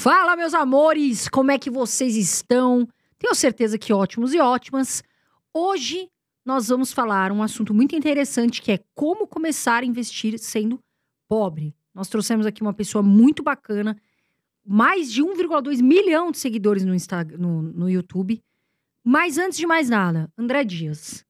Fala, meus amores! Como é que vocês estão? Tenho certeza que ótimos e ótimas. Hoje nós vamos falar um assunto muito interessante que é como começar a investir sendo pobre. Nós trouxemos aqui uma pessoa muito bacana, mais de 1,2 milhão de seguidores no, Instagram, no, no YouTube. Mas antes de mais nada, André Dias.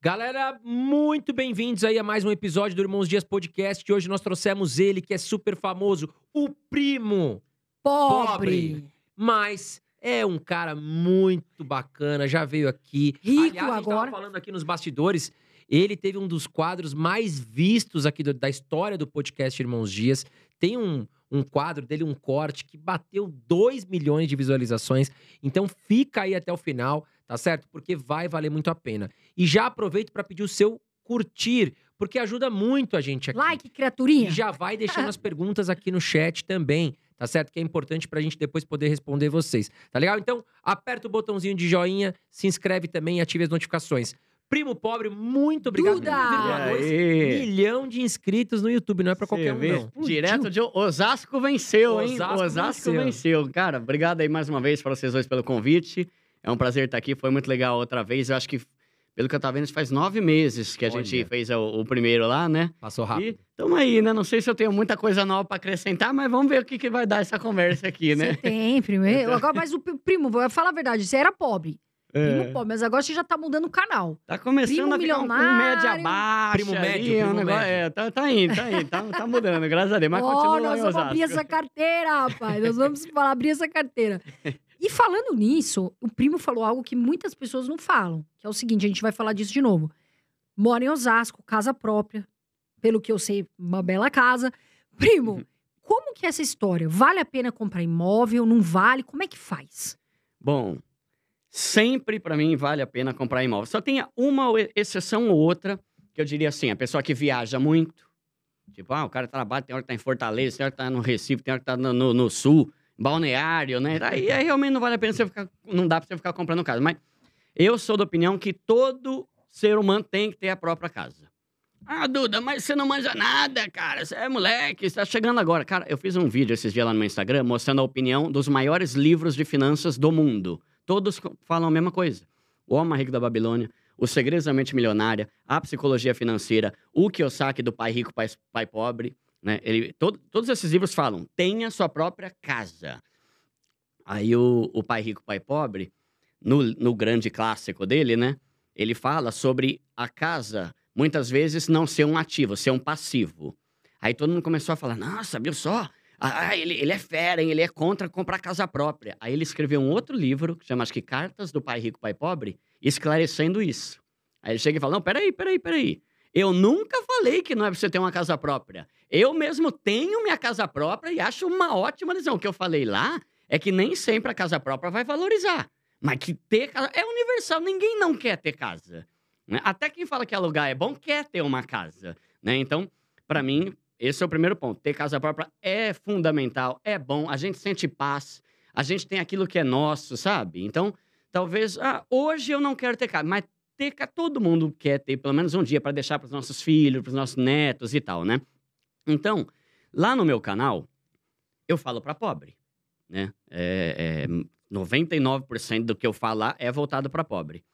Galera, muito bem-vindos aí a mais um episódio do Irmãos Dias Podcast. Hoje nós trouxemos ele, que é super famoso, o primo Pobre! Mas é um cara muito bacana, já veio aqui. Rico Aliás, a gente agora. falando aqui nos bastidores, ele teve um dos quadros mais vistos aqui do- da história do podcast Irmãos Dias. Tem um, um quadro dele, um corte, que bateu 2 milhões de visualizações. Então fica aí até o final, tá certo? Porque vai valer muito a pena. E já aproveito para pedir o seu curtir, porque ajuda muito a gente aqui. Like, criaturinha. E já vai deixando as perguntas aqui no chat também, tá certo? Que é importante pra gente depois poder responder vocês, tá legal? Então, aperta o botãozinho de joinha, se inscreve também e ative as notificações. Primo Pobre, muito obrigado. Duda! 1,2 aí? milhão de inscritos no YouTube, não é pra qualquer Você um, vê? não. Direto de Osasco venceu, hein? Osasco Osasco, venceu. venceu. Cara, obrigado aí mais uma vez para vocês dois pelo convite. É um prazer estar aqui, foi muito legal outra vez. Eu acho que, pelo que eu tava vendo, faz nove meses que a Olha. gente fez o, o primeiro lá, né? Passou rápido. E tamo aí, né? Não sei se eu tenho muita coisa nova para acrescentar, mas vamos ver o que, que vai dar essa conversa aqui, Você né? tem, primo. Eu- Agora, mas o pri- primo, vou falar a verdade, você era pobre. É, Primo pobre, mas agora você já tá mudando o canal. tá começando Primo a ficar um, um milionário. média baixa. Primo médio, um primo negócio- médio. É, tá, tá indo, tá indo, tá, tá mudando, graças a Deus. Mas Ó, continua nós vamos abrir essa carteira, rapaz. Nós vamos falar, abrir essa carteira. E falando nisso, o primo falou algo que muitas pessoas não falam, que é o seguinte, a gente vai falar disso de novo. Mora em Osasco, casa própria, pelo que eu sei, uma bela casa. Primo, como que é essa história? Vale a pena comprar imóvel? Não vale? Como é que faz? Bom, sempre pra mim vale a pena comprar imóvel. Só tem uma exceção ou outra, que eu diria assim, a pessoa que viaja muito, tipo, ah, o cara trabalha, tem hora que tá em Fortaleza, tem hora que tá no Recife, tem hora que tá no, no- no Sul, balneário, né? Aí, aí realmente não vale a pena você ficar, não dá pra você ficar comprando casa. Mas eu sou da opinião que todo ser humano tem que ter a própria casa. Ah, Duda, mas você não manja nada, cara. Você é moleque, você tá chegando agora. Cara, eu fiz um vídeo esses dias lá no meu Instagram mostrando a opinião dos maiores livros de finanças do mundo. Todos falam a mesma coisa. O Homem Rico da Babilônia, O Segredo da Mente Milionária, A Psicologia Financeira, O Kiyosaki do Pai Rico, Pai, Pai Pobre. Né? Ele, todo- todos esses livros falam, tenha sua própria casa. Aí o, o Pai Rico, Pai Pobre, no, no grande clássico dele, né? Ele fala sobre a casa, muitas vezes, não ser um ativo, ser um passivo. Aí todo mundo começou a falar, nossa, viu só? Ah, ele, ele é fera, hein? Ele é contra comprar casa própria. Aí ele escreveu um outro livro, que chama, acho que Cartas do Pai Rico, Pai Pobre, esclarecendo isso. Aí ele chega e fala, não, peraí, peraí, peraí. Eu nunca falei que não é pra você ter uma casa própria. Eu mesmo tenho minha casa própria e acho uma ótima decisão. O que eu falei lá é que nem sempre a casa própria vai valorizar. Mas que ter casa é universal, ninguém não quer ter casa. né? Até quem fala que alugar é bom quer ter uma casa. Né? Então, para mim, esse é o primeiro ponto. Ter casa própria é fundamental, é bom, a gente sente paz, a gente tem aquilo que é nosso, sabe? Então, talvez, ah, hoje eu não quero ter casa, mas ter casa, todo mundo quer ter pelo menos um dia para deixar para os nossos filhos, para os nossos netos e tal, né? Então, lá no meu canal, eu falo para pobre, né? É, é, 99% do que eu falar é voltado para pobre.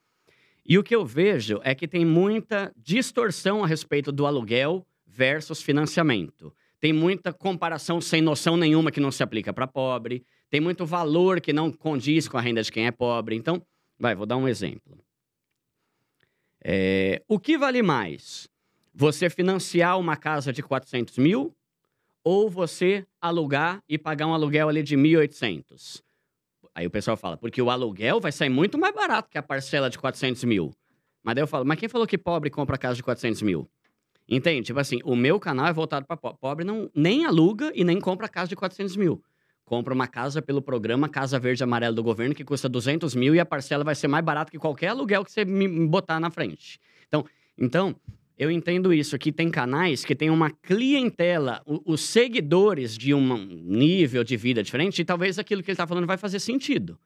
E o que eu vejo é que tem muita distorção a respeito do aluguel versus financiamento. Tem muita comparação sem noção nenhuma que não se aplica para pobre. Tem muito valor que não condiz com a renda de quem é pobre. Então, vai, vou dar um exemplo. É, o que vale mais? Você financiar uma casa de 400 mil ou você alugar e pagar um aluguel ali de 1.800? Aí o pessoal fala, porque o aluguel vai sair muito mais barato que a parcela de 400 mil. Mas daí eu falo, mas quem falou que pobre compra casa de 400 mil? Entende? Tipo assim, o meu canal é voltado para pobre. Pobre não, nem aluga e nem compra casa de 400 mil. Compra uma casa pelo programa Casa Verde Amarelo do governo, que custa 200 mil e a parcela vai ser mais barata que qualquer aluguel que você me botar na frente. Então, então eu entendo isso, que tem canais que tem uma clientela, os seguidores de um nível de vida diferente, e talvez aquilo que ele está falando vai fazer sentido.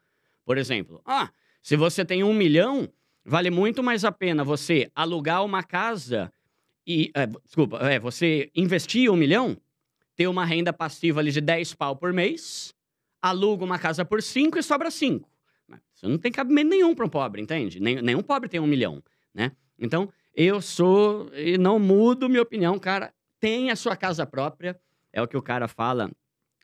Por exemplo, ah, se você tem um milhão, vale muito mais a pena você alugar uma casa e. é, desculpa, é, você investir um milhão, ter uma renda passiva ali de 10 pau por mês, aluga uma casa por 5 e sobra 5. Isso não tem cabimento nenhum para um pobre, entende? Nenhum pobre tem um milhão, né? Então, eu sou e não mudo minha opinião, cara. Tem a sua casa própria, é o que o cara fala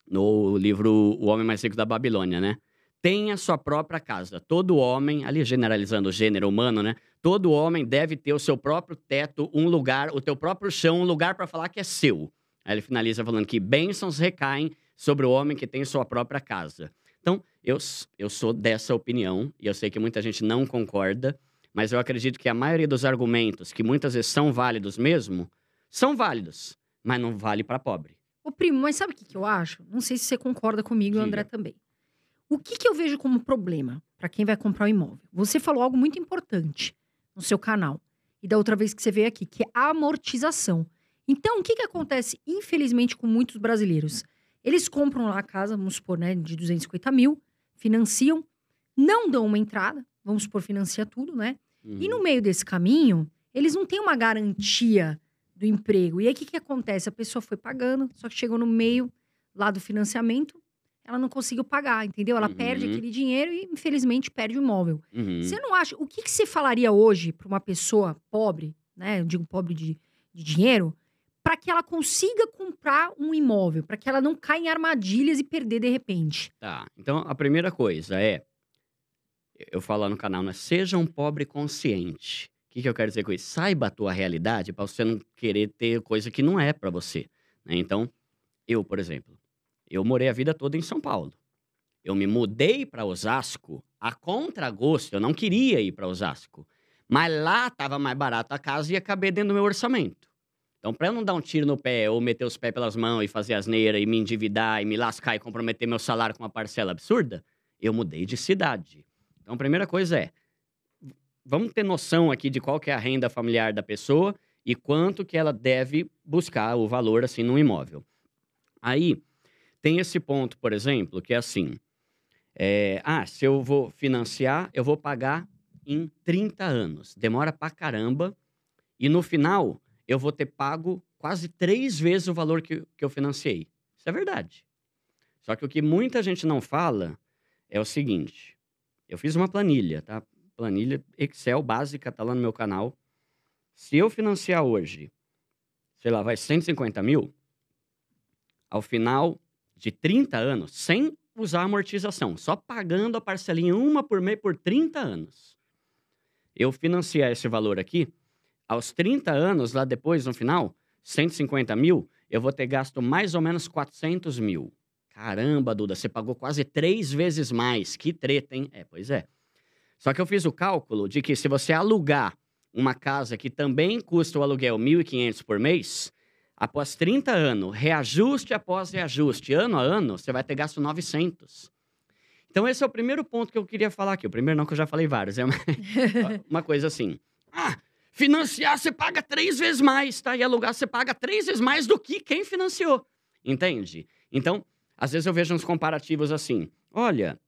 no livro O Homem Mais Rico da Babilônia, né? Tem a sua própria casa. Todo homem, ali generalizando o gênero humano, né? Todo homem deve ter o seu próprio teto, um lugar, o teu próprio chão, um lugar para falar que é seu. Aí ele finaliza falando que bênçãos recaem sobre o homem que tem sua própria casa. Então, eu, eu sou dessa opinião, e eu sei que muita gente não concorda, mas eu acredito que a maioria dos argumentos, que muitas vezes são válidos mesmo, são válidos, mas não vale para pobre. Ô, primo, mas sabe o que, que eu acho? Não sei se você concorda comigo e o André também. O que, que eu vejo como problema para quem vai comprar o um imóvel? Você falou algo muito importante no seu canal e da outra vez que você veio aqui, que é a amortização. Então, o que, que acontece, infelizmente, com muitos brasileiros? Eles compram lá a casa, vamos supor, né, de 250 mil, financiam, não dão uma entrada, vamos supor, financia tudo, né? Uhum. E no uhum. meio desse caminho, eles não têm uma garantia do emprego. E aí, o que, que acontece? A pessoa foi pagando, só que chegou no meio lá do financiamento, ela não conseguiu pagar, entendeu? Ela uhum. perde aquele dinheiro e, infelizmente, perde o imóvel. Uhum. Você não acha... O que, que você falaria hoje para uma pessoa pobre, né? Eu digo pobre de, de dinheiro, para que ela consiga comprar um imóvel, para que ela não caia em armadilhas e perder de repente? Tá. Então, a primeira coisa é. Eu falo lá no canal, né? Seja um pobre consciente. O que, que eu quero dizer com isso? Saiba a tua realidade para você não querer ter coisa que não é para você. Né? Então, eu, por exemplo, eu morei a vida toda em São Paulo. Eu me mudei para Osasco a contragosto. Eu não queria ir para Osasco. Mas lá estava mais barato a casa e ia caber dentro do meu orçamento. Então, para eu não dar um tiro no pé ou meter os pés pelas mãos e fazer asneira e me endividar e me lascar e comprometer meu salário com uma parcela absurda, eu mudei de cidade. Então, a primeira coisa é, vamos ter noção aqui de qual que é a renda familiar da pessoa e quanto que ela deve buscar o valor assim no imóvel. Aí tem esse ponto, por exemplo, que é assim: é, ah, se eu vou financiar, eu vou pagar em 30 anos. Demora pra caramba. E no final, eu vou ter pago quase três vezes o valor que, que eu financiei. Isso é verdade. Só que o que muita gente não fala é o seguinte: eu fiz uma planilha, tá? Planilha Excel básica, tá lá no meu canal. Se eu financiar hoje, sei lá, vai 150 mil, ao final de 30 anos, sem usar amortização, só pagando a parcelinha uma por mês por 30 anos, eu financiar esse valor aqui, aos 30 anos, lá depois, no final, 150 mil, eu vou ter gasto mais ou menos 400 mil. Caramba, Duda, você pagou quase três vezes mais. Que treta, hein? É, pois é. Só que eu fiz o cálculo de que se você alugar uma casa que também custa o aluguel 1.500 por mês, após 30 anos, reajuste após reajuste, ano a ano, você vai ter gasto 900. Então, esse é o primeiro ponto que eu queria falar aqui. O primeiro não, que eu já falei vários. É uma, uma coisa assim. Ah, Financiar, você paga três vezes mais, tá? E alugar, você paga três vezes mais do que quem financiou. Entende? Então, às vezes eu vejo uns comparativos assim. Olha,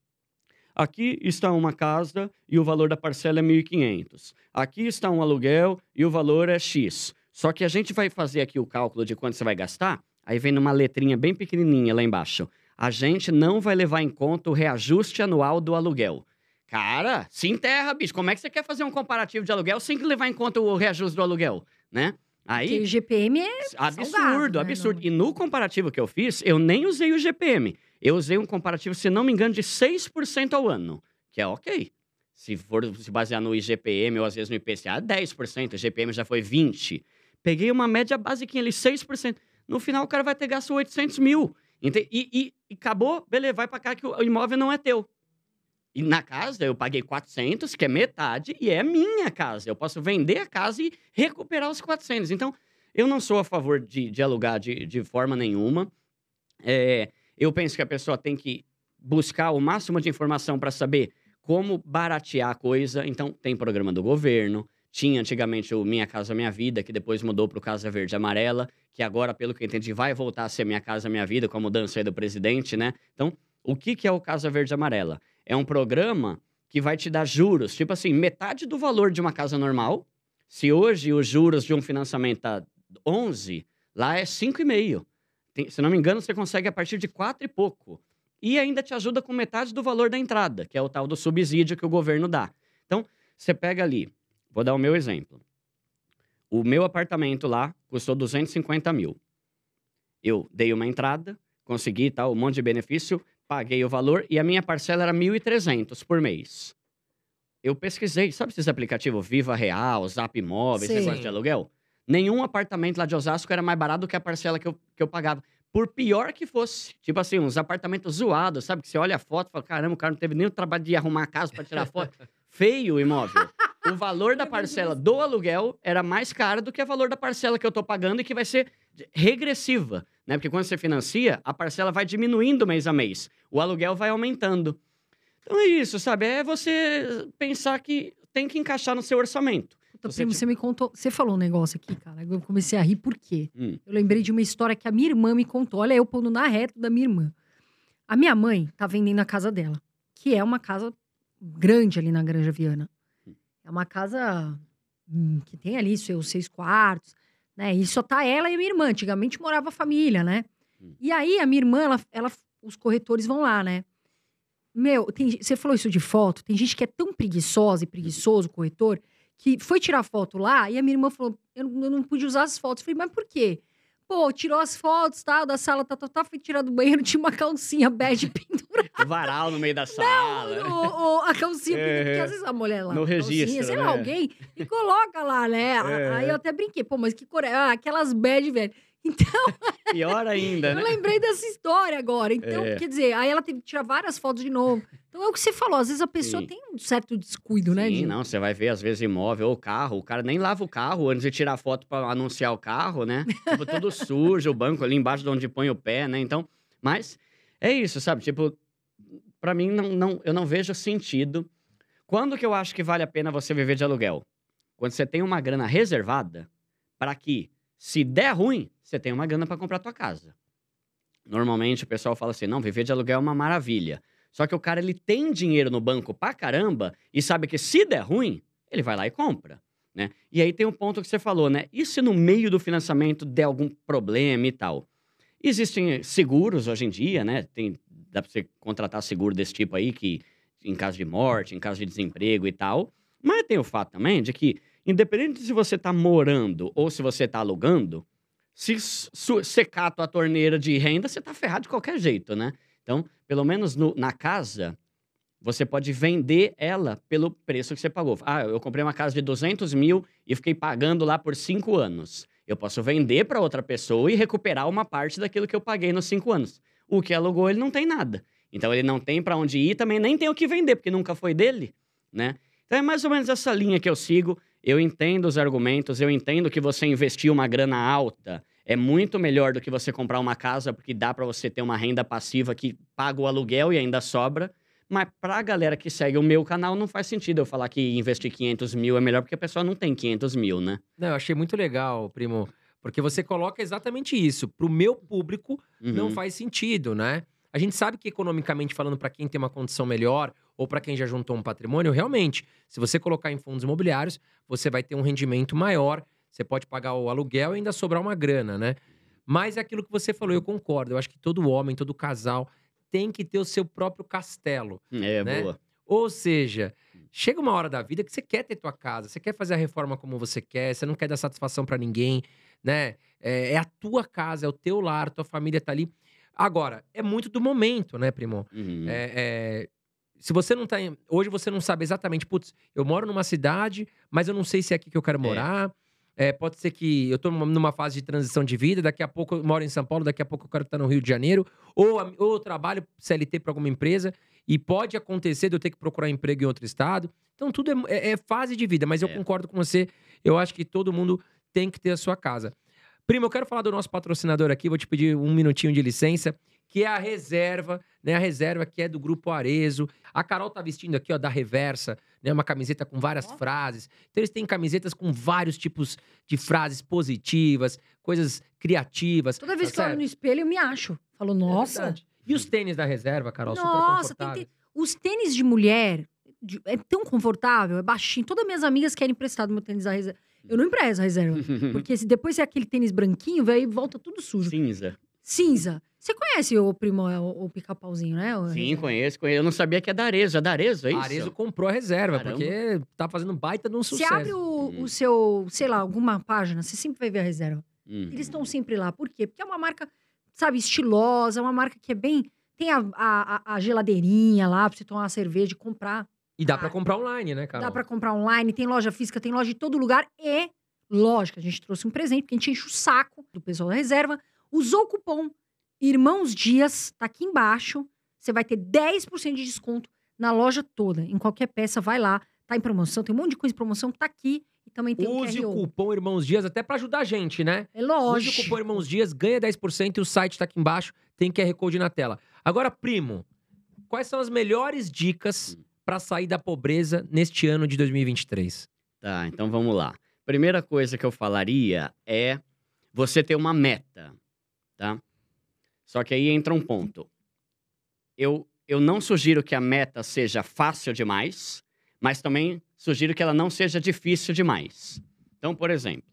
aqui está uma casa e o valor da parcela é 1.500. Aqui está um aluguel e o valor é X. Só que a gente vai fazer aqui o cálculo de quanto você vai gastar, aí vem numa letrinha bem pequenininha lá embaixo. A gente não vai levar em conta o reajuste anual do aluguel. Cara, se enterra, bicho. Como é que você quer fazer um comparativo de aluguel sem levar em conta o reajuste do aluguel, né? Aí, Porque o GPM é absurdo, salgado, absurdo. Né? E no comparativo que eu fiz, eu nem usei o GPM. Eu usei um comparativo, se não me engano, de 6% ao ano, que é ok. Se for se basear no IGPM ou às vezes no IPCA, 10%, o GPM já foi 20%. Peguei uma média basiquinha ali, 6%. No final, o cara vai ter gasto 800 mil. E, e, e acabou, beleza, vai pra cá que o imóvel não é teu. E na casa eu paguei 400, que é metade, e é minha casa. Eu posso vender a casa e recuperar os 400. Então, eu não sou a favor de, de alugar de, de forma nenhuma. É, eu penso que a pessoa tem que buscar o máximo de informação para saber como baratear a coisa. Então, tem programa do governo. Tinha antigamente o Minha Casa Minha Vida, que depois mudou para o Casa Verde Amarela, que agora, pelo que eu entendi, vai voltar a ser Minha Casa Minha Vida, com a mudança aí do presidente, né? Então, o que, que é o Casa Verde Amarela? É um programa que vai te dar juros, tipo assim, metade do valor de uma casa normal. Se hoje os juros de um financiamento tá 11, lá é 5,5. Se não me engano, você consegue a partir de 4 e pouco. e ainda te ajuda com metade do valor da entrada, que é o tal do subsídio que o governo dá. Então, você pega ali, vou dar o meu exemplo. O meu apartamento lá custou 250 mil. Eu dei uma entrada, consegui tal, um monte de benefício, paguei o valor e a minha parcela era 1.300 por mês. Eu pesquisei, sabe esses aplicativos Viva Real, Zap Imóvel, esse Sim. negócio de aluguel? Nenhum apartamento lá de Osasco era mais barato do que a parcela que eu, que eu pagava. Por pior que fosse. Tipo assim, uns apartamentos zoados, sabe? Que você olha a foto e fala, caramba, o cara não teve nem o trabalho de arrumar a casa para tirar foto. Feio o imóvel. O valor da parcela do aluguel era mais caro do que o valor da parcela que eu tô pagando e que vai ser regressiva, né? Porque quando você financia, a parcela vai diminuindo mês a mês. O aluguel vai aumentando. Então é isso, sabe? É você pensar que tem que encaixar no seu orçamento. Puta, Você primo, você me contou. Você falou um negócio aqui, cara. Eu comecei a rir, por quê? Hum. Eu lembrei de uma história que a minha irmã me contou. Olha, eu pondo na reta da minha irmã. A minha mãe tá vendendo a casa dela, que é uma casa grande ali na Granja Viana. É uma casa hum, que tem ali seus seis quartos, né? E só tá ela e a minha irmã. Antigamente morava a família, né? Hum. E aí a minha irmã, ela, ela, os corretores vão lá, né? Meu, tem você falou isso de foto. Tem gente que é tão preguiçosa e preguiçoso, corretor, que foi tirar foto lá e a minha irmã falou: eu não, eu não pude usar as fotos. Eu falei, mas por quê? Pô, tirou as fotos, tal, da sala, tá, tá, tá, foi tirar do banheiro, tinha uma calcinha bege pendurada. O varal no meio da sala. o- o- a calcinha É, porque às vezes a mulher lá. no a calcinha, registro, sei né? lá, alguém, e coloca lá, né? É. Aí eu até brinquei, pô, mas que cor é? Ah, aquelas bege, velho. Então, Pior ainda, eu né? lembrei dessa história agora. Então, É. quer dizer, aí ela teve que tirar várias fotos de novo. Então é o que você falou, às vezes a pessoa Sim. tem um certo descuido, né, Sim, não, você vai ver às vezes imóvel ou carro, o cara nem lava o carro antes de tirar foto pra anunciar o carro, né? Tipo, tudo sujo, o banco ali embaixo de onde põe o pé, né? Então, mas é isso, sabe? Tipo, pra mim não, não, eu não vejo sentido. Quando que eu acho que vale a pena você viver de aluguel? Quando você tem uma grana reservada para que, se der ruim, você tem uma grana para comprar tua casa. Normalmente o pessoal fala assim: "Não, viver de aluguel é uma maravilha". Só que o cara ele tem dinheiro no banco pra caramba e sabe que se der ruim, ele vai lá e compra, né? E aí tem um ponto que você falou, né? E se no meio do financiamento der algum problema e tal? Existem seguros hoje em dia, né? Tem, dá pra você contratar seguro desse tipo aí, que em caso de morte, em caso de desemprego e tal. Mas tem o fato também de que, independente se você tá morando ou se você tá alugando, se secar a tua torneira de renda, você tá ferrado de qualquer jeito, né? Então, pelo menos no- na casa, você pode vender ela pelo preço que você pagou. Ah, eu comprei uma casa de 200 mil e fiquei pagando lá por cinco anos. Eu posso vender para outra pessoa e recuperar uma parte daquilo que eu paguei nos cinco anos. O que alugou, ele não tem nada. Então, ele não tem para onde ir, também nem tem o que vender, porque nunca foi dele, né? Então, é mais ou menos essa linha que eu sigo. Eu entendo os argumentos, eu entendo que você investir uma grana alta é muito melhor do que você comprar uma casa, porque dá para você ter uma renda passiva que paga o aluguel e ainda sobra. Mas pra galera que segue o meu canal, não faz sentido eu falar que investir 500 mil é melhor, porque a pessoa não tem 500 mil, né? Não, eu achei muito legal, primo, porque você coloca exatamente isso. Pro meu público, não Uhum. faz sentido, né? A gente sabe que economicamente falando, para quem tem uma condição melhor ou para quem já juntou um patrimônio, realmente, se você colocar em fundos imobiliários, você vai ter um rendimento maior, você pode pagar o aluguel e ainda sobrar uma grana, né? Mas é aquilo que você falou, eu concordo. Eu acho que todo homem, todo casal tem que ter o seu próprio castelo. É, né? boa. Ou seja, chega uma hora da vida que você quer ter tua casa, você quer fazer a reforma como você quer, você não quer dar satisfação pra ninguém, né? É, é a tua casa, é o teu lar, tua família tá ali. Agora, é muito do momento, né, primo? Uhum. É, é, se você não tá. em- Hoje você não sabe exatamente, putz, eu moro numa cidade, mas eu não sei se é aqui que eu quero morar. É, pode ser que eu tô numa- fase de transição de vida, daqui a pouco eu moro em São Paulo, daqui a pouco eu quero estar no Rio de Janeiro, ou, ou eu trabalho CLT para alguma empresa, e pode acontecer de eu ter que procurar emprego em outro estado. Então, tudo é, é- é fase de vida, mas eu É. concordo com você. Eu acho que todo mundo tem que ter a sua casa. Primo, eu quero falar do nosso patrocinador aqui, vou te pedir um minutinho de licença, que é a reserva, né? A reserva que é do Grupo Arezo. A Carol tá vestindo aqui, ó, da Reversa, né? Uma camiseta com várias Ó. frases. Então, eles têm camisetas com vários tipos de frases positivas, coisas criativas. Toda vez tá que eu olho certo? no espelho, eu me acho. Falo, É nossa. verdade. e os tênis da reserva, Carol? super Nossa, tem confortáveis. que ter- Os tênis de mulher de- é tão confortável, é baixinho. Todas minhas amigas querem emprestar do meu tênis da reserva. Eu não empresto a reserva. Porque se depois é aquele tênis branquinho, velho, volta tudo sujo. Cinza. cinza. Você conhece o primo, é, o, o pica-pauzinho, né? O- Sim, conheço, conheço. Eu não sabia que é da Arezo. É da Arezo, é isso? Arezo comprou a reserva, Caramba. porque tá fazendo baita de um Você sucesso. abre o, Hum. o seu, sei lá, alguma página, você sempre vai ver a reserva. Hum. Eles estão sempre lá. Por quê? Porque é uma marca, sabe, estilosa, é uma marca que é bem. Tem a, a, a- a geladeirinha lá pra você tomar uma cerveja e comprar. E dá pra comprar online, né, cara? Dá pra comprar online, tem loja física, tem loja em todo lugar. E, lógico, a gente trouxe um presente, porque a gente enche o saco do pessoal da reserva. Usou o cupom Irmãos Dias, tá aqui embaixo. Você vai ter 10% de desconto na loja toda. Em qualquer peça, vai lá. Tá em promoção, tem um monte de coisa em promoção, tá aqui. E também tem Use o o cupom Irmãos Dias até pra ajudar a gente, né? É Use lógico. o cupom Irmãos Dias, ganha 10% e o site tá aqui embaixo, tem QR Code na tela. Agora, primo, quais são as melhores dicas pra sair da pobreza neste ano de 2023? Tá, então vamos lá. Primeira coisa que eu falaria é você ter uma meta, tá? Só que aí entra um ponto. Eu, eu não sugiro que a meta seja fácil demais, mas também sugiro que ela não seja difícil demais. Então, por exemplo,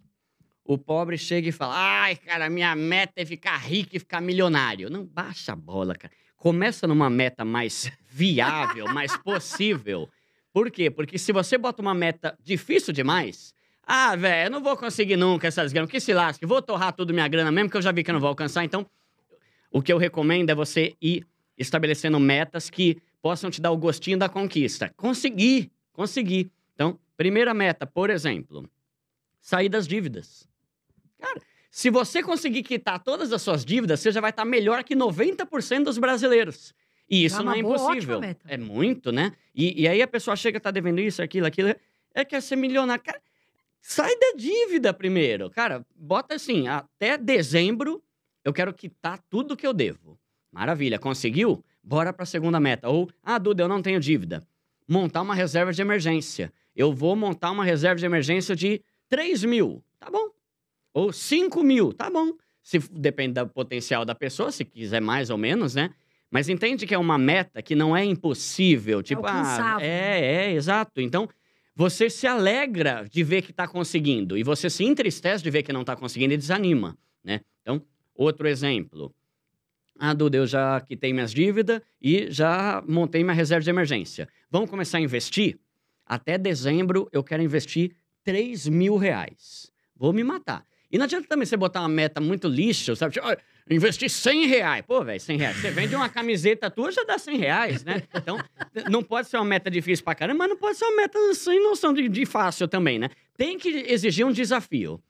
o pobre chega e fala: ai, cara, minha meta é ficar rico e ficar milionário. Não, baixa a bola, cara. Começa numa meta mais viável, mais possível. Por quê? Porque se você bota uma meta difícil demais, ah, velho, eu não vou conseguir nunca essas granas, que se lasque, vou torrar tudo minha grana mesmo, que eu já vi que eu não vou alcançar. Então, o que eu recomendo é você ir estabelecendo metas que possam te dar o gostinho da conquista. Conseguir, conseguir. Então, primeira meta, por exemplo, sair das dívidas. Cara, se você conseguir quitar todas as suas dívidas, você já vai estar melhor que 90% dos brasileiros. E isso É não é boa, impossível. É muito, né? E, e aí a pessoa chega, tá devendo isso, aquilo, aquilo. É quer ser milionário. Cara, sai da dívida primeiro. Cara, bota assim, até dezembro eu quero quitar tudo que eu devo. Maravilha, conseguiu? Bora pra segunda meta. Ou, ah, Duda, eu não tenho dívida. Montar uma reserva de emergência. Eu vou montar uma reserva de emergência de 3 mil. Tá bom. Ou 5 mil. Tá bom. Se, depende do potencial da pessoa, se quiser mais ou menos, né? Mas entende que é uma meta que não é impossível. Tipo, ah, é, é, exato. Então, você se alegra de ver que tá conseguindo. E você se entristece de ver que não tá conseguindo e desanima, né? Então, outro exemplo. Ah, Duda, eu já quitei minhas dívidas e já montei minha reserva de emergência. Vamos começar a investir? Até dezembro eu quero investir 3 mil reais. Vou me matar. E não adianta também você botar uma meta muito lixo, sabe? Tipo, "Ah, investir 100 reais. Pô, velho, 100 reais. Você vende uma camiseta tua, já dá 100 reais, né? Então, não pode ser uma meta difícil pra caramba, mas não pode ser uma meta sem noção de, de fácil também, né? Tem que exigir um desafio.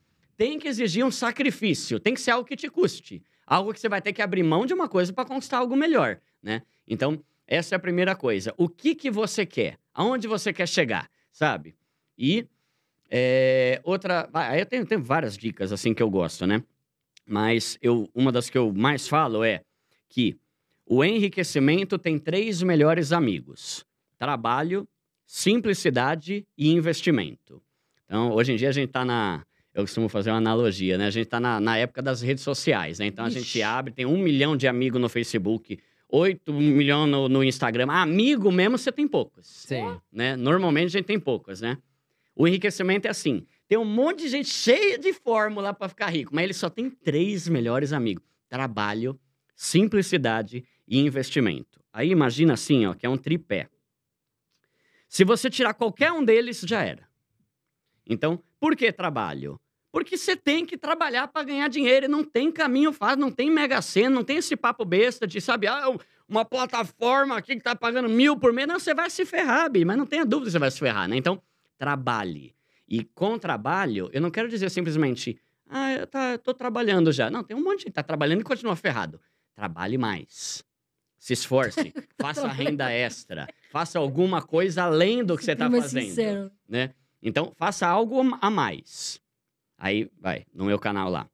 Tem que exigir um sacrifício. Tem que ser algo que te custe. Algo que você vai ter que abrir mão de uma coisa para conquistar algo melhor, né? Então, essa é a primeira coisa. O que que você quer? Aonde você quer chegar, sabe? E é, outra... ah, eu tenho, tenho várias dicas, assim, que eu gosto, né? Mas eu, uma das que eu mais falo é que o enriquecimento tem três melhores amigos. Trabalho, simplicidade e investimento. Então, hoje em dia a gente está na... Eu costumo fazer uma analogia, né? A gente está na, na época das redes sociais, né? Então a Ixi. gente abre, tem um milhão de amigos no Facebook, oito milhões no, no Instagram. Amigo mesmo você tem poucos Sim. né? Normalmente a gente tem poucas, né? O enriquecimento é assim: tem um monte de gente cheia de fórmula para ficar rico, mas ele só tem três melhores amigos: trabalho, simplicidade e investimento. Aí imagina assim, ó, que é um tripé. Se você tirar qualquer um deles, já era. Então, por que trabalho? Porque você tem que trabalhar para ganhar dinheiro e não tem caminho fácil, não tem mega sena, não tem esse papo besta de, sabe, ah, uma plataforma aqui que tá pagando mil por mês. Não, você vai se ferrar, Bi, mas não tenha dúvida que você vai se ferrar, né? Então, trabalhe. E com trabalho, eu não quero dizer simplesmente, ah, eu tá, tô trabalhando já. Não, tem um monte de gente que tá trabalhando e continua ferrado. Trabalhe mais. Se esforce, faça renda extra, faça alguma coisa além do que você tá é fazendo sincero. né? Então, faça algo a mais. Aí, vai, no meu canal lá.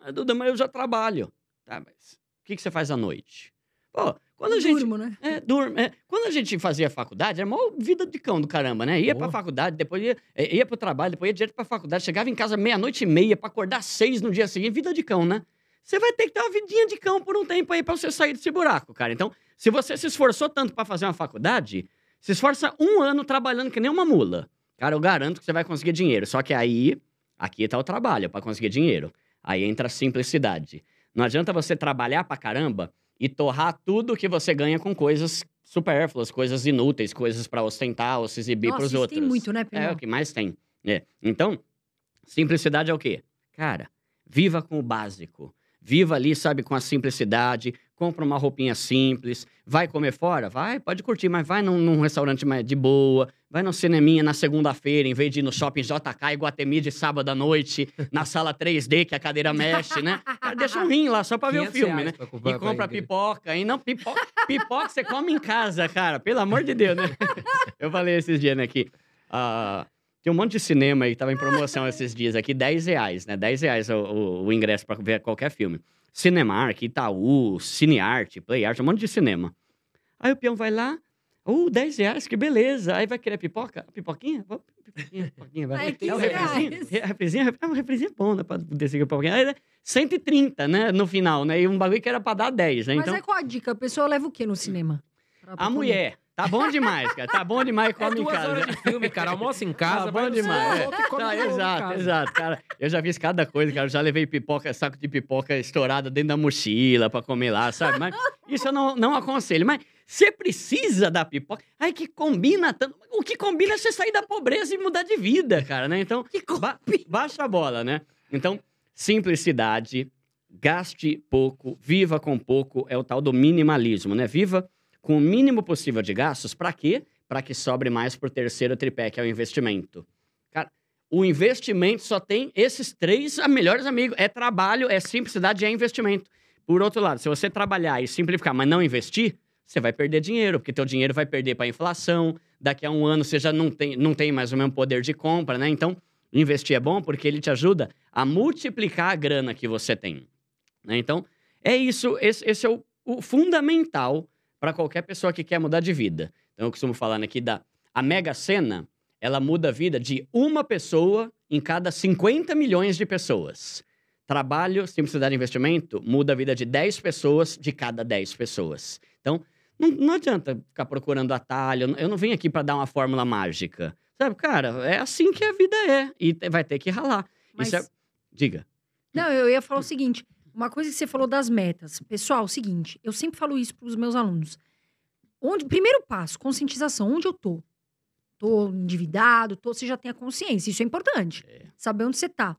Ah, Duda, mas eu já trabalho. Tá, mas o que, que você faz à noite? Pô, quando a gente... durmo, né? É, durmo, é. Quando a gente fazia faculdade, era mó vida de cão do caramba, né? Ia pra Boa. faculdade, depois ia, é, ia pro trabalho, depois ia direto pra faculdade, chegava em casa meia-noite e meia pra acordar seis no dia seguinte, vida de cão, né? Você vai ter que ter uma vidinha de cão por um tempo aí pra você sair desse buraco, cara. Então, se você se esforçou tanto pra fazer uma faculdade, se esforça um ano trabalhando que nem uma mula. Cara, eu garanto que você vai conseguir dinheiro. Só que aí, aqui tá o trabalho pra conseguir dinheiro. Aí entra a simplicidade. Não adianta você trabalhar pra caramba e torrar tudo que você ganha com coisas supérfluas, coisas inúteis, coisas pra ostentar ou se exibir Nossa, pros isso outros. tem muito, né, É o que mais tem. É. Então, simplicidade é o quê? Cara, viva com o básico. Viva ali, sabe, com a simplicidade. Compra uma roupinha simples. Vai comer fora? Vai, pode curtir, mas vai num, num restaurante mais de boa. Vai no cineminha na segunda-feira, em vez de ir no shopping JK e Guatemi de sábado à noite, na sala 3D, que a cadeira mexe, né? Deixa um rim lá só pra ver o 500 filme, né? E compra pipoca. E não, pipoca, pipoca você come em casa, cara. Pelo amor de Deus, né? Eu falei esses dias, né, que ah, tem um monte de cinema aí que tava em promoção esses dias aqui, 10 reais, né? 10 reais o, o- o ingresso pra ver qualquer filme. Cinemark, Itaú, Cinearte, Playart, um monte de cinema. Aí o peão vai lá, uh, 10 reais, que beleza. Aí vai querer pipoca? Pipoquinha? Vamos, pipoquinha, pipoquinha, vai. Ai, é o 15 refrizinho? reais. Re- Refrizinho, é um refrizinho bom, dá pra descer com pipoquinha. Aí, né, 130, né, no final, né? E um bagulho que era pra dar 10, né? Mas Então, é qual a dica? A pessoa leva o quê no cinema? A mulher. Tá bom demais, cara. Tá bom demais, É come em duas casa. horas de filme, cara. Almoça em casa, Tá bom demais, é. em exato, exato, cara. Eu já fiz cada coisa, cara. Eu já levei pipoca, saco de pipoca estourada dentro da mochila pra comer lá, sabe? Mas isso eu não, não aconselho. Mas você precisa da pipoca. Ai, que combina tanto. O que combina é você sair da pobreza e mudar de vida, cara, né? Então, ba baixa a bola, né? Então, simplicidade, gaste pouco, viva com pouco, é o tal do minimalismo, né? Viva com o mínimo possível de gastos, pra quê? Pra que sobre mais pro terceiro tripé, que é o investimento. Cara, o investimento só tem esses três a- melhores amigos. É trabalho, é simplicidade é investimento. Por outro lado, se você trabalhar e simplificar, mas não investir, você vai perder dinheiro, porque teu dinheiro vai perder para inflação. Daqui a um ano você já não tem, não tem mais o mesmo poder de compra, né? Então, investir é bom porque ele te ajuda a multiplicar a grana que você tem. né? Então, é isso. Esse, esse é o, o fundamental para qualquer pessoa que quer mudar de vida. Então, eu costumo falar aqui da a Mega Sena, ela muda a vida de uma pessoa em cada 50 milhões de pessoas. Trabalho, simplicidade e investimento muda a vida de 10 pessoas de cada 10 pessoas. Então, não, não adianta ficar procurando atalho. Eu não vim aqui para dar uma fórmula mágica. Sabe, cara, é assim que a vida é. E vai ter que ralar. Mas- é... Diga. Não, eu ia falar o seguinte: uma coisa que você falou das metas. Pessoal, o seguinte, eu sempre falo isso para os meus alunos. Onde, primeiro passo, conscientização. Onde eu tô? Tô endividado, tô, você já tem a consciência. Isso é importante. É. Saber onde você tá.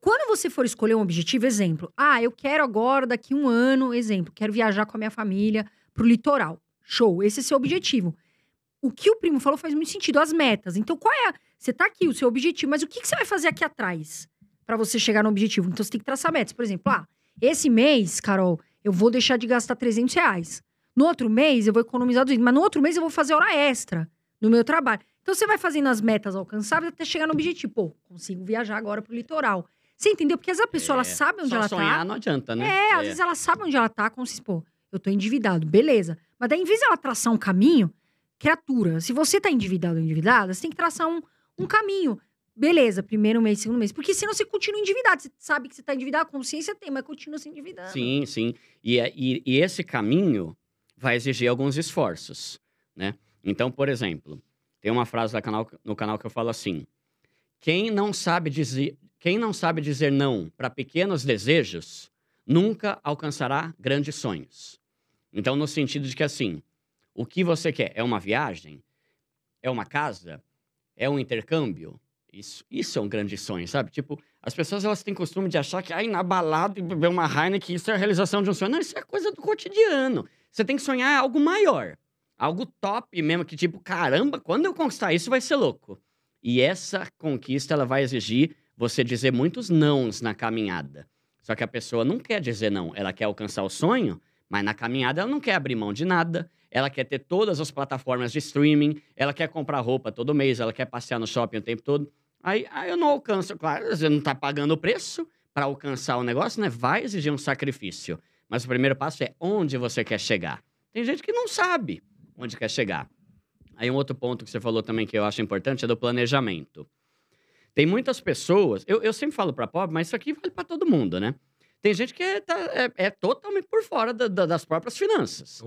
Quando você for escolher um objetivo, exemplo, ah, eu quero agora, daqui um ano, exemplo, quero viajar com a minha família pro litoral. Show, esse é seu objetivo. O que o primo falou faz muito sentido, as metas. Então, qual é a. Você tá aqui, o seu objetivo, mas o que, que você vai fazer aqui atrás para você chegar no objetivo? Então, você tem que traçar metas. Por exemplo, ah, esse mês, Carol, eu vou deixar de gastar 300 reais. No outro mês, eu vou economizar 200, mas no outro mês eu vou fazer hora extra no meu trabalho. Então, você vai fazendo as metas alcançáveis até chegar no objetivo. Pô, consigo viajar agora pro litoral. Você entendeu? Porque às vezes a pessoa, ela É, sabe onde ela sonhar tá. não adianta, né? É, às vezes ela sabe onde ela tá, como se, pô, eu tô endividado, beleza. Mas daí, em vez de ela traçar um caminho, criatura, se você tá endividado ou endividada, você tem que traçar um, um caminho. Beleza, primeiro mês, segundo mês. Porque senão você continua endividado. Você sabe que você tá endividado, a consciência tem, mas continua se endividando. Sim, sim. E, é- e, e esse caminho vai exigir alguns esforços, né? Então, por exemplo, tem uma frase canal- no canal que eu falo assim: quem não sabe dizer, quem não sabe dizer não para pequenos desejos nunca alcançará grandes sonhos. Então, no sentido de que assim, o que você quer é uma viagem, é uma casa, é um intercâmbio. Isso, isso é um grande sonho, sabe? Tipo, as pessoas elas têm costume de achar que ai, na balada e beber uma Heineken, isso é a realização de um sonho. Não, isso é coisa do cotidiano. Você tem que sonhar algo maior. Algo top mesmo, que tipo, caramba, quando eu conquistar isso vai ser louco. E essa conquista, ela vai exigir você dizer muitos nãos na caminhada. Só que a pessoa não quer dizer não. Ela quer alcançar o sonho, mas na caminhada ela não quer abrir mão de nada. Ela quer ter todas as plataformas de streaming. Ela quer comprar roupa todo mês. Ela quer passear no shopping o tempo todo. Aí, aí eu não alcanço. Claro, você não está pagando o preço para alcançar o negócio, né? Vai exigir um sacrifício. Mas o primeiro passo é onde você quer chegar. Tem gente que não sabe onde quer chegar. Aí um outro ponto que você falou também que eu acho importante é do planejamento. Tem muitas pessoas, eu, eu sempre falo para pobre, mas isso aqui vale para todo mundo, né? Tem gente que é, tá- é- é totalmente por fora da- da- das próprias finanças,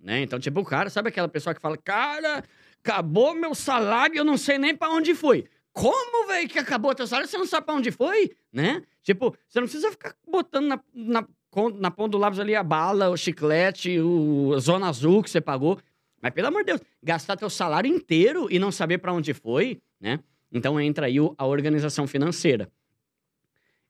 né? Então, tipo, o cara, sabe aquela pessoa que fala, cara, acabou meu salário, eu não sei nem para onde foi. Como, velho, que acabou teu salário, você não sabe para onde foi, né? Tipo, você não precisa ficar botando na, na na ponta do lápis ali a bala, o chiclete, o a zona azul que você pagou. Mas, pelo amor de Deus, gastar teu salário inteiro e não saber para onde foi, né? Então entra aí o- a organização financeira.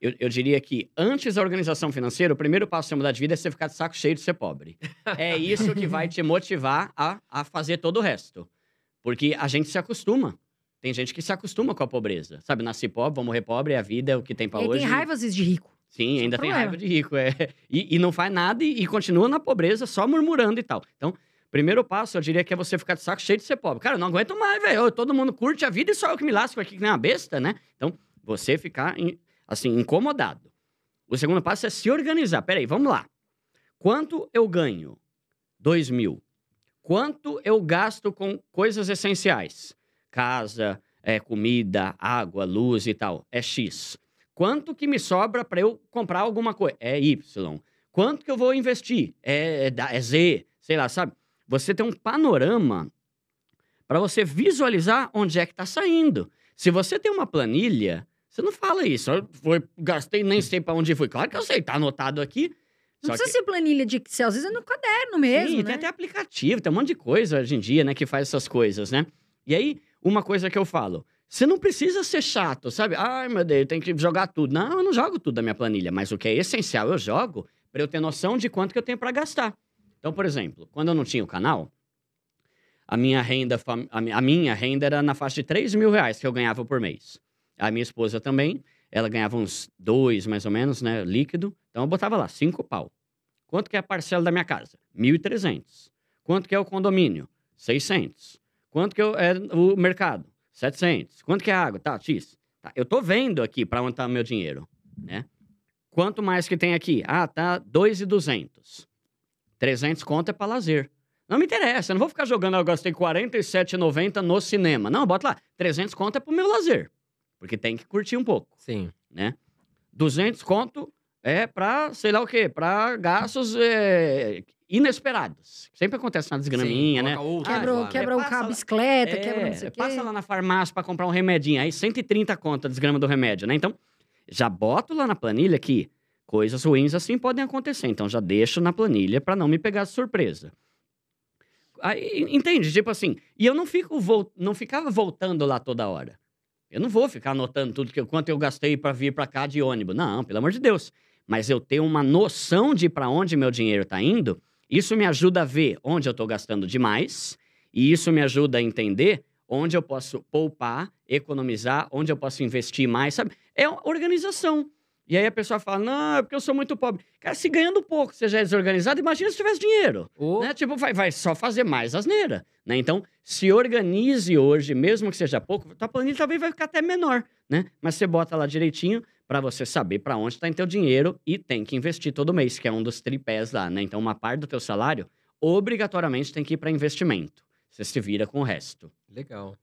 Eu, eu diria que antes da organização financeira, o primeiro passo você mudar de vida é você ficar de saco cheio de ser pobre. É isso que vai te motivar a, a fazer todo o resto. Porque a gente se acostuma. Tem gente que se acostuma com a pobreza. Sabe, nasci pobre, vou morrer pobre, é a vida, é o que tem pra aí hoje. tem raiva às vezes de rico. Sim, é ainda tem raiva de rico. É. E, e não faz nada e, e continua na pobreza, só murmurando e tal. Então, primeiro passo, eu diria que é você ficar de saco cheio de ser pobre. Cara, eu não aguento mais, velho. Todo mundo curte a vida e só eu que me lasco aqui que nem uma besta, né? Então, você ficar, em- assim, incomodado. O segundo passo é se organizar. Peraí, vamos lá. Quanto eu ganho? Dois mil. Quanto eu gasto com coisas essenciais? Casa, é, comida, água, luz e tal. É X. Quanto que me sobra para eu comprar alguma coisa? É Y. Quanto que eu vou investir? É, é é Z. Sei lá, sabe? Você tem um panorama para você visualizar onde é que está saindo. Se você tem uma planilha, você não fala isso. Eu foi, gastei, nem sei para onde foi. Claro que eu sei, tá anotado aqui. Não precisa ser planilha de Excel, às vezes é no caderno mesmo, Sim, né? tem até aplicativo, tem um monte de coisa hoje em dia, né, que faz essas coisas, né? E aí, uma coisa que eu falo, você não precisa ser chato, sabe? Ai, meu Deus, tem que jogar tudo. Não, eu não jogo tudo da minha planilha, mas o que é essencial eu jogo para eu ter noção de quanto que eu tenho para gastar. Então, por exemplo, quando eu não tinha o canal, a minha renda, a minha renda era na faixa de 3 mil reais que eu ganhava por mês. A minha esposa também, ela ganhava uns dois, mais ou menos, né, líquido. Então, eu botava lá, cinco pau. Quanto que é a parcela da minha casa? 1.300. Quanto que é o condomínio? 600. Quanto que é o mercado? 700. Quanto que é a água? Tá, X. Tá, eu tô vendo aqui para onde tá meu dinheiro, né? Quanto mais que tem aqui? Ah, tá 2,200. 300 conto é para lazer. Não me interessa, eu não vou ficar jogando, "Ah, eu gastei 47,90 no cinema. Não, bota lá, 300 conto é pro meu lazer. Porque tem que curtir um pouco Sim. né? 200 conto é pra, sei lá o quê, pra gastos é, inesperados. Sempre acontece na desgraminha, Sim, né? Quebra, lá, o- né? quebra o bicicleta, quebra não sei É, o quê. passa lá na farmácia pra comprar um remedinho, aí 130 conto a desgrama do remédio, né? Então, já boto lá na planilha que coisas ruins assim podem acontecer. Então, já deixo na planilha pra não me pegar de surpresa. Aí, entende? Tipo assim, e eu não fico não ficava voltando lá toda hora. Eu não vou ficar anotando tudo que quanto eu gastei pra vir pra cá de ônibus. Não, pelo amor de Deus. Mas eu tenho uma noção de pra onde meu dinheiro tá indo, isso me ajuda a ver onde eu tô gastando demais, e isso me ajuda a entender onde eu posso poupar, economizar, onde eu posso investir mais, sabe? É organização. E aí a pessoa fala, não, é porque eu sou muito pobre. Cara, se ganhando pouco você já é desorganizado, imagina se tivesse dinheiro. Ô, Né? Tipo, vai, vai só fazer mais asneira, né? Então, se organize hoje, mesmo que seja pouco, tua planilha talvez vai ficar até menor, né? Mas você bota lá direitinho para você saber para onde está em teu dinheiro e tem que investir todo mês, que é um dos tripés lá, né? Então, uma parte do teu salário obrigatoriamente tem que ir para investimento. Você se vira com o resto. Legal.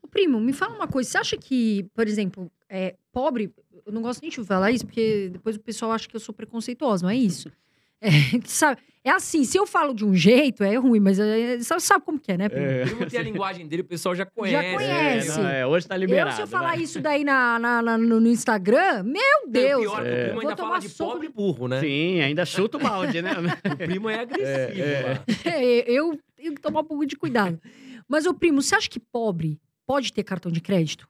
Ô, primo, me fala uma coisa. Você acha que, por exemplo, é, pobre... Eu não gosto nem de falar isso, porque depois o pessoal acha que eu sou preconceituosa, não é isso? É, sabe, é assim, se eu falo de um jeito, é ruim, mas é, sabe, sabe como que é, né, primo? O primo tem a linguagem dele, o pessoal já conhece. conhece. É, não, é, hoje tá Eu, liberado. se eu falar né? isso daí na, na- na- no, no Instagram, meu Deus. pior que É. o primo Vou ainda fala de pobre e de- burro, né? Sim, ainda chuta o balde, né? O primo é agressivo É. É, eu tenho que tomar um pouco de cuidado. Mas, ô primo, você acha que pobre pode ter cartão de crédito?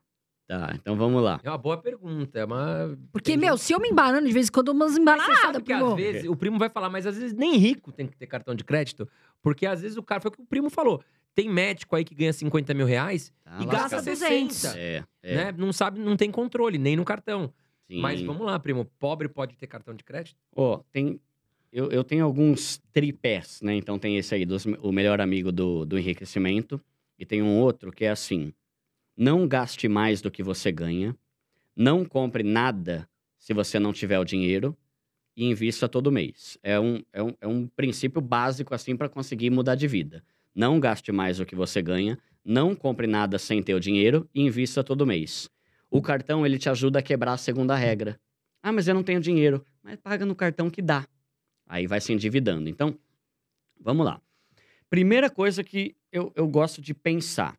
Tá, então vamos lá. É uma boa pergunta. É uma... Porque, Tem meu, gente- se eu me embanando de vez em quando, eu dou umas Mas você embanadas, sabe que primo. às vezes o primo vai falar, mas às vezes nem rico tem que ter cartão de crédito. Porque às vezes o cara, foi o que o primo falou. Tem médico aí que ganha 50 mil reais Tá e gasta 200. 60. É, é. Né? Não sabe, não tem controle, nem no cartão. sim. Mas vamos lá, primo. Pobre pode ter cartão de crédito? Ó, tem. Eu, eu tenho alguns tripés, né? Então tem esse aí, dos- o melhor amigo do, do enriquecimento. E tem um outro que é assim: não gaste mais do que você ganha, não compre nada se você não tiver o dinheiro e invista todo mês. É um, é um, é um princípio básico, assim, para conseguir mudar de vida. Não gaste mais do que você ganha, não compre nada sem ter o dinheiro e invista todo mês. O cartão, ele te ajuda a quebrar a segunda regra. Ah, mas eu não tenho dinheiro. Mas paga no cartão que dá. Aí vai se endividando. Então, vamos lá. Primeira coisa que eu, eu gosto de pensar.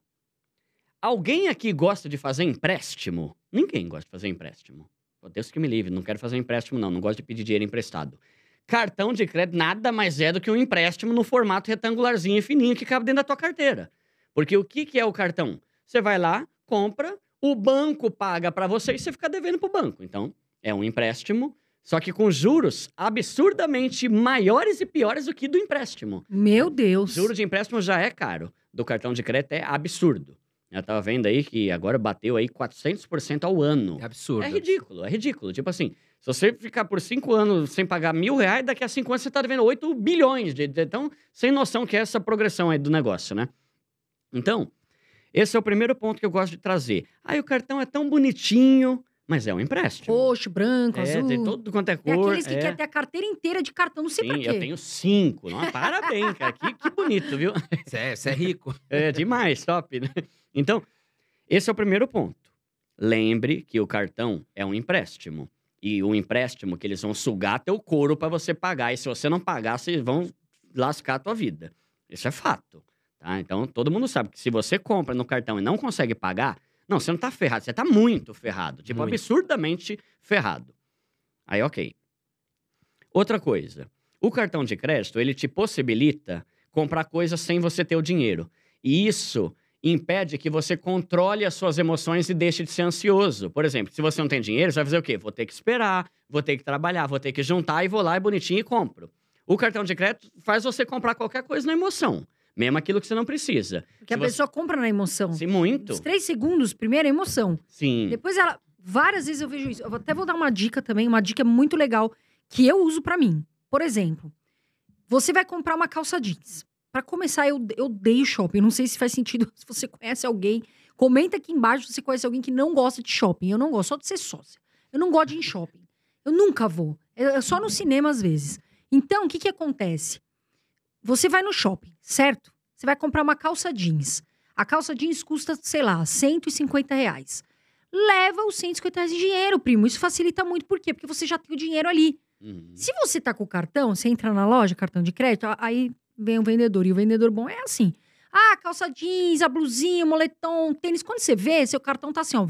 Alguém aqui gosta de fazer empréstimo? Ninguém gosta de fazer empréstimo. Pô, Deus que me livre, não quero fazer empréstimo, não. Não gosto de pedir dinheiro emprestado. Cartão de crédito nada mais é do que um empréstimo no formato retangularzinho e fininho que cabe dentro da tua carteira. Porque o que, que é o cartão? Você vai lá, compra, o banco paga para você e você fica devendo pro banco. Então, é um empréstimo, só que com juros absurdamente maiores e piores do que do empréstimo. Meu Deus. Juro de empréstimo já é caro. Do cartão de crédito é absurdo. Eu tava vendo aí que agora bateu aí 400% ao ano. É absurdo. É ridículo, é ridículo. Tipo assim, se você ficar por cinco anos sem pagar mil reais, daqui a cinco anos você tá devendo 8 bilhões. De, de- então, sem noção que é essa progressão aí do negócio, né? Então, esse é o primeiro ponto que eu gosto de trazer. Aí o cartão é tão bonitinho, mas é um empréstimo. Roxo, branco, é, azul. tem todo quanto é Tem cor. aqueles que é. querem ter a carteira inteira de cartão, não sei Sim, pra quê. eu tenho cinco. Não, parabéns, cara. Que, que bonito, viu? Você é, você é rico. É demais, top, né? Então, esse é o primeiro ponto. Lembre que o cartão é um empréstimo. E o empréstimo que eles vão sugar teu couro para você pagar. E se você não pagar, vocês vão lascar a tua vida. Isso é fato. Tá? Então, todo mundo sabe que se você compra no cartão e não consegue pagar, não, você não tá ferrado, você tá muito ferrado. Tipo, Muito. absurdamente ferrado. Aí, ok. Outra coisa. O cartão de crédito, ele te possibilita comprar coisas sem você ter o dinheiro. E isso impede que você controle as suas emoções e deixe de ser ansioso. Por exemplo, se você não tem dinheiro, você vai fazer o quê? Vou ter que esperar, vou ter que trabalhar, vou ter que juntar e vou lá, é bonitinho e compro. O cartão de crédito faz você comprar qualquer coisa na emoção, mesmo aquilo que você não precisa. Porque a se você- pessoa compra na emoção. Sim, muito. Os três segundos, primeiro é emoção. Sim. Depois ela. Várias vezes eu vejo isso. Eu até vou dar uma dica também, uma dica muito legal que eu uso pra mim. Por exemplo, você vai comprar uma calça jeans. Pra começar, eu, eu odeio shopping. Não sei se faz sentido se você conhece alguém. Comenta aqui embaixo se você conhece alguém que não gosta de shopping. Eu não gosto, só de ser sócia. Eu não gosto de ir em shopping. Eu nunca vou. É só no cinema às vezes. Então, o que que acontece? Você vai no shopping, certo? Você vai comprar uma calça jeans. A calça jeans custa, sei lá, 150 reais leva os 150 reais de dinheiro, primo. Isso facilita muito. Por quê? Porque você já tem o dinheiro ali. Uhum. Se você tá com o cartão, você entra na loja, cartão de crédito, aí vem o vendedor. E o vendedor bom é assim. Ah, calça jeans, a blusinha, o moletom, tênis. Quando você vê, seu cartão tá assim, ó,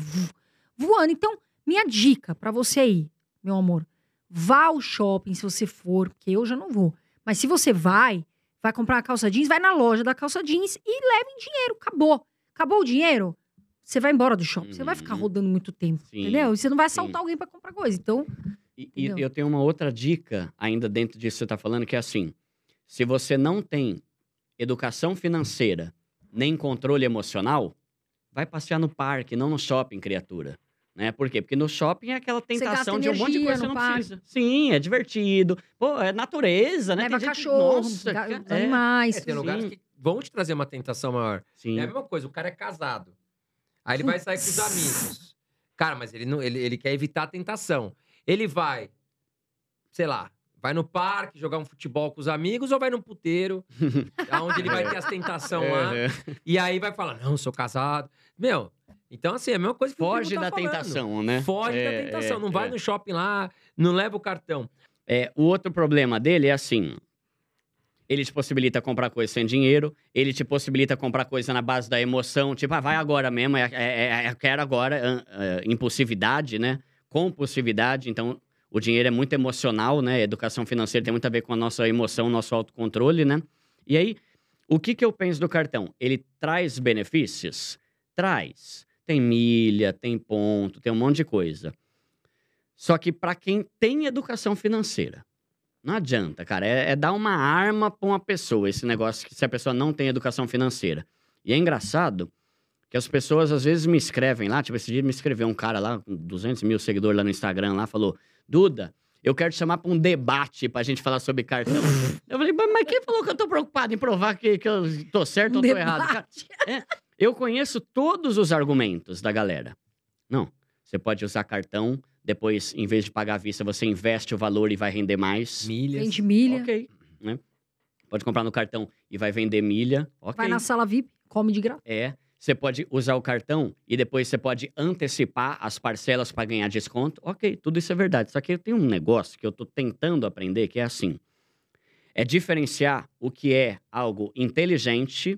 voando. Então, minha dica pra você aí, meu amor, vá ao shopping se você for, porque eu já não vou. Mas se você vai, vai comprar uma calça jeans, vai na loja da calça jeans e leve dinheiro. Acabou. Acabou o dinheiro? Você vai embora do shopping. Você vai ficar Uhum. rodando muito tempo, Sim, entendeu? E você não vai sim. assaltar alguém pra comprar coisa. Então, E, e eu tenho uma outra dica ainda dentro disso que você está falando, que é assim: se você não tem educação financeira nem controle emocional, vai passear no parque, não no shopping, criatura. Né? Por quê? Porque no shopping é aquela tentação de um monte de coisa que você não parque. precisa. Sim, é divertido. Pô, é natureza, né? leva Tem gente- cachorro, Nossa, ga- é, animais. É, tem Sim. lugares que vão te trazer uma tentação maior. Sim. É a mesma coisa, o cara é casado. Aí ele vai sair com os amigos. Cara, mas ele, não, ele, ele quer evitar a tentação. Ele vai, sei lá, vai no parque jogar um futebol com os amigos ou vai num puteiro, onde ele vai ter as tentação lá. É, é. E aí vai falar, não, sou casado. Meu, então assim, é a mesma coisa que o Foge tá da falando. tentação, né? Foge É, da tentação. é, não vai é. no shopping lá, não leva o cartão. É, o outro problema dele é assim: ele te possibilita comprar coisa sem dinheiro, ele te possibilita comprar coisa na base da emoção, tipo, ah, vai agora mesmo, é, é, é, eu quero agora, impulsividade, né? Compulsividade, então o dinheiro é muito emocional, né? Educação financeira tem muito a ver com a nossa emoção, nosso autocontrole, né? E aí, o que, que eu penso do cartão? Ele traz benefícios? Traz. Tem milha, tem ponto, tem um monte de coisa. Só que para quem tem educação financeira, não adianta, cara. É, é dar uma arma para uma pessoa, esse negócio que se a pessoa não tem educação financeira. E é engraçado que as pessoas às vezes me escrevem lá, tipo, esse dia me escreveu um cara lá, com 200 mil seguidores lá no Instagram, lá, falou: Duda, eu quero te chamar para um debate pra gente falar sobre cartão. eu falei, mas mas quem falou que eu tô preocupado em provar que, que eu tô certo ou tô errado? Cara, é, eu conheço todos os argumentos da galera. Não, você pode usar cartão, depois, em vez de pagar à vista, você investe o valor e vai render mais. Milhas. Vende milha, Ok, né? Pode comprar no cartão e vai vender milha. Ok. vai na sala VIP, come de graça. É. Você pode usar o cartão e depois você pode antecipar as parcelas para ganhar desconto. Ok, tudo isso é verdade. Só que eu tenho um negócio que eu tô tentando aprender que é assim: é diferenciar o que é algo inteligente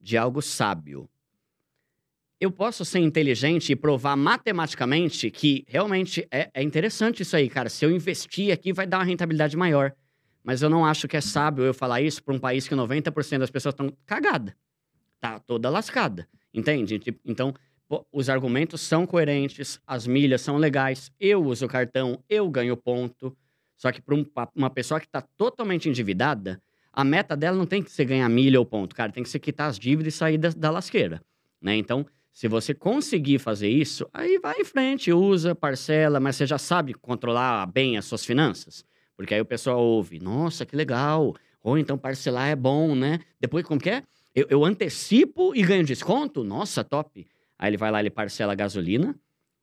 de algo sábio. eu posso ser inteligente e provar matematicamente que realmente é, é interessante isso aí, cara. Se eu investir aqui, vai dar uma rentabilidade maior. Mas eu não acho que é sábio eu falar isso para um país que 90% das pessoas estão cagada. Tá toda lascada. Entende? Tipo, Então, os argumentos são coerentes, as milhas são legais, eu uso o cartão, eu ganho ponto. Só que para uma pessoa que está totalmente endividada, a meta dela não tem que ser ganhar milha ou ponto, cara. Tem que ser quitar as dívidas e sair da, da lasqueira. Né? Então, se você conseguir fazer isso, aí vai em frente, usa, parcela, mas você já sabe controlar bem as suas finanças. Porque aí o pessoal ouve, nossa, que legal. Ou então parcelar é bom, né? Depois, como que é? Eu, eu antecipo e ganho desconto? Nossa, top. Aí ele vai lá, ele parcela a gasolina,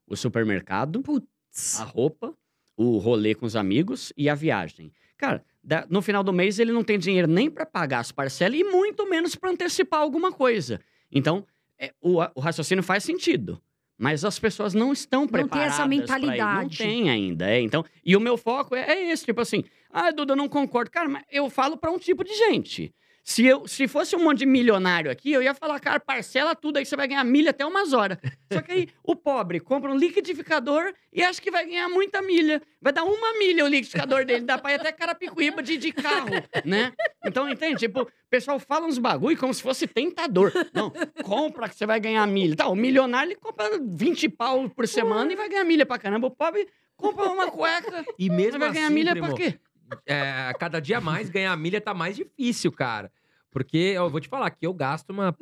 o supermercado, Putz. a roupa, o rolê com os amigos e a viagem. Cara, da- no final do mês ele não tem dinheiro nem para pagar as parcelas e muito menos para antecipar alguma coisa. Então, é, o, o raciocínio faz sentido. Mas as pessoas não estão tem preparadas. essa pra ir. Não mentalidade. tem ainda. É. Então, e o meu foco é, é esse, tipo assim, ah, Duda, eu não concordo. Cara, mas eu falo para um tipo de gente. Se, eu, se fosse um monte de milionário aqui, eu ia falar, cara, parcela tudo aí, você vai ganhar milha até umas horas. Só que aí o pobre compra um liquidificador e acha que vai ganhar muita milha. Vai dar uma milha o liquidificador dele, dá pra ir até Carapicuíba de, de carro, né? Então, entende? Tipo, o pessoal fala uns bagulho como se fosse tentador. Não, compra que você vai ganhar milha. Tá, o milionário, ele compra 20 pau por semana e vai ganhar milha pra caramba. O pobre compra uma cueca E mesmo vai ganhar assim, milha primo, pra quê? é, cada dia mais ganhar milha tá mais difícil, cara. Porque eu vou te falar que eu gasto uma,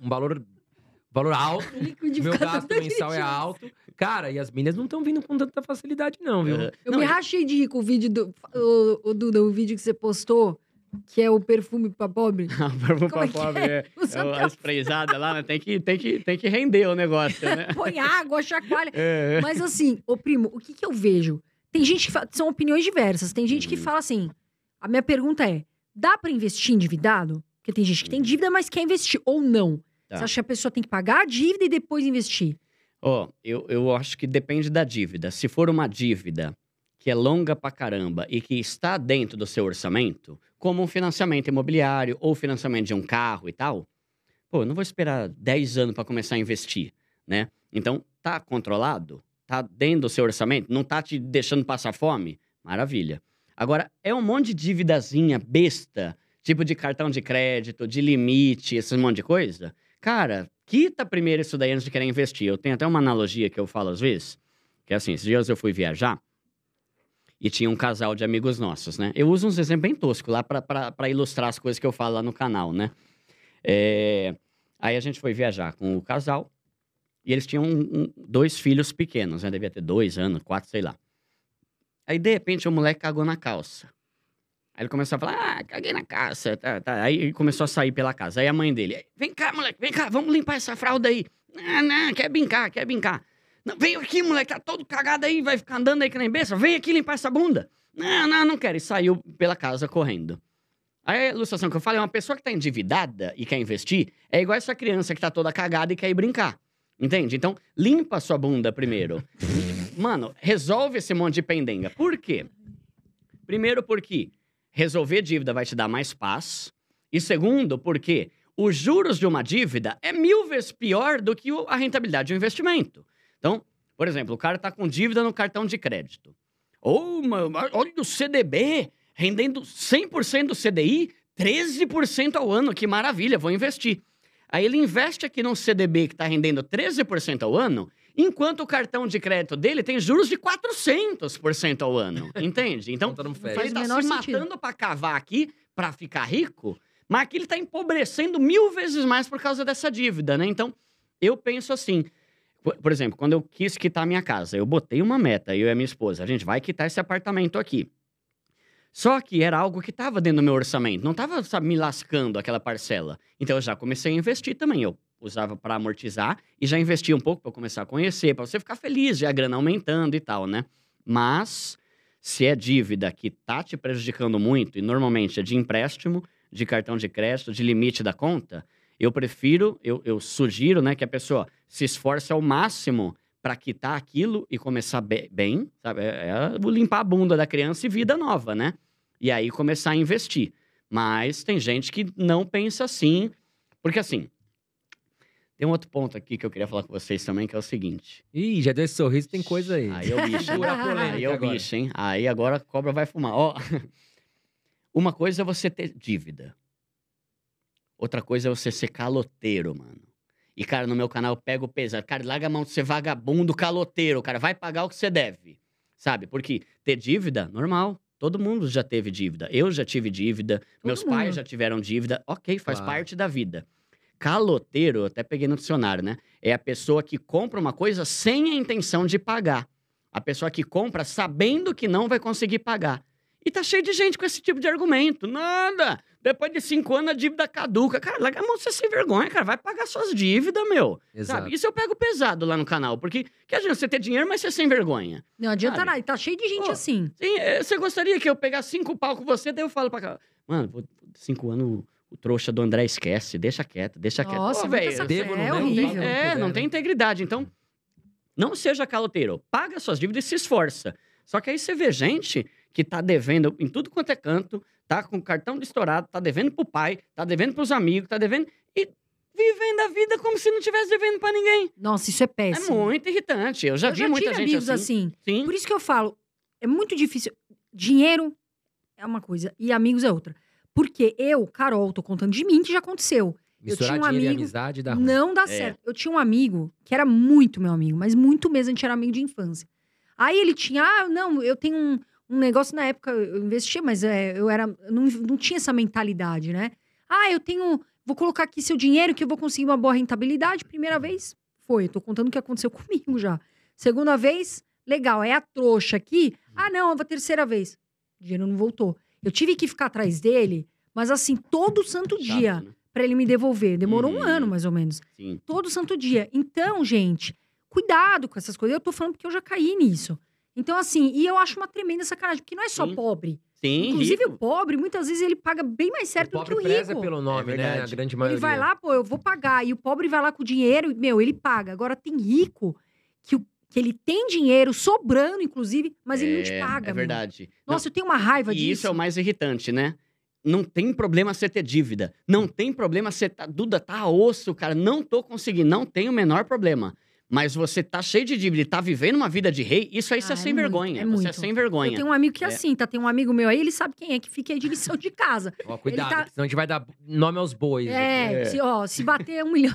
um valor, valor alto. Meu gasto mensal é alto. Cara, e as milhas não estão vindo com tanta facilidade, não, viu? É. Eu Não, me rachei de rir com o vídeo do. O, o Duda, o vídeo que você postou, que é o perfume pra pobre. Perfume Como é que pobre, é. É o- pra- a sprayzada lá, né? Tem que, tem, que, tem que render o negócio, né? Põe água, chacoalha. É. Mas assim, ô primo, o que que eu vejo? Tem gente que fala, são opiniões diversas. Tem gente que Uhum. fala assim: a minha pergunta é: dá pra investir endividado? Porque tem gente que tem dívida, mas quer investir ou não. Tá. Você acha que a pessoa tem que pagar a dívida e depois investir? Ó, eu, eu acho que depende da dívida. Se for uma dívida que é longa pra caramba e que está dentro do seu orçamento, como um financiamento imobiliário ou financiamento de um carro e tal, pô, eu não vou esperar 10 anos para começar a investir, né? Então, tá controlado? Tá dentro do seu orçamento? Não tá te deixando passar fome? Maravilha. Agora, é um monte de dívidazinha besta, tipo de cartão de crédito, de limite, esse monte de coisa. Cara, quita primeiro isso daí antes de querer investir. Eu tenho até uma analogia que eu falo às vezes, que é assim, esses dias eu fui viajar e tinha um casal de amigos nossos, né? Eu uso uns exemplos bem toscos lá pra ilustrar as coisas que eu falo lá no canal, né? É, Aí a gente foi viajar com o casal e eles tinham um- dois filhos pequenos, né? Devia ter dois anos, quatro, sei lá. Aí, de repente, o moleque cagou na calça. Aí ele começou a falar, ah, caguei na calça. Tá, tá. Aí ele começou a sair pela casa. Aí a mãe dele, vem cá, moleque, vem cá, vamos limpar essa fralda aí. Não, não, quer brincar, quer brincar. Não, vem aqui, moleque, tá todo cagado aí, vai ficar andando aí que nem besta. Vem aqui limpar essa bunda. Não, não, não quero. E saiu pela casa correndo. Aí a ilustração que eu falo é uma pessoa que tá endividada e quer investir, é igual essa criança que tá toda cagada e quer ir brincar. Entende? Então, limpa a sua bunda primeiro. Mano, resolve esse monte de pendenga. Por quê? Primeiro, porque resolver dívida vai te dar mais paz. E segundo, porque os juros de uma dívida é mil vezes pior do que a rentabilidade de um investimento. Então, por exemplo, o cara tá com dívida no cartão de crédito. Ou, mano, olha o CDB rendendo 100% do CDI, 13% ao ano, que maravilha, vou investir. Aí ele investe aqui num CDB que está rendendo 13% ao ano, enquanto o cartão de crédito dele tem juros de 400% ao ano. Entende? Então, fecha. ele tá se sentido. matando para cavar aqui, para ficar rico, mas aqui ele tá empobrecendo mil vezes mais por causa dessa dívida, né? Então, eu penso assim. Por, por exemplo, quando eu quis quitar minha casa, eu botei uma meta, eu e a minha esposa, a gente vai quitar esse apartamento aqui. Só que era algo que estava dentro do meu orçamento, não estava me lascando aquela parcela. Então eu já comecei a investir também. Eu usava para amortizar e já investia um pouco para começar a conhecer, para você ficar feliz, já a grana aumentando e tal, né? Mas se é dívida que tá te prejudicando muito, e normalmente é de empréstimo, de cartão de crédito, de limite da conta, eu prefiro, eu, eu sugiro, né, que a pessoa se esforce ao máximo para quitar aquilo e começar be- bem, sabe? É, é limpar a bunda da criança e vida nova, né? E aí começar a investir. Mas tem gente que não pensa assim, porque assim, Tem um outro ponto aqui que eu queria falar com vocês também, que é o seguinte. Ih, já deu esse sorriso, tem coisa aí. Aí é o bicho, Aí é o agora. bicho, hein? Aí agora a cobra vai fumar. Ó, uma coisa é você ter dívida. Outra coisa é você ser caloteiro, mano. E, cara, no meu canal eu pego pesado. Cara, larga a mão de ser vagabundo caloteiro, cara. Vai pagar o que você deve. Sabe? Porque ter dívida, normal. Todo mundo já teve dívida. Eu já tive dívida. meus mundo. pais já tiveram dívida. Ok, faz Claro. parte da vida. Caloteiro, eu até peguei no dicionário, né? É a pessoa que compra uma coisa sem a intenção de pagar. A pessoa que compra sabendo que não vai conseguir pagar. E tá cheio de gente com esse tipo de argumento. Nada! Depois de cinco anos a dívida caduca. Cara, larga a mão você sem vergonha, cara. Vai pagar suas dívidas, meu. Exato. Sabe? Isso eu pego pesado lá no canal. Porque que adianta você ter dinheiro, mas você sem vergonha. Não adianta Sabe? nada. Tá cheio de gente Pô, assim. Sim, é, você gostaria que eu pegasse cinco pau com você, daí eu falo pra cá. Mano, cinco anos o- o trouxa do André esquece. Deixa quieto, deixa quieto. Nossa, velho, devo, não é devo, horrível. fala. é, não né? tem integridade. Então, não seja caloteiro. Paga suas dívidas e se esforça. Só que aí você vê gente que tá devendo em tudo quanto é canto, tá com cartão de estourado, tá devendo pro pai, tá devendo pros amigos, tá devendo. E vivendo a vida como se não tivesse devendo pra ninguém. Nossa, isso é É péssimo. muito irritante. Eu já eu vi já muita gente amigos assim. assim. Sim. Por isso que eu falo, é muito difícil. Dinheiro é uma coisa e amigos é outra. Porque eu, Carol, tô contando de mim que já aconteceu. Misturar tinha um amigo- amizade dá ruim. Não dá É. certo. Eu tinha um amigo que era muito meu amigo, mas muito mesmo, a gente era amigo de infância. Aí ele tinha, ah, não, eu tenho um, um negócio na época, eu investia, mas é, eu era, eu não, não tinha essa mentalidade, né? Ah, eu tenho, vou colocar aqui seu dinheiro que eu vou conseguir uma boa rentabilidade. Primeira vez, foi. Eu tô contando o que aconteceu comigo já. Segunda vez, legal, é a trouxa aqui. Ah, não, a terceira vez. O dinheiro não voltou. Eu tive que ficar atrás dele, mas assim, todo santo Chato, dia, né? pra ele me devolver. Demorou um Uhum. ano, mais ou menos Sim. todo santo dia. Então, gente, cuidado com essas coisas. Eu tô falando porque eu já caí nisso. Então, assim, e eu acho uma tremenda sacanagem, porque não é só Sim. pobre. Sim, Inclusive, rico. o pobre, muitas vezes, ele paga bem mais certo o do que o preza rico. pelo nome, É né? A grande maioria. Ele vai lá, pô, eu vou pagar. E o pobre vai lá com o dinheiro, e, meu, ele paga. Agora, tem rico que, o- que ele tem dinheiro, sobrando, inclusive, mas ele não te É, paga. É verdade. Não, Nossa, eu tenho uma raiva E disso. isso é o mais irritante, né? Não tem problema você ter dívida. Não tem problema você tá. Duda, tá osso, cara. Não tô conseguindo. Não tem o menor problema. Mas você tá cheio de dívida e tá vivendo uma vida de rei, isso aí você Ah, é é sem muito, vergonha. é você é muito. sem Eu vergonha. tenho um amigo que é É. assim, tá? Tem um amigo meu aí, ele sabe quem é que fica aí de lição de casa. Ó, cuidado, tá- senão a gente vai dar nome aos bois. É, É. Se, ó, se bater um milhão.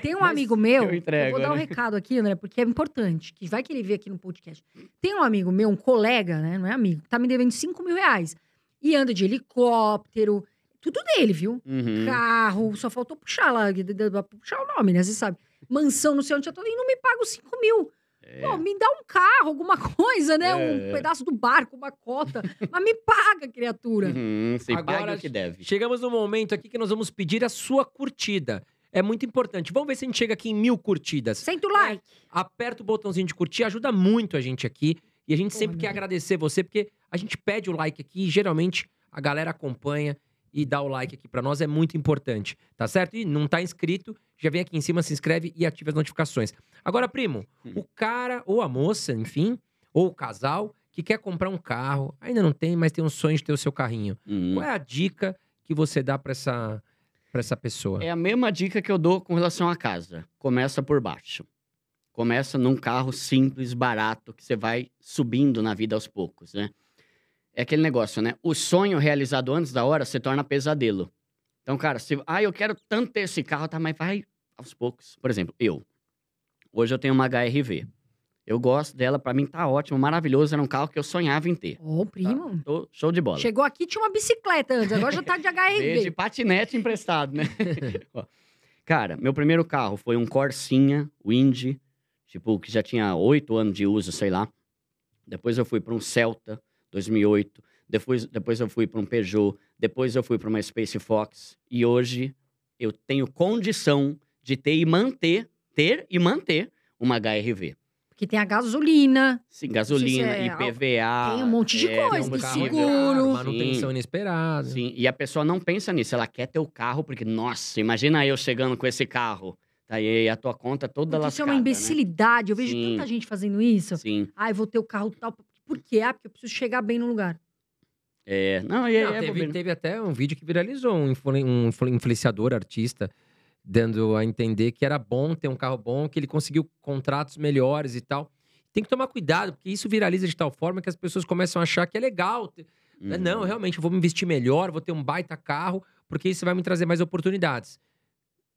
Tem um amigo meu, eu entrego, vou dar um né? recado aqui, André, porque é importante, que vai que ele vê aqui no podcast. Tem um amigo meu, um colega, né? Não é amigo, que tá me devendo 5 mil reais. E anda de helicóptero, tudo dele, viu? Uhum. Carro, só faltou puxar lá, puxar o nome, né? Você sabe. Mansão, não sei onde eu tô, e não me paga os 5 mil. É. Pô, me dá um carro, alguma coisa, né? Um É. pedaço do barco, uma cota. Mas me paga, criatura. Uhum, você Agora, paga o que deve. Chegamos no momento aqui que nós vamos pedir a sua curtida. É muito importante. Vamos ver se a gente chega aqui em mil curtidas. Senta o like. Aperta o botãozinho de curtir, ajuda muito a gente aqui. E a gente Porra, sempre meu quer agradecer você, porque a gente pede o like aqui e geralmente a galera acompanha e dá o like aqui pra nós, é muito importante, tá certo? E não tá inscrito, já vem aqui em cima, se inscreve e ativa as notificações. Agora, primo, Hum. o cara ou a moça, enfim, ou o casal que quer comprar um carro, ainda não tem, mas tem um sonho de ter o seu carrinho. Uhum. Qual é a dica que você dá pra essa, pra essa pessoa? É a mesma dica que eu dou com relação à casa. Começa por baixo. Começa num carro simples, barato, que você vai subindo na vida aos poucos, né? É aquele negócio, né? O sonho realizado antes da hora se torna pesadelo. Então, cara, se... ah, eu quero tanto ter esse carro, tá? Mas vai aos poucos. Por exemplo, eu. Hoje eu tenho uma HRV. Eu gosto dela, pra mim tá ótimo, maravilhoso. Era um carro que eu sonhava em ter. Ô, tá? primo. Tô show de bola. Chegou aqui, tinha uma bicicleta antes, agora já tá de Veio de HRV. patinete emprestado, né? Cara, meu primeiro carro foi um Corsinha Wind, tipo, que já tinha oito anos de uso, sei lá. Depois eu fui para um Celta, 2008. Depois, depois eu fui para um Peugeot. Depois eu fui para uma Space Fox. E hoje eu tenho condição de ter e manter, ter e manter uma HRV. Porque tem a gasolina, Sim, gasolina, é IPVA. tem um monte de é, coisa, um tem seguro. manutenção inesperada. Sim, e a pessoa não pensa nisso, ela quer ter o carro, porque, nossa, imagina eu chegando com esse carro. Tá aí a tua conta toda Porque isso é uma imbecilidade. Eu vejo Sim. tanta gente fazendo isso. Né? Sim, Ai, vou ter o carro tal. Por quê? Ah, porque eu preciso chegar bem no lugar. é. Não, e Não, é, teve, bobeira. teve até um vídeo que viralizou, um, um influ- influenciador, artista, dando a entender que era bom ter um carro bom, que ele conseguiu contratos melhores e tal. Tem que tomar cuidado, porque isso viraliza de tal forma que as pessoas começam a achar que é legal. ter- Uhum. Não, realmente, eu vou me investir melhor, vou ter um baita carro, porque isso vai me trazer mais oportunidades.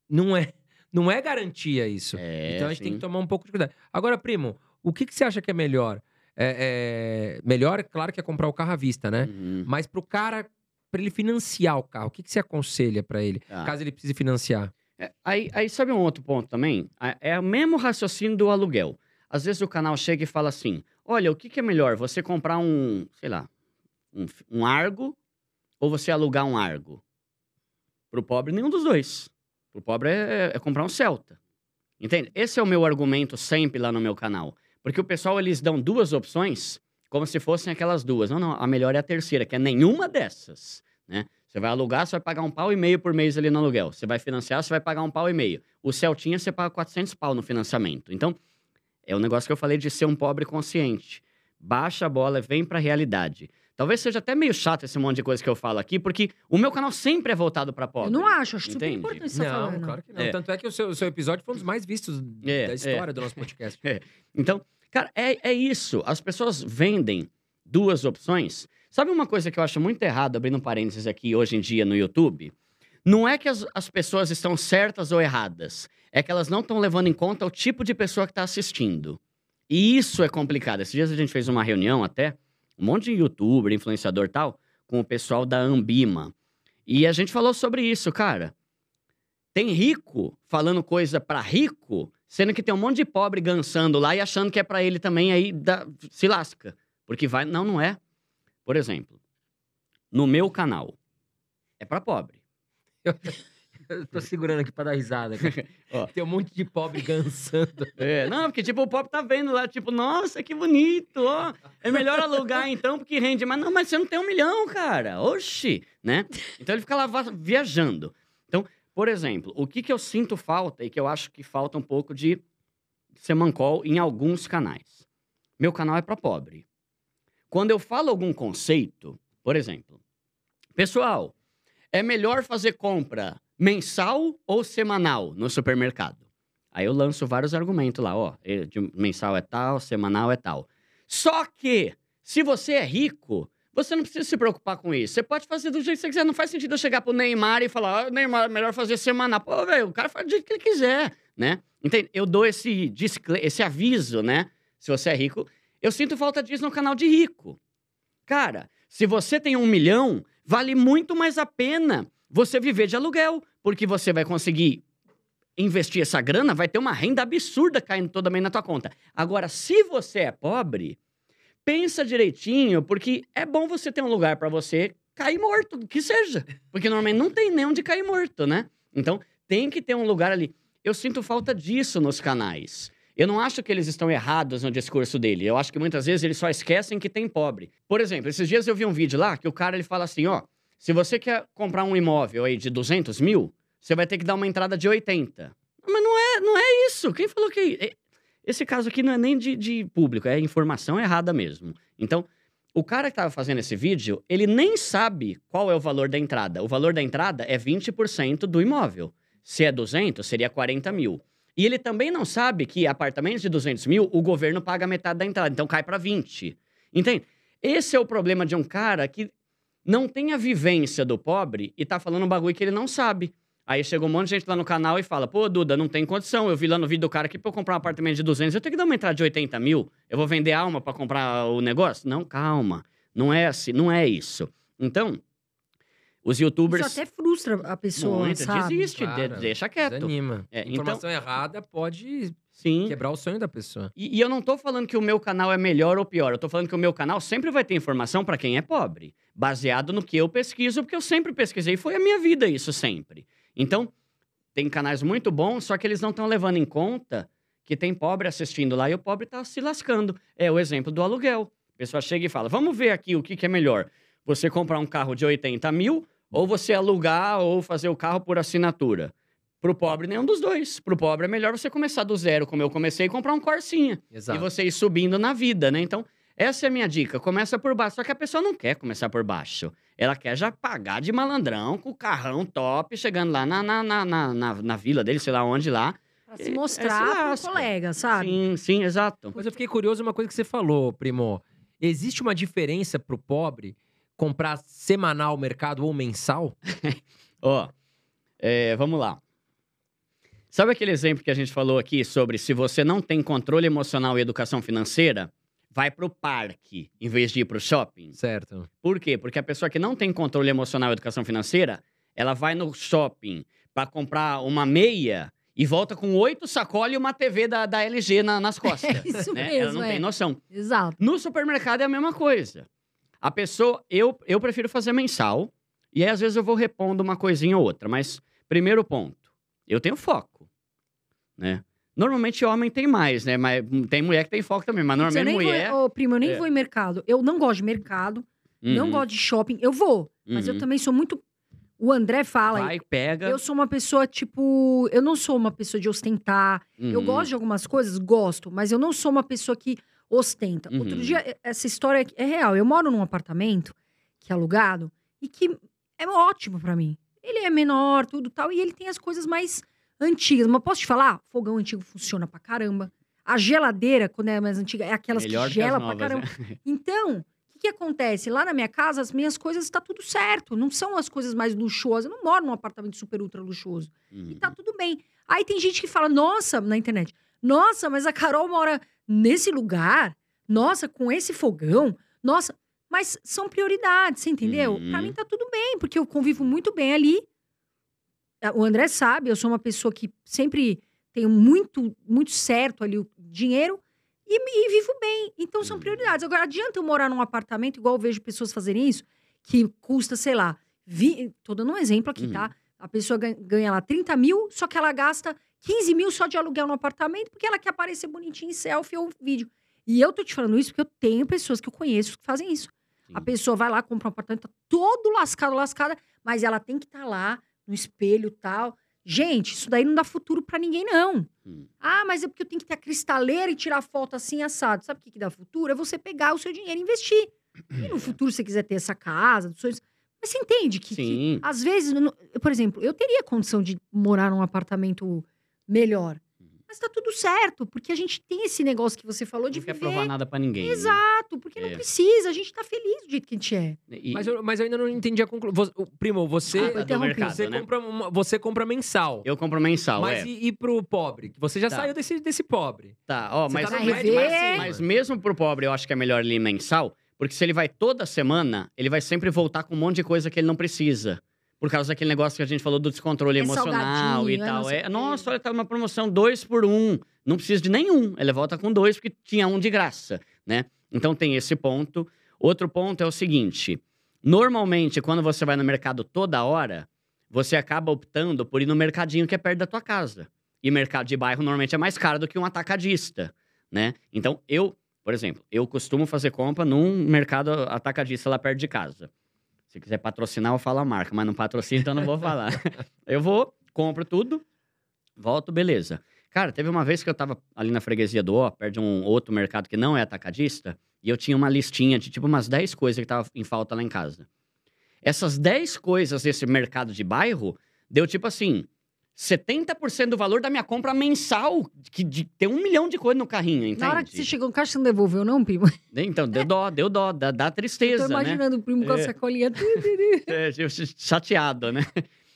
Não é, não é garantia isso. É, então a gente tem sim. que tomar um pouco de cuidado. Agora, primo, o que, que você acha que é melhor? É, é- melhor, claro que é comprar o carro à vista, né? Uhum. Mas pro cara, pra ele financiar o carro, o que, que você aconselha pra ele, Tá. caso ele precise financiar? É, aí, aí sabe um outro ponto também? É o mesmo raciocínio do aluguel. Às vezes o canal chega e fala assim: olha, o que, que é melhor? Você comprar um, sei lá, um, um Argo ou você alugar um Argo? Pro pobre, nenhum dos dois. Pro pobre é, é comprar um Celta. Entende? Esse é o meu argumento sempre lá no meu canal. Porque o pessoal, eles dão duas opções como se fossem aquelas duas. Não, não, a melhor é a terceira, que é nenhuma dessas, né? Você vai alugar, você vai pagar um pau e meio por mês ali no aluguel. Você vai financiar, você vai pagar um pau e meio. O Celtinha, você paga 400 pau no financiamento. Então, é o negócio que eu falei de ser um pobre consciente. Baixa a bola, vem pra realidade. Talvez seja até meio chato esse monte de coisa que eu falo aqui, porque o meu canal sempre é voltado pra pobre. Eu não acho, acho super Entende? importante você tá falando. claro que não. É. Tanto é que o seu, o seu episódio foi um dos mais vistos É, da é. história do nosso podcast. Então, cara, é, é isso. As pessoas vendem duas opções. Sabe uma coisa que eu acho muito errado, abrindo um parênteses aqui hoje em dia no YouTube? Não é que as, as pessoas estão certas ou erradas. É que elas não estão levando em conta o tipo de pessoa que está assistindo. E isso é complicado. Esses dias a gente fez uma reunião até, um monte de youtuber, influenciador tal, com o pessoal da Ambima. E a gente falou sobre isso, cara. Tem rico falando coisa pra rico, sendo que tem um monte de pobre gansando lá e achando que é pra ele também, aí se lasca. Porque vai. Não, não é. Por exemplo, no meu canal, é pra pobre. Eu tô segurando aqui pra dar risada. Tem um monte de pobre gansando. É, não, porque tipo, o pobre tá vendo lá, tipo, nossa, que bonito, ó. É melhor alugar então, porque rende. Mas não, mas você não tem um milhão, cara. Oxi, né? Então ele fica lá viajando. Então, por exemplo, o que que eu sinto falta e que eu acho que falta um pouco de semancol em alguns canais. Meu canal é para pobre. Quando eu falo algum conceito, por exemplo, pessoal, é melhor fazer compra mensal ou semanal no supermercado? Aí eu lanço vários argumentos lá, ó, mensal é tal, semanal é tal. Só que, se você é rico, você não precisa se preocupar com isso. Você pode fazer do jeito que você quiser. Não faz sentido eu chegar pro Neymar e falar, ah, Neymar, melhor fazer semanal. Pô, velho, o cara faz do jeito que ele quiser, né? Entende? Eu dou esse, esse aviso, né? Se você é rico. Eu sinto falta disso no canal de rico. Cara, se você tem um milhão, vale muito mais a pena você viver de aluguel, porque você vai conseguir investir essa grana, vai ter uma renda absurda caindo toda mês na tua conta. Agora, se você é pobre, pensa direitinho, porque é bom você ter um lugar para você cair morto, que seja. Porque normalmente não tem nem onde cair morto, né? Então, tem que ter um lugar ali. Eu sinto falta disso nos canais. Eu não acho que eles estão errados no discurso dele. Eu acho que muitas vezes eles só esquecem que tem pobre. Por exemplo, esses dias eu vi um vídeo lá que o cara ele fala assim, ó, se você quer comprar um imóvel aí de 200 mil, você vai ter que dar uma entrada de 80. Mas não é, não é isso. Quem falou que... é- Esse caso aqui não é nem de, de público, é informação errada mesmo. Então, o cara que estava fazendo esse vídeo, ele nem sabe qual é o valor da entrada. O valor da entrada é 20% do imóvel. Se é 200, seria 40 mil. E ele também não sabe que apartamentos de 200 mil, o governo paga metade da entrada, então cai para 20. Entende? Esse é o problema de um cara que não tem a vivência do pobre e tá falando um bagulho que ele não sabe. Aí chega um monte de gente lá no canal e fala: pô, Duda, não tem condição. Eu vi lá no vídeo do cara que pra eu comprar um apartamento de 200, eu tenho que dar uma entrada de 80 mil. Eu vou vender alma para comprar o negócio? Não, calma. Não é assim, não é isso. Então, os youtubers. Isso até frustra a pessoa, Muito, sabe? desiste, de- deixa quieto. Desanima. É, então- Informação errada pode Sim. quebrar o sonho da pessoa. E, e eu não tô falando que o meu canal é melhor ou pior. Eu tô falando que o meu canal sempre vai ter informação para quem é pobre, baseado no que eu pesquiso, porque eu sempre pesquisei, foi a minha vida isso sempre. Então, tem canais muito bons, só que eles não estão levando em conta que tem pobre assistindo lá e o pobre tá se lascando. É o exemplo do aluguel. A pessoa chega e fala: vamos ver aqui o que, que é melhor. Você comprar um carro de 80 mil ou você alugar ou fazer o carro por assinatura. Pro pobre, nenhum dos dois. Pro pobre é melhor você começar do zero, como eu comecei, e comprar um Corsinha. Exato. E você ir subindo na vida, né? Então, essa é a minha dica. Começa por baixo. Só que a pessoa não quer começar por baixo. ela quer já pagar de malandrão com o carrão top, chegando lá na, na, na, na, na, na vila dele, sei lá onde lá. Pra É, se é, mostrar se pro colega, sabe? Sim, sim, exato. Mas eu fiquei curioso uma coisa que você falou, primo. Existe uma diferença pro pobre comprar semanal mercado ou mensal? Ó, é, vamos lá. Sabe aquele exemplo que a gente falou aqui sobre se você não tem controle emocional e educação financeira, vai pro parque em vez de ir pro shopping? Certo. Por quê? Porque a pessoa que não tem controle emocional e educação financeira, ela vai no shopping para comprar uma meia e volta com oito sacolas e uma TV da, da LG na- nas costas. É isso né? mesmo, Ela não é. tem noção. Exato. No supermercado é a mesma coisa. A pessoa, eu, eu prefiro fazer mensal, e aí às vezes eu vou repondo uma coisinha ou outra, mas primeiro ponto, eu tenho foco, né? Normalmente homem tem mais, né? Mas tem mulher que tem foco também, mas eu normalmente nem mulher... vou, ô, primo, eu nem é. vou em mercado. Eu não gosto de mercado, não Uhum, gosto de shopping. Eu vou, mas eu uhum. também sou muito. O André fala. Vai, pega. Eu sou uma pessoa, tipo. Eu não sou uma pessoa de ostentar. Eu uhum, gosto de algumas coisas, gosto, mas eu não sou uma pessoa que ostenta. Outro Uhum. dia, essa história é real. Eu moro num apartamento que é alugado e que é ótimo pra mim. Ele é menor, tudo tal, e ele tem as coisas mais antigas. Mas posso te falar? Fogão antigo funciona pra caramba. A geladeira, quando é mais antiga, é aquelas Melhor que que gela pra novas, caramba. né? Então, o que, que acontece? Lá na minha casa, as minhas coisas tá tudo certo. Não são as coisas mais luxuosas. Eu não moro num apartamento super ultra luxuoso. E Uhum. tá tudo bem. Aí tem gente que fala, nossa, na internet, nossa, mas a Carol mora nesse lugar, nossa, com esse fogão, nossa. Mas são prioridades, você entendeu? Uhum. Pra mim tá tudo bem, porque eu convivo muito bem ali. Ah, O André sabe, eu sou uma pessoa que sempre tenho muito, muito certo ali o dinheiro e, e vivo bem. Então são Uhum. prioridades. Agora, adianta eu morar num apartamento, igual eu vejo pessoas fazerem isso, que custa, sei lá, vi... tô dando um exemplo aqui, Uhum. tá? A pessoa ganha, ganha lá 30 mil, só que ela gasta 15 mil só de aluguel no apartamento, porque ela quer aparecer bonitinha em selfie ou vídeo. E eu tô te falando isso porque eu tenho pessoas que eu conheço que fazem isso. A Sim. pessoa vai lá, compra um apartamento, tá todo lascado, lascada, mas ela tem que estar lá no espelho e tal. Gente, isso daí não dá futuro pra ninguém, não. Hum. Ah, mas é porque eu tenho que ter a cristaleira e tirar foto assim, assado. Sabe o que, que dá futuro? É você pegar o seu dinheiro e investir. E no futuro, se você quiser ter essa casa, dos sonhos. Mas você entende que, que às vezes, por exemplo, eu teria condição de morar num apartamento melhor. Mas tá tudo certo, porque a gente tem esse negócio que você falou de Não quer viver. provar nada pra ninguém. né? Exato, porque não É. precisa, a gente tá feliz do jeito que a gente é. E- Mas eu, mas eu ainda não entendi a conclusão. Primo, você, Ah, tá, mercado, você, né? compra uma- você compra mensal. Eu compro mensal, mas é. e, e pro pobre? Você já Tá. saiu desse, desse pobre. Tá, ó, Você mas, tá mas, mas- mas mesmo pro pobre, eu acho que é melhor ele ir mensal, porque se ele vai toda semana, ele vai sempre voltar com um monte de coisa que ele não precisa. Por causa daquele negócio que a gente falou do descontrole É emocional e tal. É, nossa, olha, tá uma promoção dois por um. Não precisa de nenhum. Ele volta com dois, porque tinha um de graça, né? Então tem esse ponto. Outro ponto é o seguinte: normalmente, quando você vai no mercado toda hora, você acaba optando por ir no mercadinho que é perto da tua casa. E mercado de bairro normalmente é mais caro do que um atacadista, né? Então, eu, por exemplo, eu costumo fazer compra num mercado atacadista lá perto de casa. Se quiser patrocinar, eu falo a marca, mas não patrocina, então eu não vou falar. eu vou, compro tudo, volto, beleza. Cara, teve uma vez que eu tava ali na freguesia do Ó, perto de um outro mercado que não é atacadista, e eu tinha uma listinha de tipo umas 10 coisas que tava em falta lá em casa. Essas 10 coisas desse mercado de bairro deu tipo assim: 70% do valor da minha compra mensal, que de ter um milhão de coisas no carrinho, entende? Na hora que você chegou no caixa, você não devolveu, não, primo? Então, deu dó, deu dó, dá, dá Eu tristeza, tô né? imaginando o primo com a É. sacolinha. É, eu ch- chateado, né?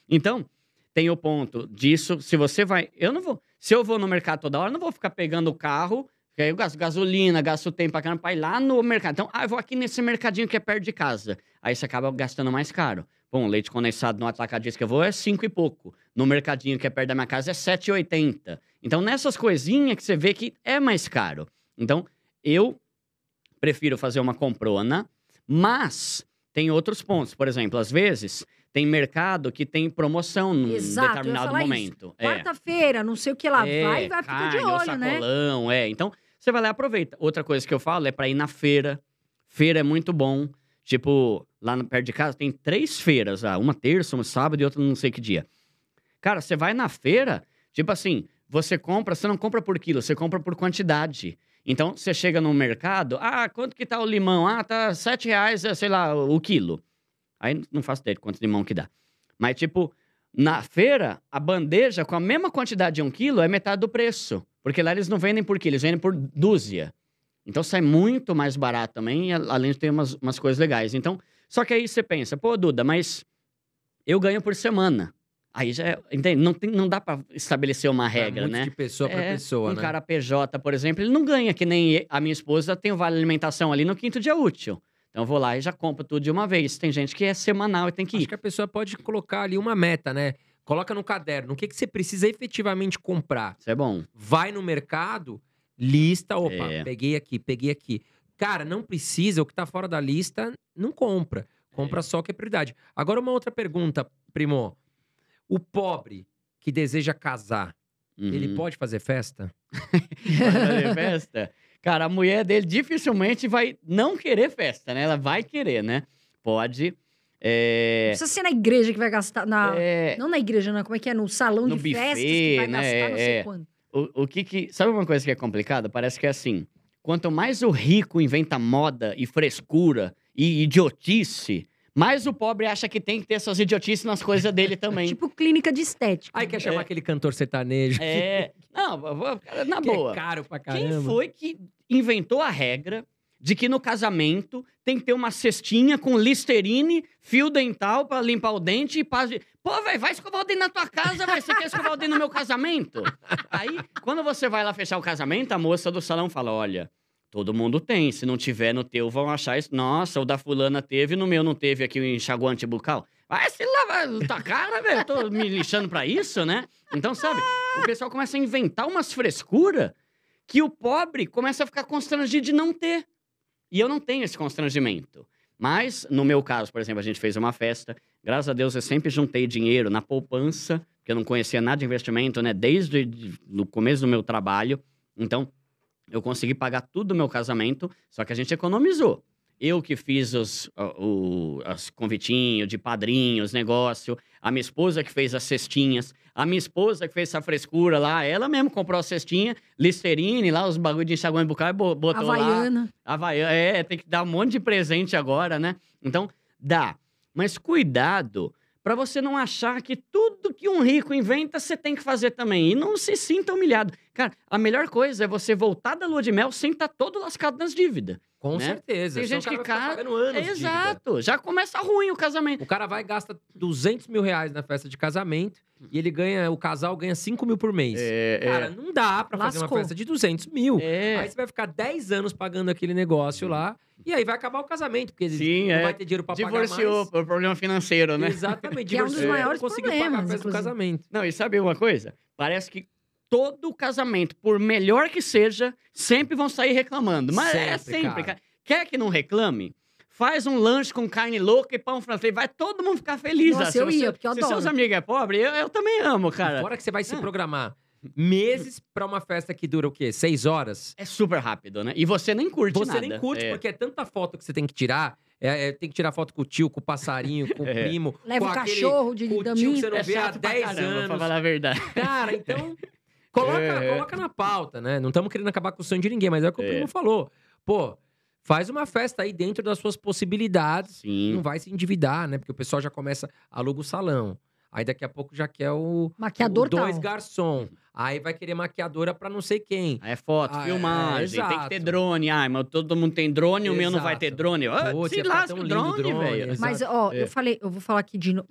Então, tem o ponto disso. Se você vai. Eu não vou. Se eu vou no mercado toda hora, eu não vou ficar pegando o carro, que aí eu gasto gasolina, gasto tempo pra caramba pra ir lá no mercado. Então, ah, eu vou aqui nesse mercadinho que é perto de casa. Aí você acaba gastando mais caro. Bom, leite condensado no atacadista que eu vou é cinco e pouco. No mercadinho que é perto da minha casa é 7,80. Então, nessas coisinhas que você vê que é mais caro. Então, eu prefiro fazer uma comprona, mas tem outros pontos. Por exemplo, às vezes tem mercado que tem promoção num Exato, determinado momento. É. Quarta-feira, não sei o que lá. É, vai, vai, fica de olho, né? sacolão, é. Então, você vai lá e aproveita. Outra coisa que eu falo é pra ir na feira. Feira é muito bom. Tipo, lá perto de casa tem três feiras. Ah, uma terça, uma sábado e outra não sei que dia. Cara, você vai na feira, tipo assim, você compra, você não compra por quilo, você compra por quantidade. Então, você chega no mercado, ah, quanto que tá o limão? Ah, tá sete reais, eh, sei lá, o quilo. Aí não faço ideia de quanto limão que dá. Mas, tipo, na feira, a bandeja com a mesma quantidade de um quilo é metade do preço. Porque lá eles não vendem por quilo, eles vendem por dúzia. Então sai muito mais barato também, além de ter umas, umas coisas legais. Então, só que aí você pensa, pô, Duda, mas eu ganho por semana. Aí já é, entende? Não, tem, não dá pra estabelecer uma regra, muito né? de pessoa pra É, pessoa, um né? cara PJ, por exemplo, ele não ganha que nem a minha esposa tem o vale alimentação ali no quinto dia útil. Então eu vou lá e já compro tudo de uma vez. Tem gente que é semanal e tem que Acho ir. que a pessoa pode colocar ali uma meta, né? Coloca no caderno. O que, que você precisa efetivamente comprar? Isso é bom. Vai no mercado, lista. Opa, É. peguei aqui, peguei aqui. Cara, não precisa, o que tá fora da lista, não compra. Compra só o que é prioridade. Agora, uma outra pergunta, primo. O pobre que deseja casar, ele Uhum. pode fazer festa? Vai fazer festa? Cara, a mulher dele dificilmente vai não querer festa, né? Ela vai querer, né? Pode. Não É. precisa ser na igreja que vai gastar. Na... é, Não na igreja, não. Como é que é? No salão No de festas que buffet, vai né? gastar não sei É. quanto. o, o que que. Sabe uma coisa que é complicada? Parece que é assim. Quanto mais o rico inventa moda e frescura e idiotice, mais o pobre acha que tem que ter essas idiotices nas coisas dele também. Tipo clínica de estética. Aí quer chamar aquele cantor sertanejo é. Não, na que boa. é caro pra Quem caramba. foi que inventou a regra de que no casamento tem que ter uma cestinha com listerine, fio dental pra limpar o dente e paz de... Pô, velho, vai escovar o dente na tua casa, velho. Você quer escovar o dente no meu casamento? Aí, quando você vai lá fechar o casamento, a moça do salão fala: olha. Todo mundo tem. Se não tiver no teu, vão achar isso. Nossa, o da fulana teve, no meu não teve aqui o enxaguante bucal. Vai se lavar tua cara, velho. Tô me lixando pra isso, né? Então, sabe, o pessoal começa a inventar umas frescuras que o pobre começa a ficar constrangido de não ter. E eu não tenho esse constrangimento. Mas, no meu caso, por exemplo, a gente fez uma festa. Graças a Deus, eu sempre juntei dinheiro na poupança, porque eu não conhecia nada de investimento, né? Desde o começo do meu trabalho. Então, eu consegui pagar tudo do meu casamento, só que a gente economizou. Eu que fiz os, o, os convitinhos de padrinhos, negócio. A minha esposa que fez as cestinhas. A minha esposa que fez essa frescura lá. Ela mesmo comprou a cestinha, Listerine, lá, os bagulho de enxaguante bucal e bo- botou lá. Havaiana. Havaiana. É, tem que dar um monte de presente agora, né? Então, dá. Mas cuidado para você não achar que tudo que um rico inventa, você tem que fazer também. E não se sinta humilhado. Cara, a melhor coisa é você voltar da lua de mel sem estar todo lascado nas dívidas. Com né? certeza. Tem senão gente cara que vai ficar ca- pagando anos. Exato. Já começa ruim o casamento. O cara vai e gasta 200 mil reais na festa de casamento e ele ganha, o casal ganha 5 mil por mês. É, Cara, não dá pra fazer uma Lascou. festa de 200 mil. é. Aí você vai ficar 10 anos pagando aquele negócio lá e aí vai acabar o casamento, porque Sim, não é. vai ter dinheiro pra Divorciou pagar mais. problema financeiro, né? Exatamente, Que é um dos maiores conseguiu pagar a do casamento. Não, e sabe uma coisa? Parece que todo casamento, por melhor que seja, sempre vão sair reclamando. Mas é Sempre, sempre, cara. Quer que não reclame? Faz um lanche com carne louca e pão francês. Vai todo mundo ficar feliz. Nossa, se eu ia, porque eu Se adoro. seus amigos é pobre, eu, eu também amo, cara. Fora que você vai se Ah. programar meses pra uma festa que dura o quê? Seis horas? É super rápido, né? E você nem curte Você nada. nem curte, É. porque é tanta foto que você tem que tirar. É, é, tem que tirar foto com o tio, com o passarinho, com o É. primo. Leva com o aquele- cachorro de com o tio que você não É vê há chato pra 10 caramba, pra anos. falar a verdade. Cara, então. Coloca, É. coloca na pauta, né? Não estamos querendo acabar com o sonho de ninguém, mas é o que o primo falou. Pô, faz uma festa aí dentro das suas possibilidades. Sim. Não vai se endividar, né? Porque o pessoal já começa, aluga o salão. Aí daqui a pouco já quer o, Maquiador o dois tal. garçom. Aí vai querer maquiadora pra não sei quem. Aí é foto, Ah, é, filmagem, tem que exato. ter drone. Ai, mas todo mundo tem drone, o meu não vai ter Exato. drone. Ah, Putz, se lasca o drone, drone, velho. exato. Mas, ó, É. eu falei, eu vou falar aqui de novo.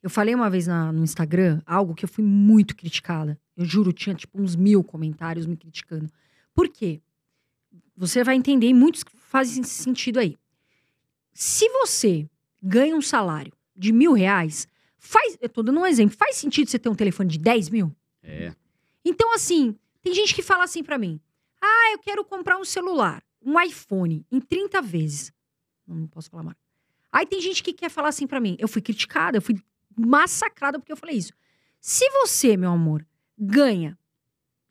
Eu falei uma vez na- no Instagram algo que eu fui muito criticada. Eu juro, tinha tipo uns mil comentários me criticando. Por quê? Você vai entender e muitos fazem sentido aí. Se você ganha um salário de mil reais, faz. Eu tô dando um exemplo. Faz sentido você ter um telefone de 10 mil? É. Então, assim, tem gente que fala assim pra mim: ah, eu quero comprar um celular, um iPhone, em 30 vezes. Não, posso falar mais. Aí tem gente que quer falar assim pra mim. Eu fui criticada, eu fui massacrada porque eu falei isso. Se você, meu amor, ganha,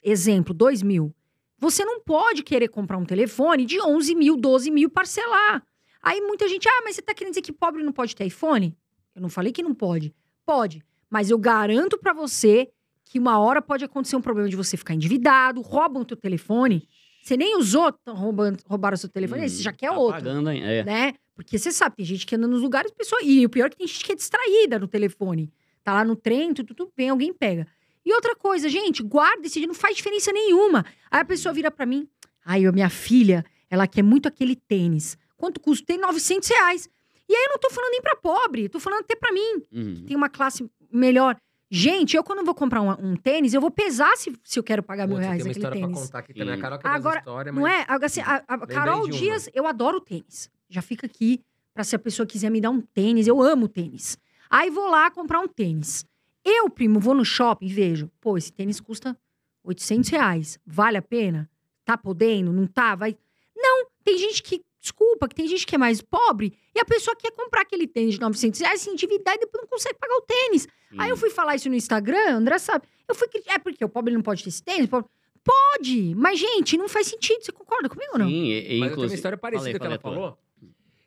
exemplo, 2 mil, você não pode querer comprar um telefone de 11 mil, 12 mil parcelar. Aí muita gente, ah, mas você tá querendo dizer que pobre não pode ter iPhone? Eu não falei que não pode. Pode. Mas eu garanto pra você que uma hora pode acontecer um problema de você ficar endividado, roubam o teu telefone. Você nem usou, tão roubando, roubaram o seu telefone, aí você já quer tá outro Pagando, hein? É. né? Porque você sabe, tem gente que anda nos lugares, pessoa. E o pior é que tem gente que é distraída no telefone. Tá lá no trem, tudo, tudo bem, alguém pega. E outra coisa, gente, guarda esse dia, não faz diferença nenhuma. Aí a pessoa vira pra mim, ai, minha filha, ela quer muito aquele tênis. Quanto custa? Tem 900 reais. E aí eu não tô falando nem pra pobre, tô falando até pra mim, Uhum. tem uma classe melhor. Gente, eu quando vou comprar um, um tênis, eu vou pesar se, se eu quero pagar mil Putz, reais tem uma naquele história pra tênis. contar aqui também. A. Carol que é Agora, histórias, Não mas... é? Assim, a, a Carol. Dias, eu adoro tênis. Já fica aqui pra se a pessoa quiser me dar um tênis. Eu amo tênis. Aí vou lá comprar um tênis. Eu, primo, vou no shopping e vejo. Pô, esse tênis custa 800 reais. Vale a pena? Tá podendo? Não tá? Vai... Não, tem gente que... Desculpa, que tem gente que é mais pobre e a pessoa quer comprar aquele tênis de 900 reais, se endividar e depois não consegue pagar o tênis. Aí eu Sim. fui falar isso no Instagram, André sabe. Eu fui criticar. É porque o pobre não pode ter esse tênis? Pobre- Pode! Mas, gente, não faz sentido. Você concorda comigo ou não? Sim, e, e Mas eu tenho uma inclusive... história parecida Falei, que ela falei, falou.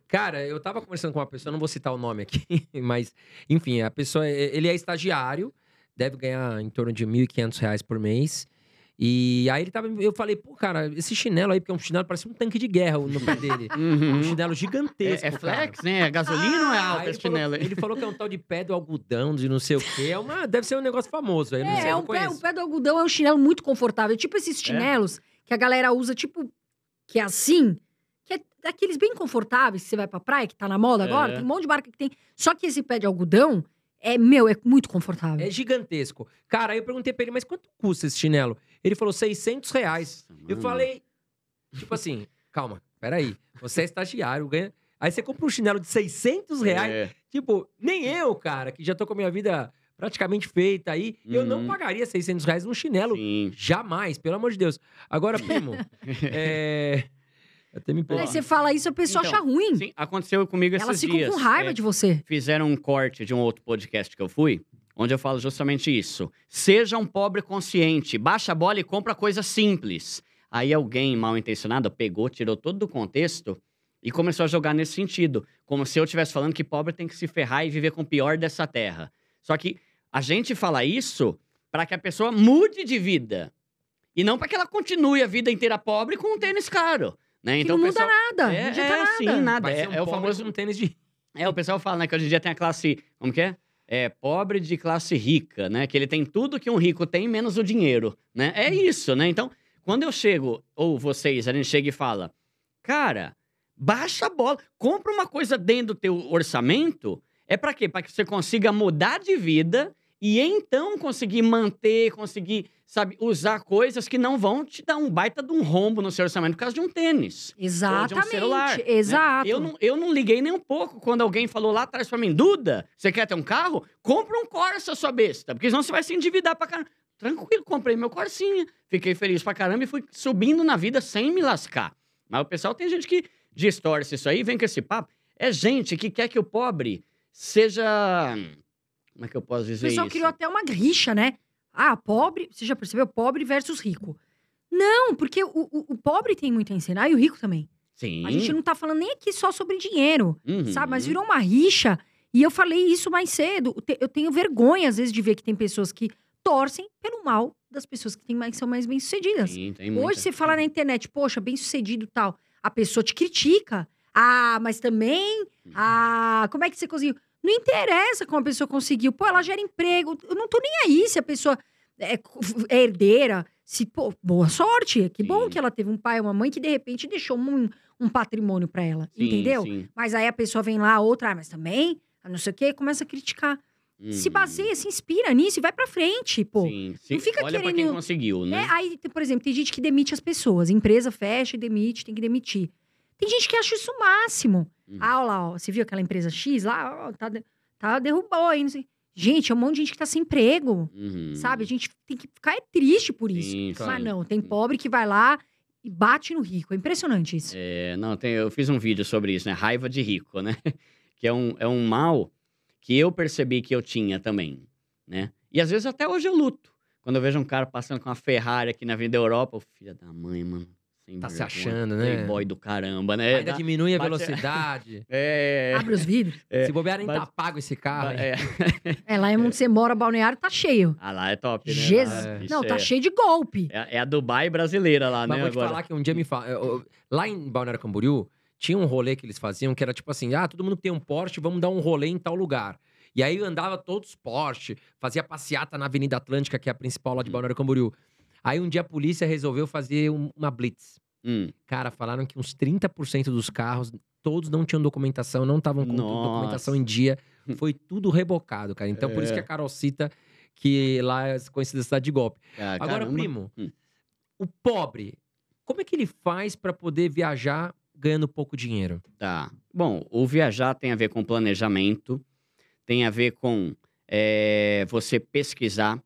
Cara, eu tava conversando com uma pessoa, não vou citar o nome aqui, mas, enfim, a pessoa, ele é estagiário, deve ganhar em torno de 1.500 reais por mês. E aí ele tava, eu falei, pô, cara, esse chinelo aí, porque é um chinelo, parece um tanque de guerra no pé dele. Uhum. Um chinelo gigantesco, É, é cara. flex, né? É gasolina ou é Aí alta esse falou, chinelo? aí? ele falou que é um tal de pé do algodão, de não sei o quê. É uma, deve ser um negócio famoso aí, não sei, É, um pé, o pé do algodão é um chinelo muito confortável. Tipo esses chinelos que a galera usa, tipo, que é assim, que é daqueles bem confortáveis que você vai pra praia, que tá na moda agora. É. Tem um monte de marca que tem. Só que esse pé de algodão é, meu, é muito confortável. É gigantesco. Cara, aí eu perguntei pra ele, mas quanto custa esse chinelo? Ele falou 600 reais. Eu Mano. falei, tipo assim, calma, peraí. Você é estagiário, ganha. Aí você compra um chinelo de 600 reais. É. Tipo, nem eu, cara, que já tô com a minha vida praticamente feita aí, eu não Uhum. pagaria 600 reais num chinelo. Sim. Jamais, pelo amor de Deus. Agora, primo, é. Eu até me Aí você fala isso, a pessoa Então, acha ruim. Sim, aconteceu comigo esses Elas ficam dias. com raiva É, de você. Fizeram um corte de um outro podcast que eu fui, onde eu falo justamente isso. Seja um pobre consciente, baixa a bola e compra coisa simples. Aí alguém mal intencionado pegou, tirou todo do contexto e começou a jogar nesse sentido. Como se eu estivesse falando que pobre tem que se ferrar e viver com o pior dessa terra. Só que a gente fala isso para que a pessoa mude de vida. E não para que ela continue a vida inteira pobre com um tênis caro. Né? Que Então, não o muda pessoal... nada. É, não é, nada. sim, nada. Vai É, um é o famoso com tênis de. é, o pessoal fala, né, que hoje em dia tem a classe, como que é? É, pobre de classe rica, né? Que ele tem tudo que um rico tem, menos o dinheiro, né? É isso, né? Então, quando eu chego, ou vocês, a gente chega e fala, cara, baixa a bola, compra uma coisa dentro do teu orçamento, é pra quê? Pra que você consiga mudar de vida e então conseguir manter, conseguir, sabe, usar coisas que não vão te dar um baita de um rombo no seu orçamento por causa de um tênis ou de Exatamente. um celular. né? Exato. Eu não, eu não liguei nem um pouco quando alguém falou lá atrás pra mim, Duda, você quer ter um carro? Compra um Corsa, sua besta, porque senão você vai se endividar pra caramba. Tranquilo, comprei meu Corsinha, fiquei feliz pra caramba e fui subindo na vida sem me lascar. Mas o pessoal tem gente que distorce isso aí, vem com esse papo. É gente que quer que o pobre seja... Como é que eu posso O dizer pessoal isso? criou até uma rixa, né? Ah, pobre, você já percebeu? Pobre versus rico. Não, porque o, o- o pobre tem muito a ensinar e o rico também. Sim. A gente não tá falando nem aqui só sobre dinheiro, Uhum. sabe? Mas virou uma rixa. E eu falei isso mais cedo. Eu tenho vergonha, às vezes, de ver que tem pessoas que torcem pelo mal das pessoas que, têm mais, que são mais bem-sucedidas. Sim, tem Hoje você fala na internet, poxa, bem-sucedido e tal. A pessoa te critica. Ah, mas também. Uhum. Ah, como é que você conseguiu? Não interessa como a pessoa conseguiu. Pô, ela gera emprego. Eu não tô nem aí se a pessoa é, é herdeira. Se, pô, boa sorte. Que bom Sim. que ela teve um pai ou uma mãe que de repente deixou um, um patrimônio pra ela. Sim, entendeu? sim. Mas aí a pessoa vem lá, outra, ah, mas também, não sei o quê, começa a criticar. Se Uhum. baseia, se inspira nisso e vai pra frente, pô. Sim, sim. não fica Olha pra quem querendo- conseguiu, né? É, aí, por exemplo, tem gente que demite as pessoas. Empresa fecha e demite, tem que demitir. Tem gente que acha isso o máximo. Uhum. Ah, olha lá, ó, você viu aquela empresa X lá? Ó, tá, tá derrubou aí, não sei. Gente, é um monte de gente que tá sem emprego, Uhum. sabe? A gente tem que ficar é triste por isso. Sim, Mas não, tem pobre que vai lá e bate no rico. É impressionante isso. É, não, tem, eu fiz um vídeo sobre isso, né? Raiva de rico, né? Que é um, é um mal que eu percebi que eu tinha também, né? E às vezes até hoje eu luto. Quando eu vejo um cara passando com uma Ferrari aqui na Avenida Europa, eu, filha da mãe, mano. Sem Tá se achando, né? Playboy do caramba, né? Ainda Dá- diminui a bate- velocidade. É, Abre os vidros. É, Se bobear, nem mas- tá pago esse carro. é. É, lá onde você mora, balneário, tá cheio. Ah, lá é top, né? Jesus. Não, tá é, cheio de golpe. É, é a Dubai brasileira lá, Mas né? vou te agora. falar que um dia me fala. Lá em Balneário Camboriú, Tinha um rolê que eles faziam que era tipo assim: ah, todo mundo tem um Porsche, vamos dar um rolê em tal lugar. E aí andava todos Porsche, fazia passeata na Avenida Atlântica, que é a principal lá de Balneário Camboriú. Aí um dia a polícia resolveu fazer um- uma blitz. Hum. Cara, falaram que uns 30% dos carros, todos não tinham documentação, não estavam com documentação em dia. Foi tudo rebocado, cara. Então, por isso que a Carol cita que lá é conhecida cidade de golpe. Ah, Agora, caramba. primo, Hum. o pobre, como é que ele faz pra poder viajar ganhando pouco dinheiro? Tá. Bom, o viajar tem a ver com planejamento, tem a ver com é, você pesquisar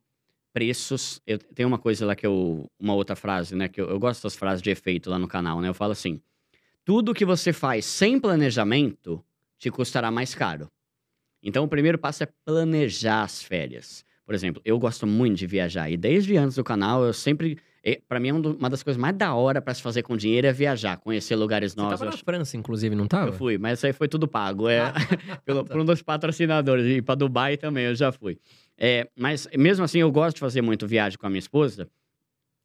preços. Eu tenho uma coisa lá que eu. Uma outra frase, né? Que eu, eu gosto das frases de efeito lá no canal, né? Eu falo assim: tudo que você faz sem planejamento te custará mais caro. Então, o primeiro passo é planejar as férias. Por exemplo, eu gosto muito de viajar e desde antes do canal eu sempre. Para mim, é um uma das coisas mais da hora para se fazer com dinheiro é viajar, conhecer lugares Você novos. tava Eu na França, inclusive, não tava? eu fui, mas aí foi tudo pago. É, Ah, pelo, por um dos patrocinadores. E para Dubai também, eu já fui. É, mas mesmo assim, eu gosto de fazer muito viagem com a minha esposa.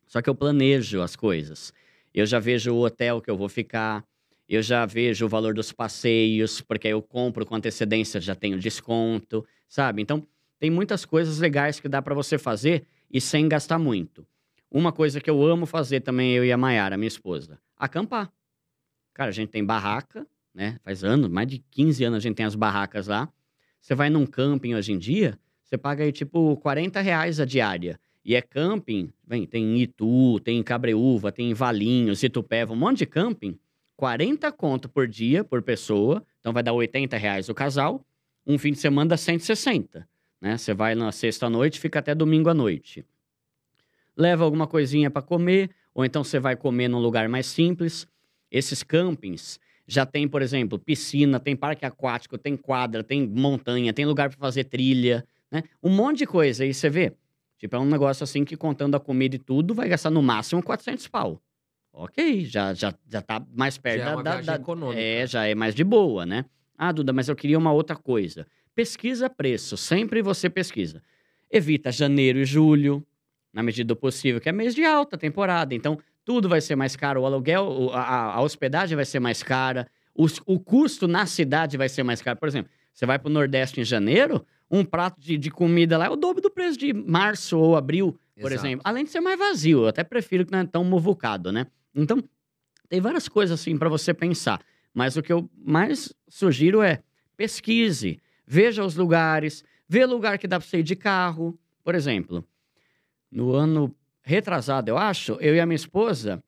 Só que eu planejo as coisas. Eu já vejo o hotel que eu vou ficar. Eu já vejo o valor dos passeios, porque eu compro com antecedência, já tenho desconto, sabe? Então, tem muitas coisas legais que dá para você fazer e sem gastar muito. Uma coisa que eu amo fazer também, eu e a Mayara, minha esposa, acampar. Cara, a gente tem barraca, né? Faz anos, mais de 15 anos a gente tem as barracas lá. Você vai num camping hoje em dia, você paga aí tipo 40 reais a diária. E é camping, tem em Itu, tem em Cabreúva, tem em Valinhos, Itupeva, um monte de camping. 40 conto por dia, por pessoa. Então vai dar 80 reais o casal. Um fim de semana dá 160. Né? Você vai na sexta-noite, fica até domingo à noite. Leva alguma coisinha para comer, ou então você vai comer num lugar mais simples. Esses campings já tem, por exemplo, piscina, tem parque aquático, tem quadra, tem montanha, tem lugar para fazer trilha, né? Um monte de coisa. Aí você vê. Tipo, é um negócio assim que contando a comida e tudo, vai gastar no máximo 400 pau. Ok, já, já, já tá mais perto Já é da- uma da, da- econômica. É, já é mais de boa, né? Ah, Duda, mas eu queria uma outra coisa. Pesquisa preço, sempre você pesquisa. Evita janeiro e julho, na medida do possível, que é mês de alta temporada. Então, tudo vai ser mais caro. O aluguel, a- a hospedagem vai ser mais cara. os- o custo na cidade vai ser mais caro. Por exemplo, você vai para o Nordeste em janeiro, um prato de, de comida lá é o dobro do preço de março ou abril, por Exato. exemplo. Além de ser mais vazio, eu até prefiro que não é tão muvucado, né? Então, tem várias coisas assim para você pensar. Mas o que eu mais sugiro é pesquise, veja os lugares, vê lugar que dá para você ir de carro. Por exemplo, no ano retrasado, eu acho, eu e a minha esposa,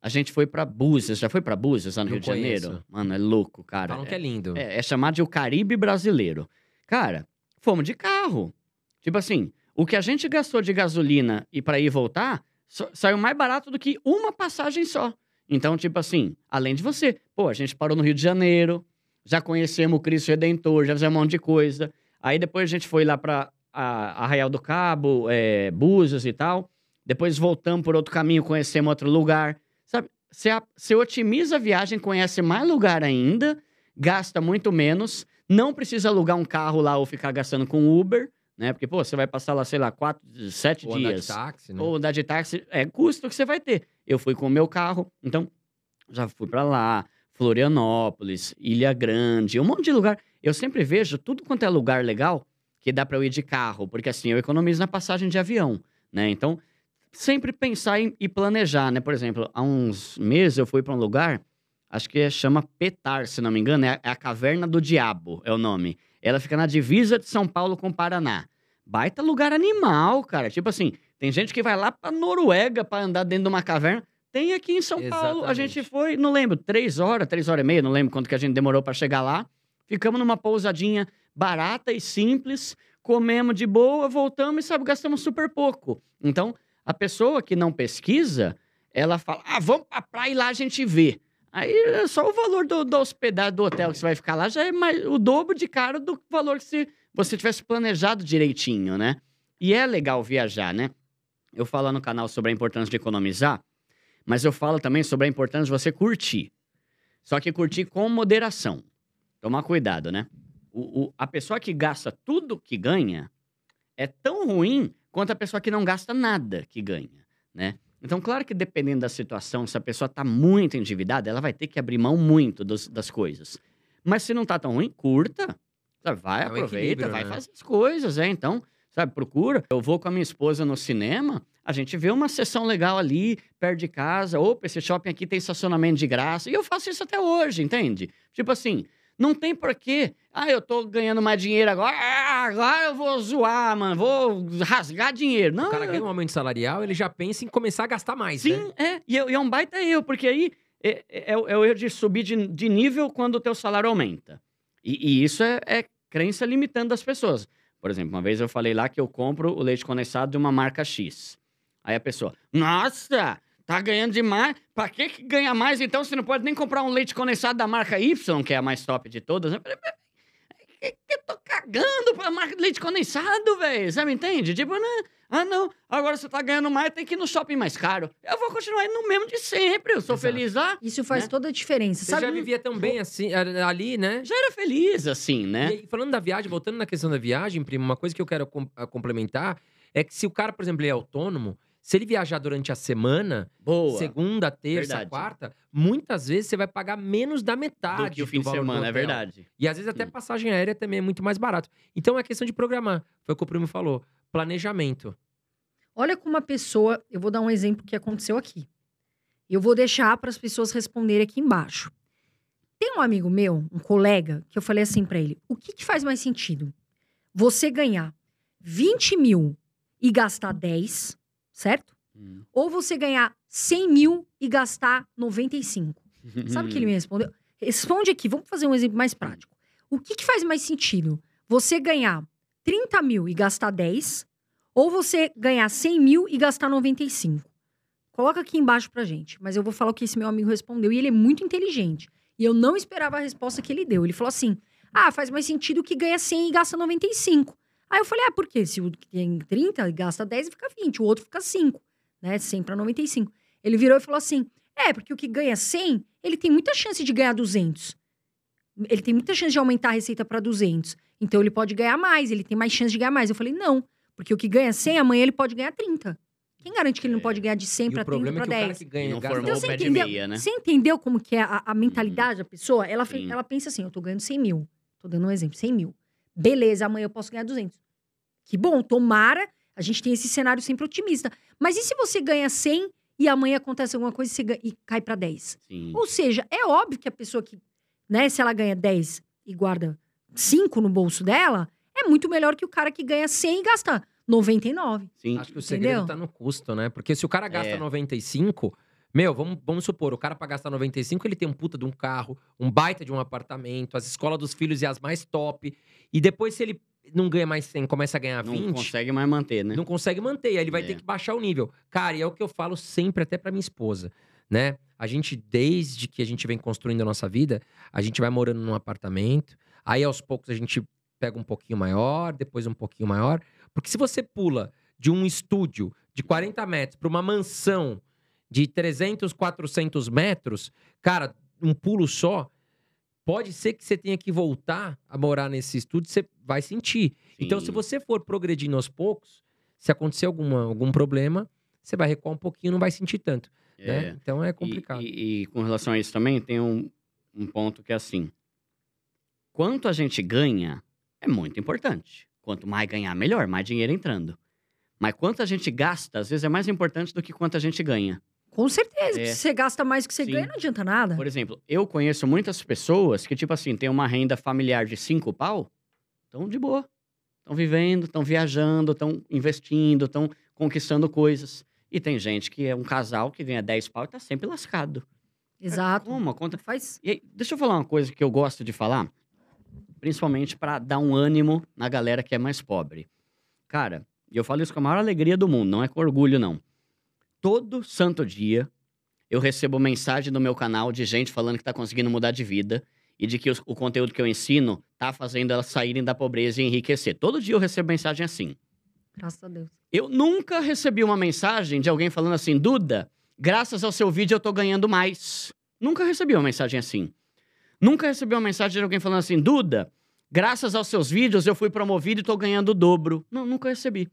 a gente foi para Búzios. Já foi para Búzios, lá no Não Rio de Janeiro? Mano, é louco, cara. Falam que é lindo. É, é chamado de o Caribe brasileiro. Cara, fomos de carro. Tipo assim, o que a gente gastou de gasolina e para ir voltar só- saiu mais barato do que uma passagem só. Então, tipo assim, além de você, pô, a gente parou no Rio de Janeiro, já conhecemos o Cristo Redentor, já fizemos um monte de coisa. Aí depois a gente foi lá pra a- Arraial do Cabo, é, Búzios e tal. Depois voltamos por outro caminho, conhecemos outro lugar. Sabe, você otimiza a viagem, conhece mais lugar ainda, gasta muito menos, não precisa alugar um carro lá ou ficar gastando com Uber, né? Porque, pô, você vai passar lá, sei lá, quatro, sete Ou andar de dias. táxi, né? Ou andar de táxi, é custo que você vai ter. Eu fui com o meu carro, então já fui pra lá, Florianópolis, Ilha Grande, um monte de lugar. Eu sempre vejo tudo quanto é lugar legal que dá pra eu ir de carro, porque assim eu economizo na passagem de avião, né? Então, sempre pensar e planejar, né? Por exemplo, há uns meses eu fui pra um lugar, acho que é- chama Petar, se não me engano, é a, é a Caverna do Diabo, é o nome. Ela fica na divisa de São Paulo com Paraná. Baita lugar animal, cara. Tipo assim, tem gente que vai lá pra Noruega pra andar dentro de uma caverna. Tem aqui em São Paulo. A gente Exatamente. foi, não lembro, três horas, três horas e meia, não lembro quanto que a gente demorou pra chegar lá. Ficamos numa pousadinha barata e simples, comemos de boa, voltamos e, sabe, gastamos super pouco. Então, a pessoa que não pesquisa, ela fala, ah, vamos pra praia e lá a gente vê. Aí, é só o valor do, da hospedagem do hotel que você vai ficar lá já é mais, o dobro de caro do valor que se você tivesse planejado direitinho, né? E é legal viajar, né? Eu falo no canal sobre a importância de economizar, mas eu falo também sobre a importância de você curtir. Só que curtir com moderação. Tomar cuidado, né? O, o- a pessoa que gasta tudo que ganha é tão ruim quanto a pessoa que não gasta nada que ganha, né? Então, claro que dependendo da situação, se a pessoa está muito endividada, ela vai ter que abrir mão muito dos- das coisas. Mas se não está tão ruim, curta. Sabe? Vai, É um aproveita, vai né? fazer as coisas, é. Então, sabe, procura. Eu vou com a minha esposa no cinema, a gente vê uma sessão legal ali, perto de casa. Opa, esse shopping aqui tem estacionamento de graça. E eu faço isso até hoje, entende? Tipo assim, não tem porquê. Ah, eu tô ganhando mais dinheiro agora. ah, agora eu vou zoar, mano. Vou rasgar dinheiro. Não, O cara ganha um aumento salarial, ele já pensa em começar a gastar mais, né? Sim, é. E, é- e é um baita erro, porque aí é, é, é o é o erro de subir de, de nível quando o teu salário aumenta. E, e isso é, é crença limitando das pessoas. Por exemplo, uma vez eu falei lá que eu compro o leite condensado de uma marca X. Aí a pessoa, nossa, tá ganhando demais. Pra que, que ganha mais então? Você não pode nem comprar um leite condensado da marca Y, que é a mais top de todas. Eu falei, "Mas que- que eu tô cagando pra marca de leite condensado, velho. Você me entende? Tipo, né? Ah, não. Agora você tá ganhando mais, tem que ir no shopping mais caro. Eu vou continuar indo no mesmo de sempre. Eu sou Exato. feliz lá. Isso faz Né? toda a diferença. Você Sabe já vivia tão bem assim, ali, né? Já era feliz, assim, né? E falando da viagem, voltando na questão da viagem, primo, uma coisa que eu quero complementar é que se o cara, por exemplo, ele é autônomo, se ele viajar durante a semana, Boa. segunda, terça, Verdade. quarta, muitas vezes você vai pagar menos da metade do que o fim de semana, é verdade. E às vezes até Hum. passagem aérea também é muito mais barato. Então é questão de programar. Foi o que o primo falou. Planejamento. Olha como uma pessoa. Eu vou dar um exemplo que aconteceu aqui. Eu vou deixar para as pessoas responderem aqui embaixo. Tem um amigo meu, um colega, que eu falei assim para ele: o que, que faz mais sentido? Você ganhar 20 mil e gastar 10, certo? Hum. Ou você ganhar 100 mil e gastar 95? Sabe o que ele me respondeu? Responde aqui, vamos fazer um exemplo mais prático. O que, que faz mais sentido? Você ganhar 30 mil e gastar 10, ou você ganhar 100 mil e gastar 95? Coloca aqui embaixo pra gente. Mas eu vou falar o que esse meu amigo respondeu. E ele é muito inteligente. E eu não esperava a resposta que ele deu. Ele falou assim: Ah, faz mais sentido que ganha 100 e gasta 95. Aí eu falei: Ah, por quê? Se o que tem 30 e gasta 10, fica 20. O outro fica 5. Né? 100 pra 95. Ele virou e falou assim: É, porque o que ganha 100, ele tem muita chance de ganhar 200. Ele tem muita chance de aumentar a receita para 200. Então ele pode ganhar mais, ele tem mais chance de ganhar mais. Eu falei: Não, porque o que ganha 100, amanhã ele pode ganhar 30. Quem garante que ele não É. pode ganhar de 100 E para o 30 problema é para que o cara 10? que ganha Não gasta Então você entendeu, meia, né? você entendeu como que é a, a mentalidade da pessoa? Ela, Sim. ela pensa assim, eu tô ganhando 100 mil. Tô dando um exemplo, 100 mil. Beleza, amanhã eu posso ganhar 200. Que bom, tomara. A gente tem esse cenário sempre otimista. Mas e se você ganha 100 e amanhã acontece alguma coisa e, você ganha- e cai para 10? Sim. Ou seja, é óbvio que a pessoa que, né, se ela ganha 10 e guarda 5 no bolso dela, é muito melhor que o cara que ganha 100 e gasta 99. Sim. Acho que o segredo Entendeu? tá no custo, né? Porque se o cara gasta É. 95, meu, vamos, vamos supor, o cara pra gastar 95, ele tem um puta de um carro, um baita de um apartamento, as escolas dos filhos e as mais top. E depois, se ele não ganha mais 100, começa a ganhar Não 20, consegue mais manter, né? não consegue manter. Aí ele vai É. ter que baixar o nível. Cara, e é o que eu falo sempre, até pra minha esposa, né? A gente, desde que a gente vem construindo a nossa vida, a gente vai morando num apartamento, aí aos poucos a gente pega um pouquinho maior, depois um pouquinho maior. Porque se você pula de um estúdio de 40 metros pra uma mansão de 300, 400 metros, cara, um pulo só, pode ser que você tenha que voltar a morar nesse estúdio, você vai sentir. Então, se Sim. você for progredindo aos poucos, se acontecer alguma, algum problema, você vai recuar um pouquinho, não vai sentir tanto. Né? É. Então é E- complicado. E, e com relação a isso também, tem um, um ponto que é assim: quanto a gente ganha é muito importante. Quanto mais ganhar, melhor, mais dinheiro entrando. Mas quanto a gente gasta, às vezes é mais importante do que quanto a gente ganha. Com certeza. É. Se você gasta mais do que você Sim. ganha, não adianta nada. Por exemplo, eu conheço muitas pessoas que, tipo assim, tem uma renda familiar de cinco pau, estão de boa. Estão vivendo, estão viajando, estão investindo, estão conquistando coisas. E tem gente que é um casal que ganha 10 pau e tá sempre lascado. Exato. Como? A conta Faz. Aí, deixa eu falar uma coisa que eu gosto de falar, principalmente para dar um ânimo na galera que é mais pobre. Cara, e eu falo isso com a maior alegria do mundo, não é com orgulho, não. Todo santo dia eu recebo mensagem no meu canal de gente falando que tá conseguindo mudar de vida e de que os- o conteúdo que eu ensino tá fazendo elas saírem da pobreza e enriquecer. Todo dia eu recebo mensagem assim. Graças a Deus. Eu nunca recebi uma mensagem de alguém falando assim, Duda, graças ao seu vídeo eu tô ganhando mais. Nunca recebi uma mensagem assim. Nunca recebi uma mensagem de alguém falando assim, Duda, graças aos seus vídeos eu fui promovido e tô ganhando o dobro. Não, nunca recebi.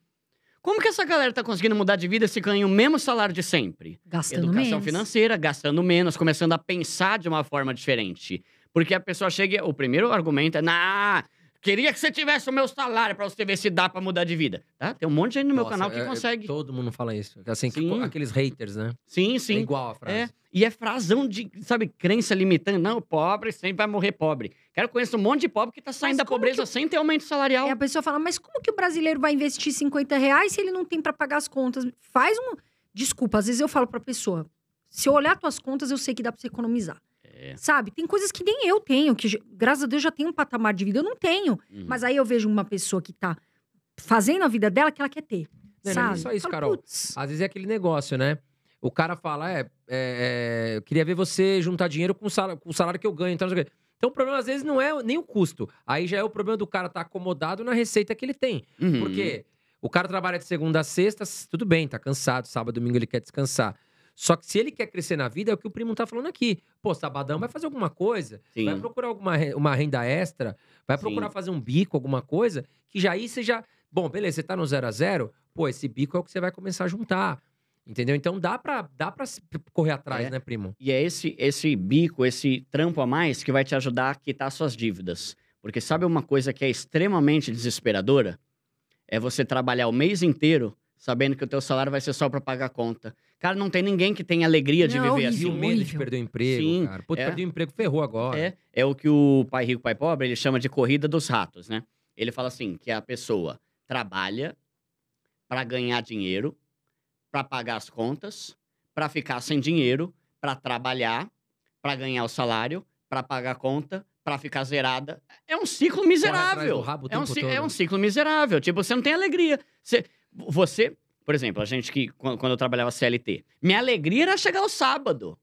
Como que essa galera tá conseguindo mudar de vida se ganha o mesmo salário de sempre? Gastando Educação menos. financeira, gastando menos, começando a pensar de uma forma diferente. Porque a pessoa chega, o primeiro argumento é, nah, queria que você tivesse o meu salário pra você ver se dá pra mudar de vida. Tá? Tem um monte de gente no meu Nossa, canal que é- é- consegue. Todo mundo fala isso. Assim, que- Sim. aqueles haters, né? Sim, É sim. igual a frase. É, e é frasão de, sabe, crença limitante. Não, pobre sempre vai morrer pobre. Cara, eu conheço um monte de pobre que tá saindo da pobreza sem ter aumento salarial. Aí a pessoa fala, mas como que o brasileiro vai investir 50 reais se ele não tem pra pagar as contas? Faz um. Desculpa, às vezes eu falo pra pessoa: se eu olhar tuas contas, eu sei que dá pra você economizar. É. Sabe? Tem coisas que nem eu tenho, que graças a Deus já tem um patamar de vida, eu não tenho. Uhum. Mas aí eu vejo uma pessoa que tá fazendo a vida dela que ela quer ter. Não, não é sabe? só isso, Falo, Carol. "Putz, Às vezes é aquele negócio, né? O cara fala, é, é, é, eu queria ver você juntar dinheiro com o salário, com o salário que eu ganho. Então, não sei o quê. então o problema às vezes não é nem o custo. Aí já é o problema do cara estar acomodado na receita que ele tem. Uhum. Porque o cara trabalha de segunda a sexta, tudo bem, tá cansado, sábado, domingo ele quer descansar. Só que se ele quer crescer na vida, é o que o primo tá falando aqui. Pô, sabadão vai fazer alguma coisa, Sim. vai procurar alguma uma renda extra, vai Sim. procurar fazer um bico, alguma coisa, que já aí você já. Bom, beleza, você tá no zero a zero, pô, esse bico é o que você vai começar a juntar. Entendeu? Então dá pra, dá pra correr atrás, É. né, primo? E é esse, esse bico, esse trampo a mais que vai te ajudar a quitar suas dívidas. Porque sabe uma coisa que é extremamente desesperadora? É você trabalhar o mês inteiro sabendo que o teu salário vai ser só pra pagar a conta. Cara, não tem ninguém que tenha alegria de Não, viver horrível, E o assim. medo de perder o emprego, Sim, cara. Pô, é. perdi o emprego, ferrou agora. É, é o que o pai rico, pai pobre, ele chama de corrida dos ratos, né? Ele fala assim, que a pessoa trabalha pra ganhar dinheiro, pra pagar as contas, pra ficar sem dinheiro, pra trabalhar, pra ganhar o salário, pra pagar a conta, pra ficar zerada. É um ciclo atrás miserável. do rabo o É um, tempo ci- todo. é um ciclo miserável. Tipo, você não tem alegria. Você, você, por exemplo, a gente que, quan- quando eu trabalhava CLT, minha alegria era chegar ao sábado.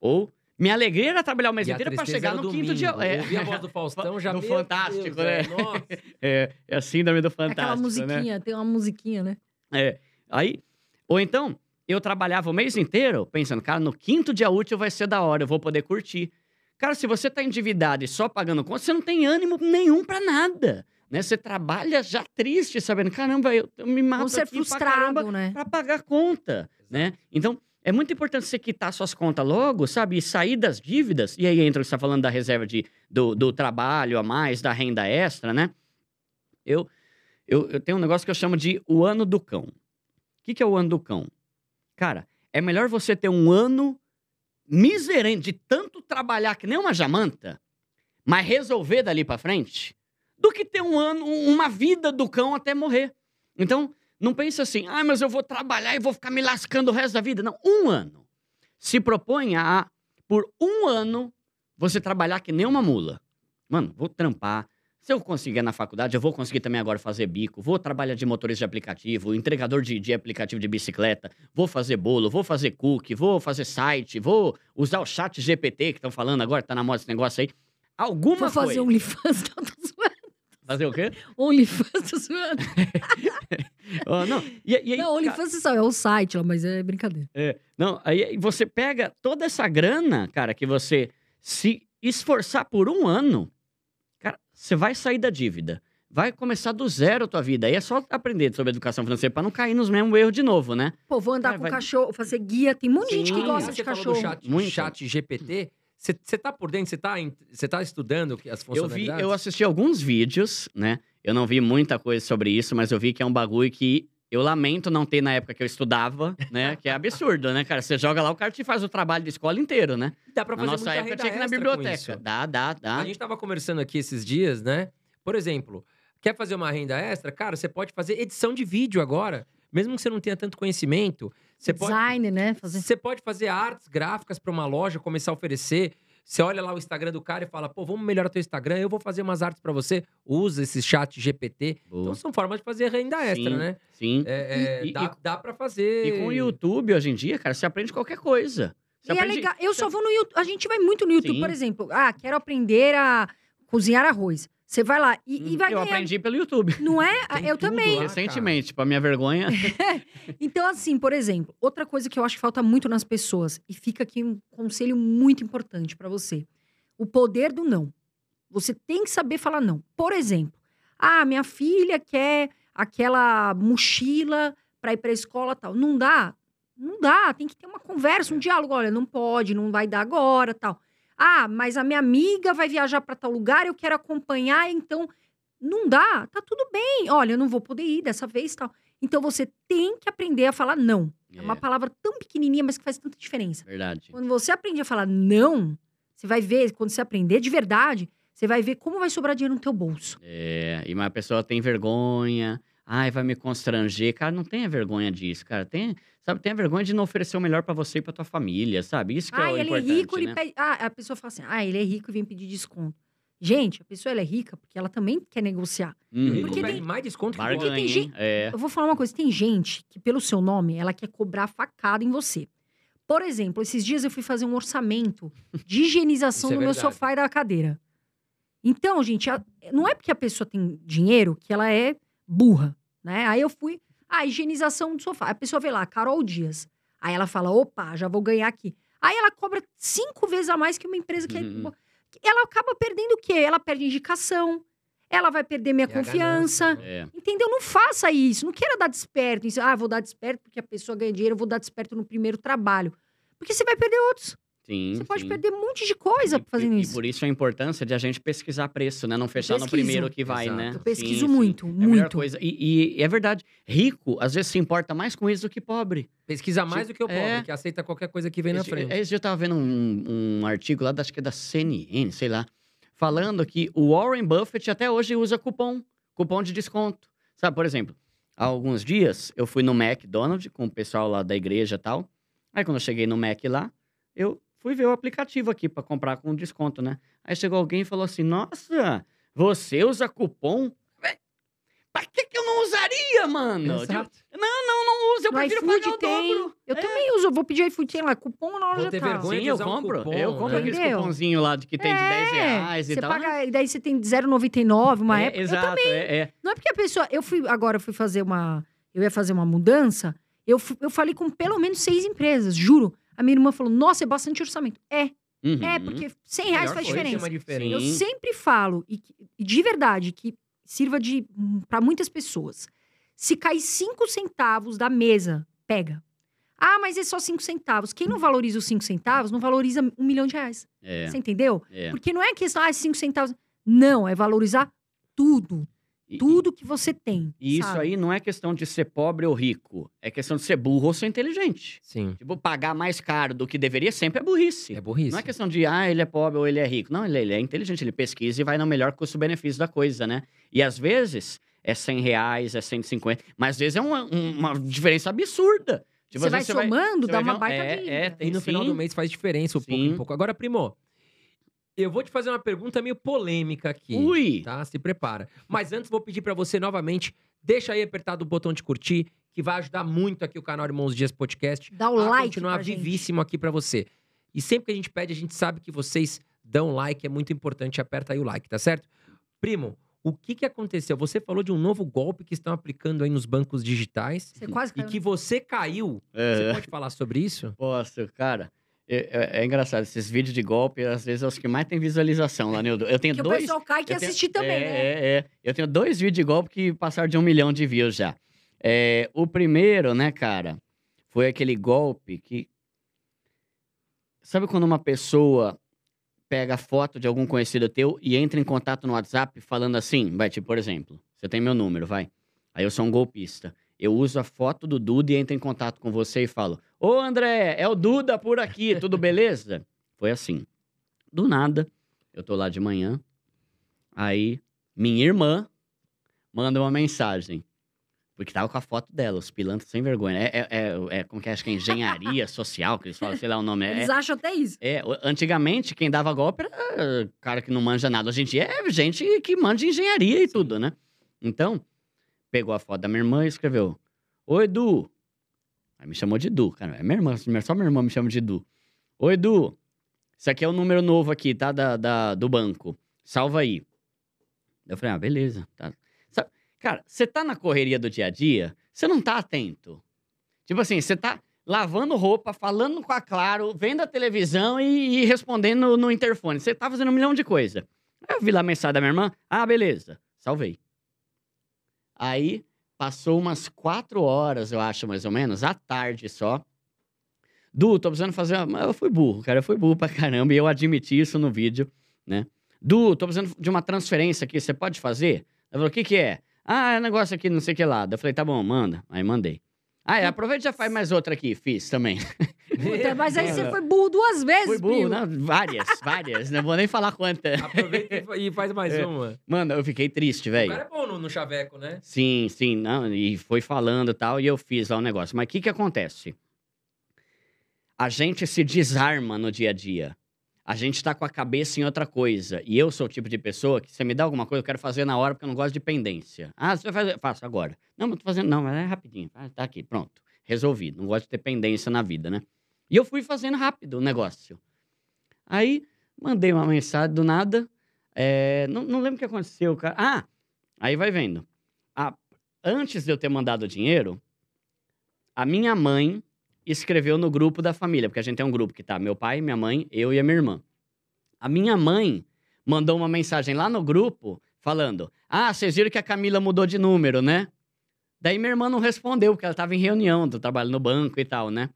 Ou minha alegria era trabalhar o mês E inteiro pra tristeza chegar era no quinto dia. domingo. É. Ouvir a voz do Faustão já meu Fantástico, Deus, né? é, Nossa. É, é a síndrome do Aquela fantástico, né? musiquinha, tem uma musiquinha, né? É. Aí, ou então, eu trabalhava o mês inteiro pensando, cara, no quinto dia útil vai ser da hora, eu vou poder curtir. Cara, se você tá endividado e só pagando conta, você não tem ânimo nenhum pra nada. Né? Você trabalha já triste, sabendo, caramba, eu, eu me mato ser aqui pra caramba frustrado, né? pra pagar conta, né? Então, é muito importante você quitar suas contas logo, sabe? E sair das dívidas. E aí entra o que você tá falando da reserva de, do, do trabalho a mais, da renda extra, né? Eu, eu, eu tenho um negócio que eu chamo de o ano do cão. O que, que é o ano do cão? Cara, é melhor você ter um ano miserente de tanto trabalhar que nem uma jamanta, mas resolver dali pra frente, do que ter um ano, uma vida do cão até morrer. Então, não pense assim, ah, mas eu vou trabalhar e vou ficar me lascando o resto da vida. Não, um ano. Se proponha a, por um ano, você trabalhar que nem uma mula. Mano, vou trampar. Se eu conseguir na faculdade, eu vou conseguir também agora fazer bico. Vou trabalhar de motorista de aplicativo, entregador de, de aplicativo de bicicleta. Vou fazer bolo, vou fazer cookie, vou fazer site, vou usar o chat GPT que estão falando agora, tá na moda esse negócio aí. Alguma Vou fazer coisa. OnlyFans, não, tô zoando. Fazer o quê? OnlyFans, tô zoando. Ah, não. E, e aí, Não, OnlyFans você sabe, é o site mas é brincadeira. É, não, aí você pega toda essa grana, cara, que você se esforçar por um ano, cara, você vai sair da dívida. Vai começar do zero a tua vida. Aí é só aprender sobre educação financeira pra não cair nos mesmos erros de novo, né? Pô, vou andar Cara, com vai- cachorro, fazer guia. Tem um monte de gente que gosta Você de falou cachorro. do chat, Muito. chat GPT. Você tá por dentro? Você tá, tá estudando as Eu vi, funcionalidades? eu assisti alguns vídeos, né? Eu não vi muita coisa sobre isso, mas eu vi que é um bagulho que eu lamento não ter na época que eu estudava, né? Que é absurdo, né, cara? Você joga lá, o cara te faz o trabalho de escola inteiro, né? Dá pra Na fazer nossa muita época tinha que ir na biblioteca. Dá, dá, dá. A gente tava conversando aqui esses dias, né? Por exemplo, quer fazer uma renda extra? Cara, você pode fazer edição de vídeo agora. Mesmo que você não tenha tanto conhecimento, você pode, Design, né? Fazer... você pode fazer artes gráficas para uma loja, começar a oferecer. Você olha lá o Instagram do cara e fala, pô, vamos melhorar teu Instagram, eu vou fazer umas artes para você. Usa esse chat GPT. Boa. Então são formas de fazer renda extra, Sim, né? Sim. É, é, E- e- dá, dá para fazer. E com o YouTube, hoje em dia, cara, você aprende qualquer coisa. Você E é aprende... legal. Eu só vou no YouTube. A gente vai muito no YouTube, Sim. por exemplo. Ah, quero aprender a cozinhar arroz. Você vai lá e, e vai Hum, Eu ganhar. aprendi pelo YouTube. Não é? Ah, Tem Eu também. lá. Recentemente, pra minha vergonha. Então, assim, por exemplo, outra coisa que eu acho que falta muito nas pessoas, e fica aqui um conselho muito importante pra você: o poder do não. Você tem que saber falar não. Por exemplo, ah, minha filha quer aquela mochila para ir para a escola tal. Não dá. Não dá, tem que ter uma conversa, um diálogo. Olha, não pode, não vai dar agora, tal. Ah, mas a minha amiga vai viajar para tal lugar, eu quero acompanhar, então não dá, tá tudo bem. Olha, eu não vou poder ir dessa vez, tal. Então você tem que aprender a falar não. É, uma palavra tão pequenininha, mas que faz tanta diferença. Verdade. Quando você aprende a falar não, você vai ver, quando você aprender de verdade, você vai ver como vai sobrar dinheiro no teu bolso. É, e uma pessoa tem vergonha, ai, vai me constranger. Cara, não tenha vergonha disso, cara. Tem, sabe, tenha vergonha de não oferecer o melhor para você e pra tua família, sabe? Isso que ah, é o ele importante, é rico, né? ele pede... Ah, a pessoa fala assim, ah, ele é rico e vem pedir desconto. Gente, a pessoa ela é rica porque ela também quer negociar. E Uhum. Porque tem- mais desconto que tem gente- É. Eu vou falar uma coisa, tem gente que pelo seu nome, ela quer cobrar facada em você. Por exemplo, esses dias eu fui fazer um orçamento de higienização Isso é meu sofá e da cadeira. Então, gente, a- não é porque a pessoa tem dinheiro que ela é burra, né? Aí eu fui, ah, higienização do sofá. A pessoa vê lá, Carol Dias. Aí ela fala, opa, já vou ganhar aqui. Aí ela cobra cinco vezes a mais que uma empresa que é... Uhum. Ela acaba perdendo o quê? Ela perde indicação, ela vai perder minha É a confiança. né? É. Entendeu? Não faça isso. Não queira dar desperto. Ah, vou dar desperto porque a pessoa ganha dinheiro, eu vou dar desperto no primeiro trabalho. Porque você vai perder outros. Sim, Você pode sim. perder um monte de coisa E- fazendo e, isso. E por isso a importância de a gente pesquisar preço, né? Não fechar no primeiro que vai, Exato. né? Eu pesquiso Sim, sim. muito, É a melhor muito. coisa. E, e é verdade, rico às vezes se importa mais com isso do que pobre. Pesquisa mais do que o pobre, É. que aceita qualquer coisa que vem na Esse, frente. esse dia eu tava vendo um, um artigo lá, da- acho que é da CNN, sei lá, falando que o Warren Buffett até hoje usa cupom, cupom de desconto. Sabe, por exemplo, há alguns dias eu fui no McDonald's com o pessoal lá da igreja e tal. Aí quando eu cheguei no Mac lá, eu fui ver o aplicativo aqui pra comprar com desconto, né? Aí chegou alguém e falou assim: Nossa, você usa cupom? Pra que, que eu não usaria, mano? Tipo, Exato. não, não, não uso, eu No prefiro iFood pagar o tem. dobro. Eu É. também uso. Eu vou pedir iFood, tem lá, cupom na Vou loja ter tal. vergonha Sim, de eu usar um compro. cupom, eu né? compro aqueles Entendeu? cupomzinhos lá de que tem de 10 reais e você tal. paga, e daí você tem 0,99 uma é, época. Eu exato, é, é. Não é porque a pessoa. Eu fui. Agora eu fui fazer uma. Eu ia fazer uma mudança. Eu, eu falei com pelo menos seis empresas, juro. A minha irmã falou: Nossa, é bastante orçamento. É, Uhum. é, porque 100 reais faz diferença. uma diferença. Eu sempre falo, e, e de verdade, que sirva de para muitas pessoas. Se cair cinco centavos da mesa, pega. Ah, mas é só cinco centavos. Quem não valoriza os cinco centavos, não valoriza um milhão de reais. É, Você entendeu? é. Porque não é questão, ah, cinco centavos. Não, é valorizar tudo. E- Tudo que você tem. E isso sabe? aí não é questão de ser pobre ou rico. É questão de ser burro ou ser inteligente. Sim. Tipo, pagar mais caro do que deveria sempre é burrice. É burrice. Não é questão de, ah, ele é pobre ou ele é rico. Não, ele, ele é inteligente, ele pesquisa e vai no melhor custo-benefício da coisa, né? E às vezes é 100 reais, é 150, mas às vezes é uma, uma diferença absurda. Tipo, você vai somando, você dá vai uma ver um- baita é, é, tem E no final sim. do mês faz diferença um pouco em pouco. Agora, primo, eu vou te fazer uma pergunta meio polêmica aqui. Ui! Tá? Se prepara. Mas antes, vou pedir pra você novamente, deixa aí apertado o botão de curtir, que vai ajudar muito aqui o canal Irmãos Dias Podcast. Dá o a like continuar pra gente. vivíssimo aqui pra você. E sempre que a gente pede, a gente sabe que vocês dão like, é muito importante. Aperta aí o like, tá certo? Primo, o que que aconteceu? Você falou de um novo golpe que estão aplicando aí nos bancos digitais Você quase e caiu. que você caiu. Você É. pode falar sobre isso? Posso, cara. É, é- é engraçado, esses vídeos de golpe, às vezes, são os que mais tem visualização lá, Nildo. Eu tenho o dois. pessoal cai que assistir também, é, né? É, é. Eu tenho dois vídeos de golpe que passaram de um milhão de views já. É, o primeiro, né, cara, foi aquele golpe que. Sabe quando uma pessoa pega a foto de algum conhecido teu e entra em contato no WhatsApp falando assim? Vai, tipo, por exemplo, você tem meu número, vai. Aí eu sou um golpista. Eu uso a foto do Duda e entro em contato com você e falo: Ô André, é o Duda por aqui, tudo beleza? Foi assim. Do nada, eu tô lá de manhã, aí minha irmã manda uma mensagem. Porque tava com a foto dela, os pilantras sem vergonha. É, é, é, é como que é? Acho que é engenharia social, que eles falam, sei lá o nome. É, Eles acham até isso. é, antigamente, quem dava golpe era cara que não manja nada. Hoje em dia é gente que manja engenharia e tudo, né? Então, pegou a foto da minha irmã e escreveu: Oi, Edu. Aí me chamou de Edu, cara. É minha irmã, só minha irmã me chama de Edu. Oi, Edu. Isso aqui é o número novo aqui, tá? Da, da- do banco. Salva aí. Eu falei, ah, beleza. Tá. Sabe, cara, você tá na correria do dia a dia, você não tá atento. Tipo assim, você tá lavando roupa, falando com a Claro, vendo a televisão e, e respondendo no interfone. Você tá fazendo um milhão de coisa. Aí eu vi lá a mensagem da minha irmã. Ah, beleza. Salvei. Aí, Passou umas quatro horas, eu acho, mais ou menos, à tarde só. Du, tô precisando fazer. uma- Eu fui burro, cara. Eu fui burro pra caramba e eu admiti isso no vídeo, né? Du, tô precisando de uma transferência aqui, você pode fazer? Ela falou: o que que é? Ah, é um negócio aqui, não sei o que lá. Eu falei: tá bom, manda. Aí mandei. Ah, é, aproveita e já faz mais outra aqui. Fiz também. Puta, mas aí você foi burro duas vezes, Fui burro, primo. não, várias, várias. Não vou nem falar quanta. Aproveita e faz mais É. uma. Mano, eu fiquei triste, O velho. cara é bom no, no chaveco, né? Sim, sim, não, e foi falando e tal, e eu fiz lá o negócio. Mas o que que acontece? A gente se desarma no dia a dia. A gente tá com a cabeça em outra coisa. E eu sou o tipo de pessoa que, se você me dá alguma coisa, eu quero fazer na hora, porque eu não gosto de pendência. Ah, você vai fazer? Faço agora. Não, mas tô fazendo. Não, mas é rapidinho. Ah, tá aqui, pronto. Resolvido. Não gosto de ter pendência na vida, né? E eu fui fazendo rápido o negócio. Aí, mandei uma mensagem do nada. é, não, não lembro o que aconteceu, cara. Ah, aí vai vendo. Antes de eu ter mandado o dinheiro, a minha mãe escreveu no grupo da família, porque a gente tem um grupo que tá meu pai, minha mãe, eu e a minha irmã. A minha mãe mandou uma mensagem lá no grupo falando: Ah, vocês viram que a Camila mudou de número, né? Daí minha irmã não respondeu, porque ela tava em reunião do trabalho no banco e tal, né?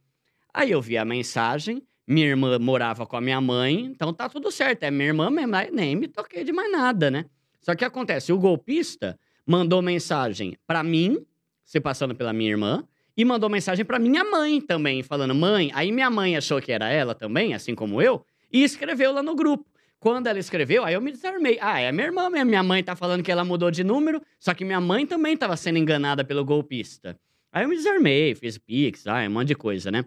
Aí eu vi a mensagem, minha irmã morava com a minha mãe, então tá tudo certo. É minha irmã mesmo, nem me toquei de mais nada, né? Só que acontece, o golpista mandou mensagem pra mim, se passando pela minha irmã, e mandou mensagem pra minha mãe também, falando: "Mãe". Aí minha mãe achou que era ela também, assim como eu, e escreveu lá no grupo. Quando ela escreveu, aí eu me desarmei. Ah, é minha irmã mesmo. Minha mãe tá falando que ela mudou de número, só que minha mãe também tava sendo enganada pelo golpista. Aí eu me desarmei, fiz pix, ah, um monte de coisa, né?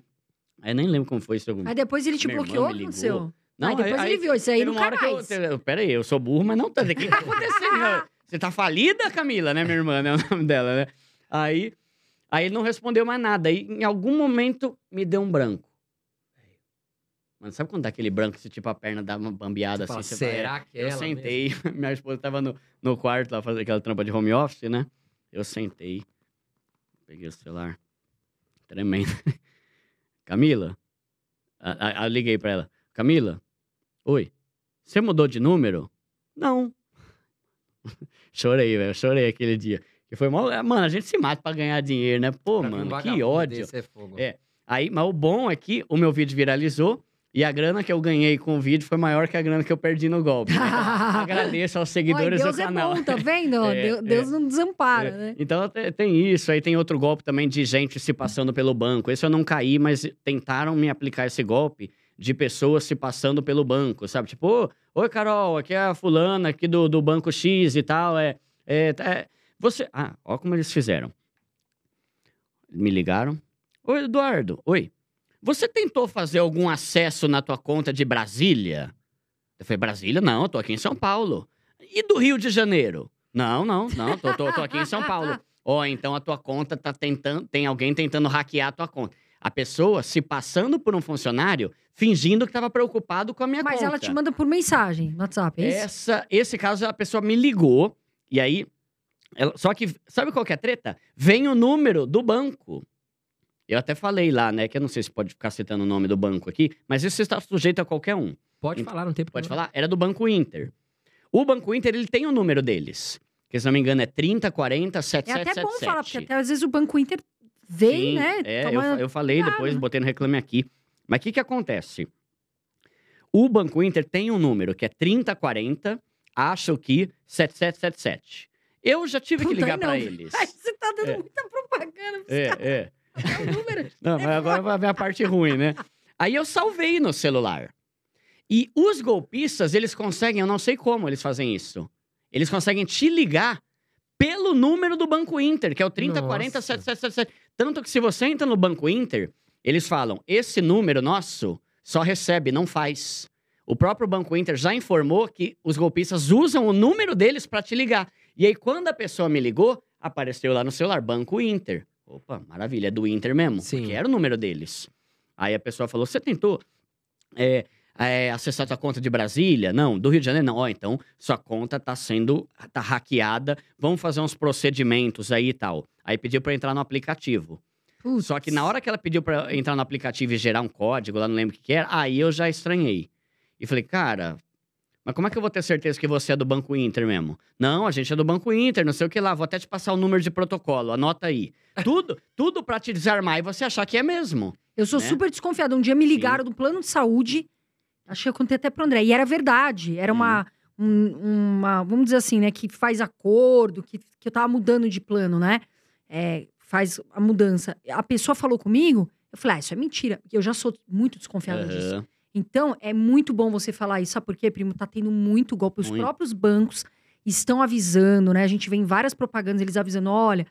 Aí eu nem lembro como foi isso. Aí depois ele te Minha bloqueou, me ligou. aconteceu? Não, aí depois aí- ele viu isso aí Teve no uma hora que eu, aí, eu sou burro, mas não tá. O que tá acontecendo? Você tá falida, Camila, né, minha irmã, né? O nome dela, né? Aí, aí ele não respondeu mais nada. Aí, em algum momento, me deu um branco. Mano, sabe quando dá aquele branco, se tipo a perna dá uma bambeada Você fala, assim? você vai- será que é Eu ela sentei, minha esposa tava no, no quarto lá fazendo aquela trampa de home office, né? Eu sentei, peguei o celular, tremendo. Camila, eu liguei pra ela. Camila, oi, você mudou de número? Não. chorei, velho, chorei aquele dia. Que foi mal, mano, a gente se mata pra ganhar dinheiro, né? Pô, Pra mano, que ódio. é. É. Aí, mas o bom é que o meu vídeo viralizou e a grana que eu ganhei com o vídeo foi maior que a grana que eu perdi no golpe. né? Agradeço aos seguidores Deus do é canal. bom, tá vendo? É, Deus, é. Deus não desampara, É, né? Então te- tem isso, aí tem outro golpe também de gente se passando pelo banco. Esse eu não caí, mas tentaram me aplicar esse golpe de pessoas se passando pelo banco, sabe? Tipo, "Ô, oi Carol, aqui é a fulana aqui do, do banco X e tal, é, é, é, você... Ah, ó como eles fizeram. Me ligaram. Oi, Eduardo, oi. Você tentou fazer algum acesso na tua conta de Brasília? Eu falei, Brasília? Não, eu tô aqui em São Paulo. E do Rio de Janeiro? Não, não, não, tô, tô, tô aqui em São Paulo. Ó, então a tua conta tá tentando. Tem alguém tentando hackear a tua conta. A pessoa se passando por um funcionário, fingindo que estava preocupado com a minha Mas conta. ela te manda por mensagem no WhatsApp, é isso? Essa, esse caso, a pessoa me ligou, e aí. ela- só que, sabe qual que é a treta? Vem o número do banco. Eu até falei lá, né? Que eu não sei se pode ficar citando o nome do banco aqui, mas isso está sujeito a qualquer um. Pode Ent- falar, não tem Pode problema. falar? Era do Banco Inter. O Banco Inter, ele tem o número deles. Que, se não me engano, é 30, 40, É 7777. até bom falar, porque até às vezes o Banco Inter vem, Sim, né? É, eu, toma- eu falei cuidado, depois, botei no Reclame Aqui. Mas o que, que acontece? O Banco Inter tem um número que é 3040, acho que 7777. Eu já tive que Puta, ligar aí pra não. eles. Ai, você tá dando É. muita propaganda pra É, esse é. O número. Não, mas agora vai ver a parte ruim, né? Aí eu salvei no celular. E os golpistas, eles conseguem, eu não sei como eles fazem isso. Eles conseguem te ligar pelo número do Banco Inter, que é o 3040 Nossa. 7777. Tanto que se você entra no Banco Inter, eles falam: esse número nosso só recebe, não faz. O próprio Banco Inter já informou que os golpistas usam o número deles para te ligar. E aí, quando a pessoa me ligou, apareceu lá no celular, Banco Inter. Opa, maravilha, é do Inter mesmo, Sim. porque era o número deles. Aí a pessoa falou: você tentou é, é, acessar sua conta de Brasília? Não, do Rio de Janeiro? Não. Ó, então sua conta tá sendo tá hackeada, vamos fazer uns procedimentos aí e tal. Aí pediu para entrar no aplicativo. Putz. Só que na hora que ela pediu para entrar no aplicativo e gerar um código, lá não lembro o que, que era, aí eu já estranhei. E falei, cara, Mas como é que eu vou ter certeza que você é do Banco Inter mesmo? Não, a gente é do Banco Inter, não sei o que lá. Vou até te passar o número de protocolo, anota aí. Tudo, tudo para te desarmar e você achar que é mesmo. Eu sou né? super desconfiada. Um dia me ligaram do plano de saúde, acho que eu contei até pro André, e era verdade. Era uma, um- uma vamos dizer assim, né, que faz acordo, que, que eu tava mudando de plano, né? É, faz a mudança. A pessoa falou comigo, eu falei, ah, isso é mentira. Eu já sou muito desconfiada disso. Aham. Então, é muito bom você falar isso. Sabe por quê, primo? Tá tendo muito golpe. Os Muito. próprios bancos estão avisando, né? A gente vê em várias propagandas eles avisando, olha...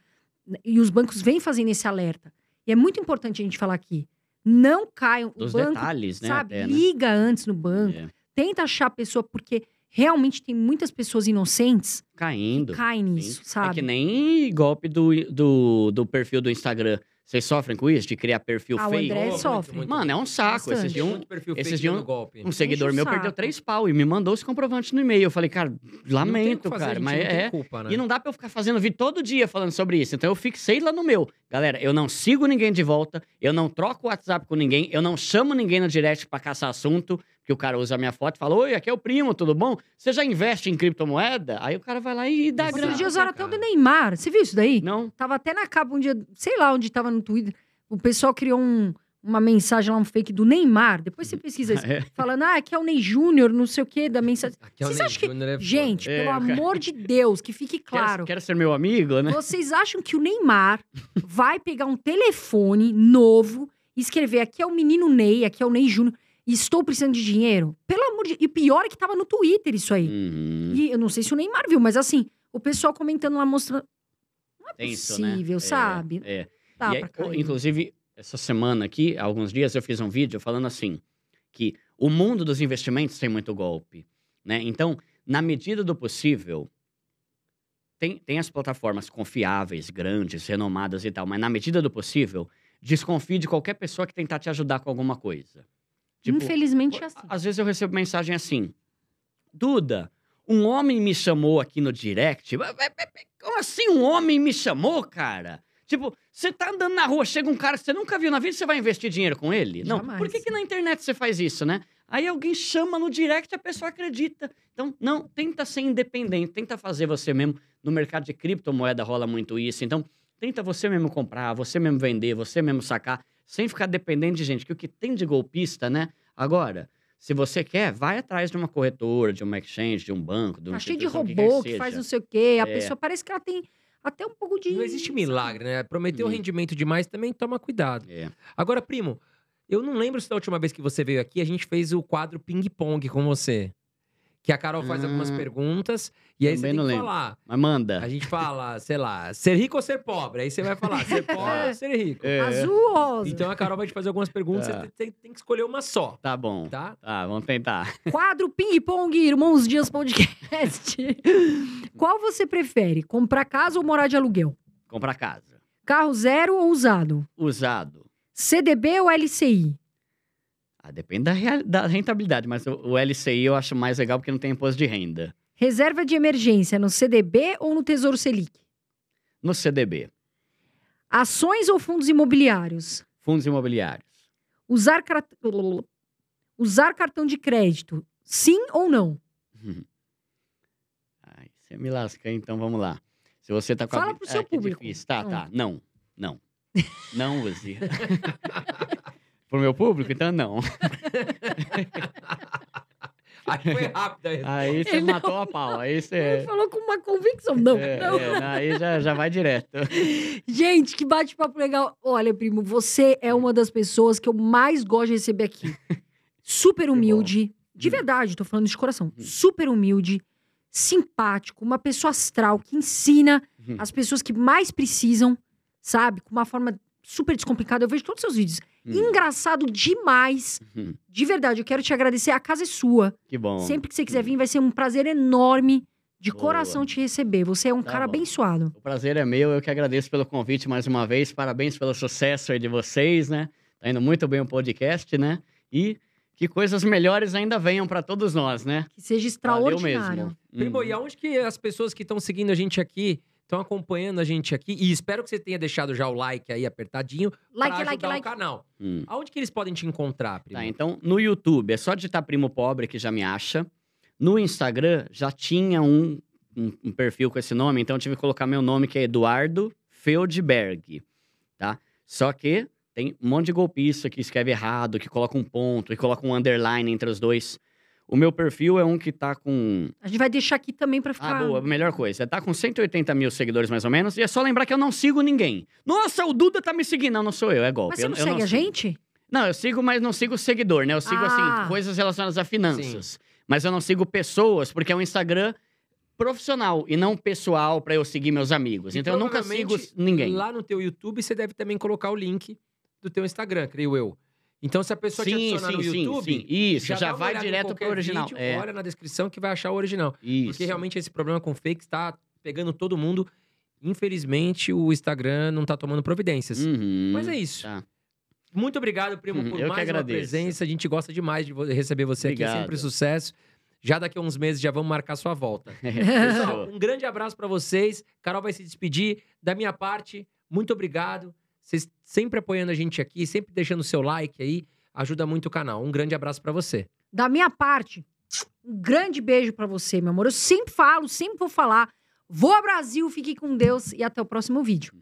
E os bancos vêm fazendo esse alerta. E é muito importante a gente falar aqui. Não caiam... Dos banco, detalhes, né? sabe? até, né? Liga antes no banco. É. Tenta achar a pessoa, porque realmente tem muitas pessoas inocentes Caindo. que caem nisso, Sim. sabe? É que nem golpe do, do, do perfil do Instagram. Vocês sofrem com isso? De criar perfil Ah, o fake? André Muito, sofre. muito. Mano, é um saco. Bastante. Esses dias um, muito perfil esses dias dando golpe. um seguidor Enche o meu saco. perdeu três pau e me mandou esse comprovante no e-mail. Eu falei, cara, Não tem o que lamento, fazer, cara. Mas não tem é. culpa, né? E não dá pra eu ficar fazendo vídeo todo dia falando sobre isso. Então eu fixei lá no meu. Galera, eu não sigo ninguém de volta, eu não troco o WhatsApp com ninguém, eu não chamo ninguém no direct pra caçar assunto, que o cara usa a minha foto e fala: Oi, aqui é o primo, tudo bom? Você já investe em criptomoeda? Aí o cara vai lá e dá Exato. grana. Outro dia usaram até o do Neymar. Você viu isso daí? Não. Tava até na capa um dia, sei lá onde tava no Twitter. O pessoal criou um- uma mensagem lá, um fake do Neymar. Depois você pesquisa isso. É. Falando, ah, aqui é o Ney Júnior, não sei o quê, da mensagem. Aqui é o Vocês Ney acham que- Júnior, é. Gente, É, pelo cara. amor de Deus, que fique claro. Quer, quer ser meu amigo, né? Vocês acham que o Neymar vai pegar um telefone novo e escrever aqui é o menino Ney, aqui é o Ney Júnior, e estou precisando de dinheiro? Pelo amor de E pior é que tava no Twitter isso aí. Uhum. E eu não sei se o Neymar viu, mas assim, o pessoal comentando lá mostrando. Não é né? possível, É, sabe? É. Aí, cair. inclusive, essa semana aqui, há alguns dias, eu fiz um vídeo falando assim: que o mundo dos investimentos tem muito golpe. Né? Então, na medida do possível, tem, tem as plataformas confiáveis, grandes, renomadas e tal, mas na medida do possível, desconfie de qualquer pessoa que tentar te ajudar com alguma coisa. Tipo, Infelizmente é assim. às vezes eu recebo mensagem assim: Duda, um homem me chamou aqui no direct. Como assim um homem me chamou, cara? Tipo, você tá andando na rua, chega um cara que você nunca viu na vida, você vai investir dinheiro com ele? Não. Jamais. Por que, que na internet você faz isso, né? Aí alguém chama no direct e a pessoa acredita. Então, não, tenta ser independente, tenta fazer você mesmo. No mercado de criptomoeda rola muito isso. Então, tenta você mesmo comprar, você mesmo vender, você mesmo sacar, sem ficar dependente de gente. Que o que tem de golpista, né? Agora, se você quer, vai atrás de uma corretora, de uma exchange, de um banco, de uma Tá cheio de que robô quer que, faz não sei o quê. A É. pessoa parece que ela tem até um pouco de. Não existe milagre, né? Prometeu Hum. rendimento demais, também toma cuidado. É. Agora, primo, eu não lembro se da última vez que você veio aqui, a gente fez o quadro ping-pong com você. Que a Carol faz algumas Ah, perguntas e aí você tem que lembro. falar. Mas manda. A gente fala, sei lá, ser rico ou ser pobre? Aí você vai falar, ser pobre ou ser rico. É. Azul ou rosa? Então a Carol vai te fazer algumas perguntas, Tá. você tem, tem que escolher uma só, Tá bom. tá? Tá, vamos tentar. Quadro Ping Pong Irmãos Dias Podcast. Qual você prefere? Comprar casa ou morar de aluguel? Comprar casa. Carro zero ou usado? Usado. CDB ou LCI? Ah, depende da, real- da rentabilidade, mas o, o LCI eu acho mais legal porque não tem imposto de renda. Reserva de emergência no CDB ou no Tesouro Selic? No CDB. Ações ou fundos imobiliários? Fundos imobiliários. Usar, Usar cartão de crédito? Sim ou não? Ai, você me lasca, então vamos lá. Se você tá com Fala a... pro seu é, é público. Tá, Não. tá. Não, não. Não use. Pro meu público, então não. Aí foi rápido. aí. Aí você Ele não- matou a pau. Aí Ele você... falou com uma convicção. Não, É, não. é, aí já, já vai direto. Gente, que bate-papo legal. Olha, primo, você é uma das pessoas que eu mais gosto de receber aqui. Super humilde. De Hum. verdade, tô falando de coração. Hum. Super humilde, simpático, uma pessoa astral que ensina Hum. as pessoas que mais precisam, sabe? Com uma forma super descomplicada. Eu vejo todos os seus vídeos. Hum, Engraçado demais. hum, De verdade, eu quero te agradecer. A casa é sua. Que bom. Sempre que você quiser vir, vai ser um prazer enorme de Boa. coração te receber. Você é um Tá cara bom. abençoado. O prazer é meu, eu que agradeço pelo convite mais uma vez. Parabéns pelo sucesso aí de vocês, né? Tá indo muito bem o podcast, né? E que coisas melhores ainda venham para todos nós, né? Que seja Valeu extraordinário. mesmo. Primo, Hum. e aonde que as pessoas que estão seguindo a gente aqui, estão acompanhando a gente aqui, e espero que você tenha deixado já o like aí apertadinho Like, pra like, ajudar like. o canal. Hum. Aonde que eles podem te encontrar, primo? Tá, então no YouTube é só digitar Primo Pobre que já me acha. No Instagram já tinha um, um, um perfil com esse nome, então eu tive que colocar meu nome, que é Eduardo Feldberg, tá? Só que tem um monte de golpista que escreve errado, que coloca um ponto e coloca um underline entre os dois. O meu perfil é um que tá com. A gente vai deixar aqui também pra ficar. Ah, boa, melhor coisa. Tá com 180 mil seguidores mais ou menos. E é só lembrar que eu não sigo ninguém. Nossa, o Duda tá me seguindo. Não, não sou eu, é golpe. Mas você eu, não eu segue a sigo. gente? Não, eu sigo, mas não sigo seguidor, né? Eu sigo, Ah. assim, coisas relacionadas a finanças. Mas eu não sigo pessoas, porque é um Instagram profissional e não pessoal pra eu seguir meus amigos. E então eu nunca sigo ninguém. Lá no teu YouTube, você deve também colocar o link do teu Instagram, creio eu. Então, se a pessoa te Sim, adicionar sim, no YouTube, sim. Isso, já, uma vai direto pro original. vídeo, é, Olha na descrição que vai achar o original. isso. Porque realmente esse problema com fakes tá pegando todo mundo. Infelizmente, o Instagram não tá tomando providências. Uhum, Mas é isso. tá. Muito obrigado, primo, Uhum, por mais uma agradeço. presença. A gente gosta demais de receber você aqui. É Obrigado. sempre sucesso. Já daqui a uns meses já vamos marcar sua volta. Pessoal, um grande abraço pra vocês. Carol vai se despedir. Da minha parte, muito obrigado. Vocês sempre apoiando a gente aqui, sempre deixando seu like aí. Ajuda muito o canal. Um grande abraço pra você. Da minha parte, um grande beijo pra você, meu amor. Eu sempre falo, sempre vou falar. Voa Brasil, fique com Deus e até o próximo vídeo.